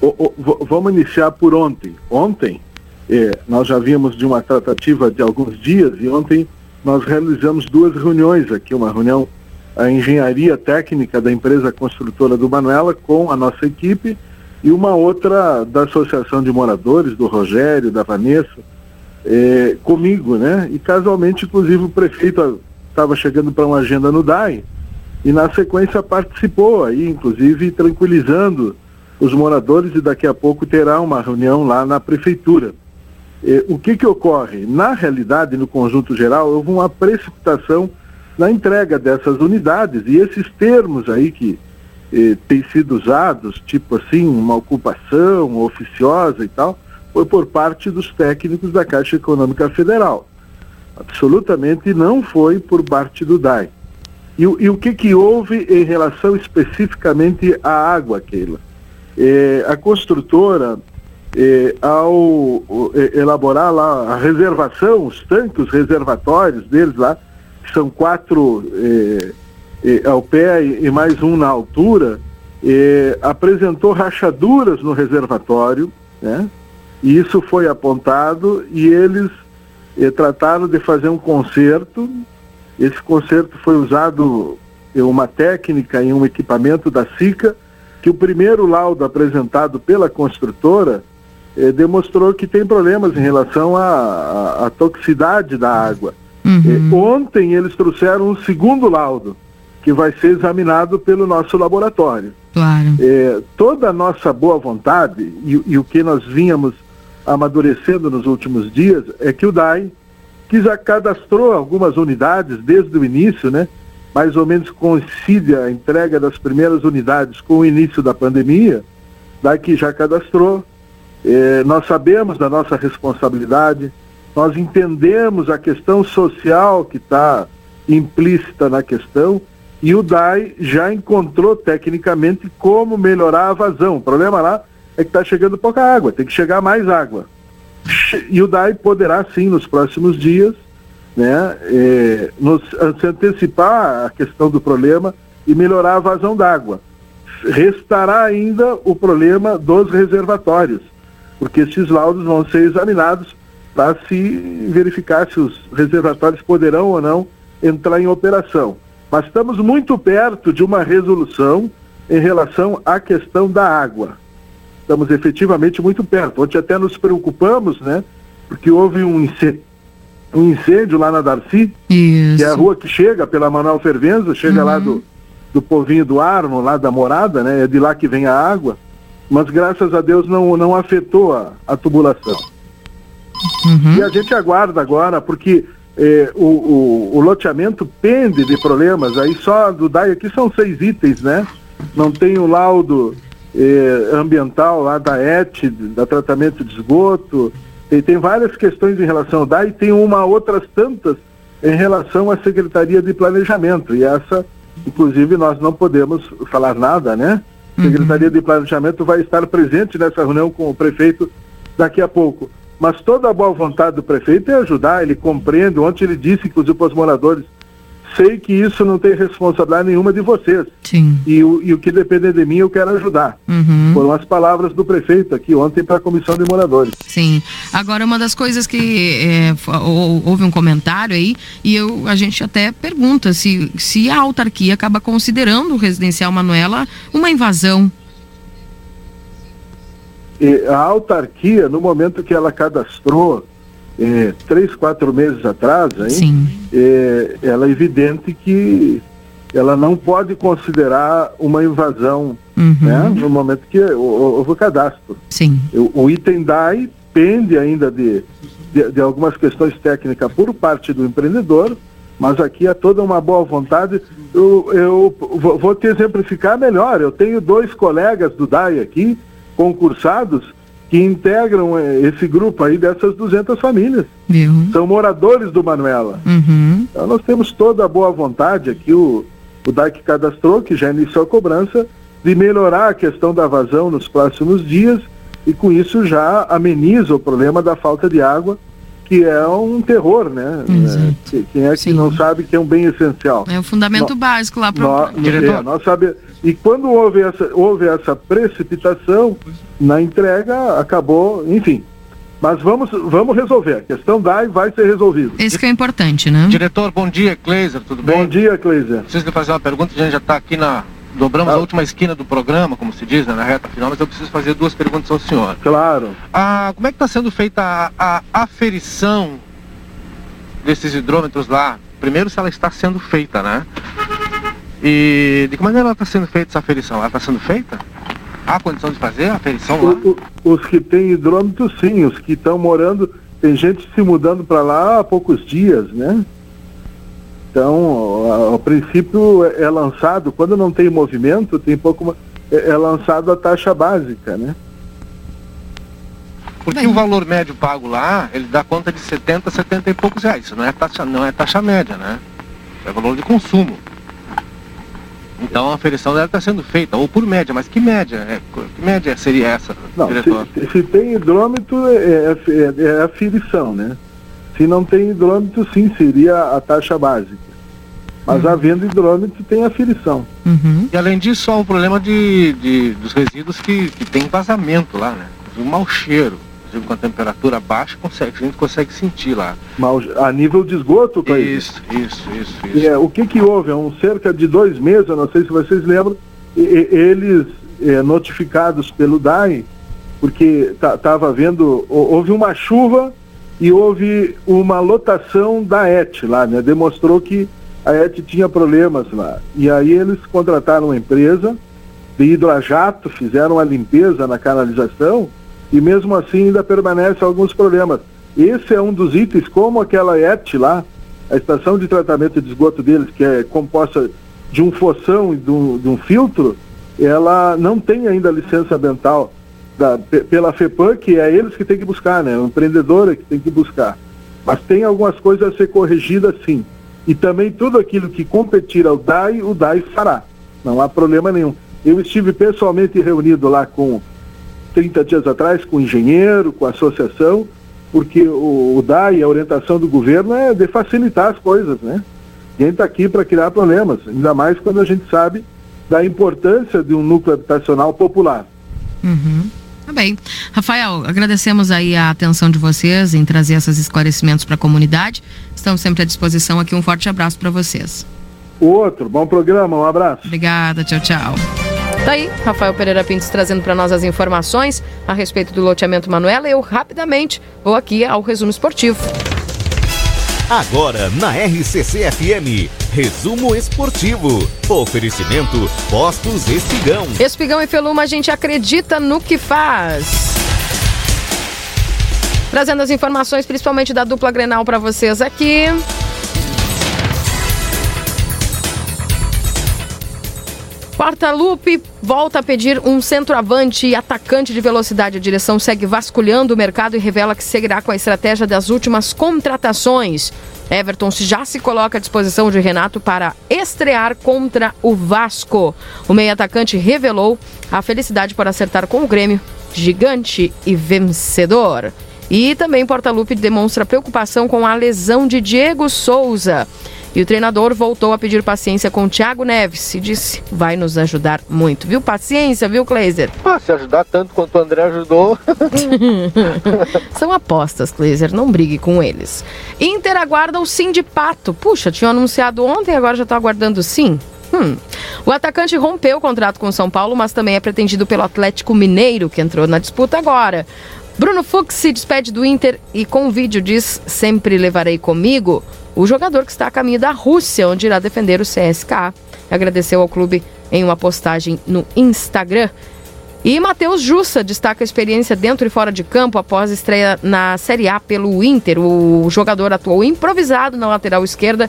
S32: O- o- vamos iniciar por ontem. Ontem, eh, nós já vimos de uma tratativa de alguns dias e ontem nós realizamos duas reuniões aqui, uma reunião a engenharia técnica da empresa construtora do Manuela com a nossa equipe e uma outra da Associação de Moradores, do Rogério, da Vanessa, eh, comigo, né? E casualmente, inclusive, o prefeito estava chegando para uma agenda no DAI e na sequência participou aí, inclusive tranquilizando os moradores e daqui a pouco terá uma reunião lá na prefeitura. Eh, o que que ocorre? Na realidade, no conjunto geral, houve uma precipitação na entrega dessas unidades e esses termos aí que eh, têm sido usados, tipo assim, uma ocupação oficiosa e tal, foi por parte dos técnicos da Caixa Econômica Federal. Absolutamente não foi por parte do DAI. E, e o que, que houve em relação especificamente à água, Keila? Eh, a construtora, eh, ao eh, elaborar lá a reservação, os tanques, os reservatórios deles lá, que são quatro eh, eh, ao pé e, mais um na altura, apresentou rachaduras no reservatório, né? E isso foi apontado e eles trataram de fazer um conserto. Esse conserto foi usado uma técnica e um equipamento da SICA, que o primeiro laudo apresentado pela construtora eh, demonstrou que tem problemas em relação à, toxicidade da água. Eh, ontem eles trouxeram um segundo laudo, que vai ser examinado pelo nosso laboratório.
S2: Claro.
S32: É, toda a nossa boa vontade e, e o que nós vínhamos amadurecendo nos últimos dias é que o DAI, que já cadastrou algumas unidades desde o início, né? Mais ou menos coincide a entrega das primeiras unidades com o início da pandemia, DAI que já cadastrou. É, nós sabemos da nossa responsabilidade, nós entendemos a questão social que está implícita na questão e o DAI já encontrou tecnicamente como melhorar a vazão. O problema lá é que está chegando pouca água, tem que chegar mais água. E o DAI poderá sim, nos próximos dias, né, nos, se antecipar a questão do problema e melhorar a vazão d'água. Restará ainda o problema dos reservatórios, porque esses laudos vão ser examinados para se verificar se os reservatórios poderão ou não entrar em operação. Mas estamos muito perto de uma resolução em relação à questão da água. Estamos efetivamente muito perto. Ontem até nos preocupamos, né? Porque houve um incêndio, um incêndio lá na Darcy, que é a rua que chega pela Manuel Fervenza, chega lá do, do povinho do Armo, lá da morada, né? É de lá que vem a água. Mas graças a Deus não, não afetou a, a tubulação. E a gente aguarda agora, porque eh, o, o, o loteamento pende de problemas, aí só do DAI aqui são seis itens, né? Não tem o laudo eh, ambiental lá da ET, da tratamento de esgoto, e tem várias questões em relação ao DAI, tem uma outras tantas em relação à Secretaria de Planejamento, e essa, inclusive, nós não podemos falar nada, né? A Secretaria de Planejamento vai estar presente nessa reunião com o prefeito daqui a pouco. Mas toda a boa vontade do prefeito é ajudar, ele compreende. Ontem ele disse, inclusive, para os moradores: sei que isso não tem responsabilidade nenhuma de vocês.
S2: Sim.
S32: E, o, e o que depender de mim, eu quero ajudar.
S2: Uhum.
S32: Foram as palavras do prefeito aqui ontem para a comissão de moradores.
S2: Sim. Agora, uma das coisas que é, houve um comentário aí, e eu, a gente até pergunta se, se a autarquia acaba considerando o residencial Manuela uma invasão.
S32: E a autarquia, no momento que ela cadastrou, eh, três, quatro meses atrás, hein, eh, ela é evidente que ela não pode considerar uma invasão né, no momento que hou- houve o cadastro.
S2: Sim.
S32: O, o item DAI pende ainda de, de, de algumas questões técnicas por parte do empreendedor, mas aqui há toda uma boa vontade. Eu, eu vou vou te exemplificar melhor. Eu tenho dois colegas do DAI aqui, concursados, que integram eh, esse grupo aí dessas 200 famílias.
S2: Viu?
S32: São moradores do Manuela.
S2: Uhum.
S32: Então nós temos toda a boa vontade aqui, o, o DAI que cadastrou, que já iniciou a cobrança, de melhorar a questão da vazão nos próximos dias e com isso já ameniza o problema da falta de água, que é um terror, né? É, que- quem é que não sabe que é um bem essencial?
S2: É o fundamento
S32: No-
S2: básico lá para
S32: Nó- é, nós sabe, e quando houve essa, houve essa precipitação na entrega, acabou, enfim. Mas vamos, vamos resolver. A questão DAI vai ser resolvida.
S2: Esse que é importante, né?
S8: Diretor, bom dia, Kleiser, tudo bem?
S32: Bom dia, Kleiser.
S8: Preciso lhe fazer uma pergunta, a gente já está aqui na. Dobramos a última esquina do programa, como se diz, né, na reta final, mas eu preciso fazer duas perguntas ao senhor.
S32: Claro.
S8: Ah, como é que está sendo feita a, a aferição desses hidrômetros lá? Primeiro, se ela está sendo feita, né? E de que maneira ela está sendo feita essa aferição? Ela está sendo feita? Há condição de fazer a aferição lá?
S32: O- o- os que têm hidrômetro, sim. Os que estão morando, tem gente se mudando para lá há poucos dias, né? Então, a- a princípio é é lançado, quando não tem movimento, tem pouco. É, é lançado a taxa básica, né?
S8: Porque o valor médio pago lá, ele dá conta de 70, 70 e poucos reais. Isso não é taxa, não é taxa média, né? É valor de consumo. Então a aferição deve estar sendo feita, ou por média, mas que média? É, que média seria essa,
S32: Não,
S8: diretor?
S32: se, se tem hidrômetro, é, é, é, é aferição, né? Se não tem hidrômetro, sim, seria a taxa básica. Mas havendo hidrômetro, tem aferição.
S8: E além disso, há o problema de, de- dos resíduos que, que tem vazamento lá, né? O mau cheiro. Inclusive com a temperatura baixa, consegue, a gente consegue sentir lá.
S32: Mas a nível de esgoto, Cleiton.
S8: Isso, isso, isso, isso.
S32: E, é, o que que houve? Há um cerca de dois meses, eu não sei se vocês lembram, e- e- eles é, notificados pelo DAI, porque estava havendo, hou- houve uma chuva e houve uma lotação da ET lá, né? Demonstrou que a ET tinha problemas lá. E aí eles contrataram uma empresa de hidrojato, fizeram a limpeza na canalização e mesmo assim ainda permanecem alguns problemas. Esse é um dos itens, como aquela ET lá, a estação de tratamento de esgoto deles, que é composta de um fossão e de um, de um filtro, ela não tem ainda licença ambiental da- pe- pela FEPAM, que é eles que tem que buscar, né? O empreendedor é que tem que buscar. Mas tem algumas coisas a ser corrigidas sim. E também tudo aquilo que competir ao DAI, o DAI fará. Não há problema nenhum. Eu estive pessoalmente reunido lá com 30 dias atrás com o engenheiro, com a associação, porque o, o DAI, a orientação do governo é de facilitar as coisas, né? Ninguém está aqui para criar problemas, ainda mais quando a gente sabe da importância de um núcleo habitacional popular.
S2: Uhum. Tá bem. Rafael, agradecemos aí a atenção de vocês em trazer esses esclarecimentos para a comunidade. Estamos sempre à disposição aqui. Um forte abraço para vocês.
S32: Outro, bom programa, um abraço.
S2: Obrigada, tchau, tchau. Tá aí, Rafael Pereira Pintos trazendo para nós as informações a respeito do loteamento Manuela. Eu rapidamente vou aqui ao resumo esportivo.
S14: Agora na RCC FM, resumo esportivo. Oferecimento Postos Espigão.
S2: Espigão e Feluma, a gente acredita no que faz. Trazendo as informações, principalmente da dupla Grenal para vocês aqui. Portalupe volta a pedir um centroavante e atacante de velocidade. A direção segue vasculhando o mercado e revela que seguirá com a estratégia das últimas contratações. Everton já se coloca à disposição de Renato para estrear contra o Vasco. O meio-atacante revelou a felicidade por acertar com o Grêmio, gigante e vencedor. E também Portalupe demonstra preocupação com a lesão de Diego Souza. E o treinador voltou a pedir paciência com o Thiago Neves e disse: vai nos ajudar muito. Viu? Paciência, viu, Kleiser?
S8: Ah, se ajudar tanto quanto o André ajudou.
S2: São apostas, Kleiser, não brigue com eles. Inter aguarda o sim de pato. Puxa, tinha anunciado ontem, agora já está aguardando sim. Hum. O atacante rompeu o contrato com o São Paulo, mas também é pretendido pelo Atlético Mineiro, que entrou na disputa agora. Bruno Fux se despede do Inter e com o vídeo diz: Sempre levarei comigo o jogador que está a caminho da Rússia, onde irá defender o CSKA. Agradeceu ao clube em uma postagem no Instagram. E Matheus Jussa destaca a experiência dentro e fora de campo após a estreia na Série A pelo Inter. O jogador atuou improvisado na lateral esquerda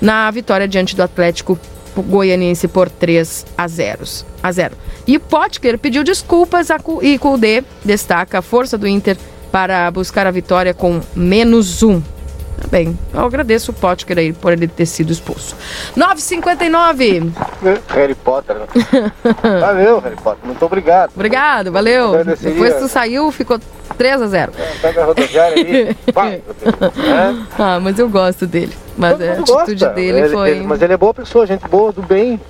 S2: na vitória diante do Atlético Goianiense por 3 a 0. A 0. E Potker pediu desculpas a e Kudê destaca a força do Inter para buscar a vitória com menos um. Tá bem, eu agradeço o Potker aí por ele ter sido expulso. 9h59.
S8: Harry Potter. né? Valeu, Harry Potter. Muito obrigado.
S2: Obrigado, valeu. Depois tu saiu, ficou 3 a 0.
S8: Pega a rodoviária. Vai, Deus. né?
S2: Ah, mas eu gosto dele. Mas a
S8: Todo mundo
S2: atitude
S8: gosta.
S2: dele
S8: Ele-
S2: foi.
S8: ele- mas ele é boa pessoa, gente boa, do bem.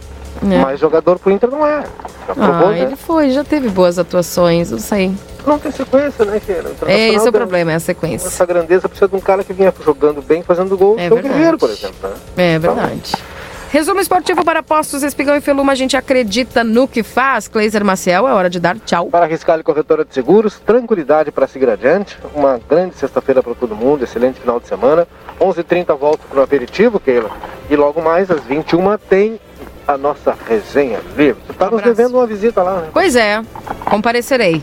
S2: É.
S8: Mas jogador pro Inter não é. Já provou,
S2: Ah,
S8: né?
S2: ele foi, já teve boas atuações, não sei.
S8: Não tem sequência, né, Keira?
S2: É,
S8: Internacional
S2: esse é o problema, é a sequência.
S8: Essa grandeza precisa de um cara que vinha jogando bem, fazendo gol.
S2: É
S8: É. Guerreiro, por exemplo. Né?
S2: É verdade. Resumo esportivo para postos, Espigão e Feluma. A gente acredita no que faz. Cleiser Maciel, é hora de dar tchau.
S8: Para Riscale Corretora de Seguros, tranquilidade para seguir adiante. Uma grande sexta-feira para todo mundo, excelente final de semana. 11h30 volto para o aperitivo, Keila. E logo mais, às 21 tem a nossa resenha livre. Você está nos devendo uma visita lá, né?
S2: Pois é, comparecerei.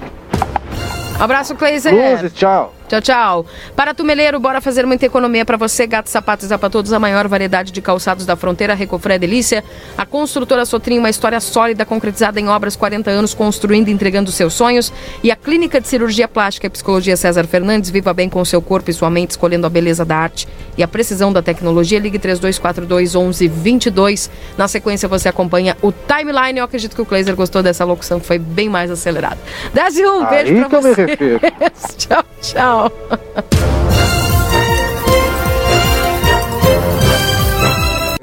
S2: Abraço, Cleiser.
S8: Tchau.
S2: Tchau, tchau. Para Tumeleiro, bora fazer muita economia para você. Gato, sapatos e para todos, a maior variedade de calçados da fronteira. Recofré Delícia. A construtora Sotrim, uma história sólida, concretizada em obras 40 anos, construindo e entregando seus sonhos. E a Clínica de Cirurgia Plástica e Psicologia César Fernandes. Viva bem com o seu corpo e sua mente, escolhendo a beleza da arte e a precisão da tecnologia. Ligue 3242 1122. Na sequência, você acompanha o timeline. Eu acredito que o Kleiser gostou dessa locução, que foi bem mais acelerada. 10 e 1, beijo
S8: Aí
S2: pra
S8: que eu me
S2: você.
S8: refiro.
S2: tchau, now.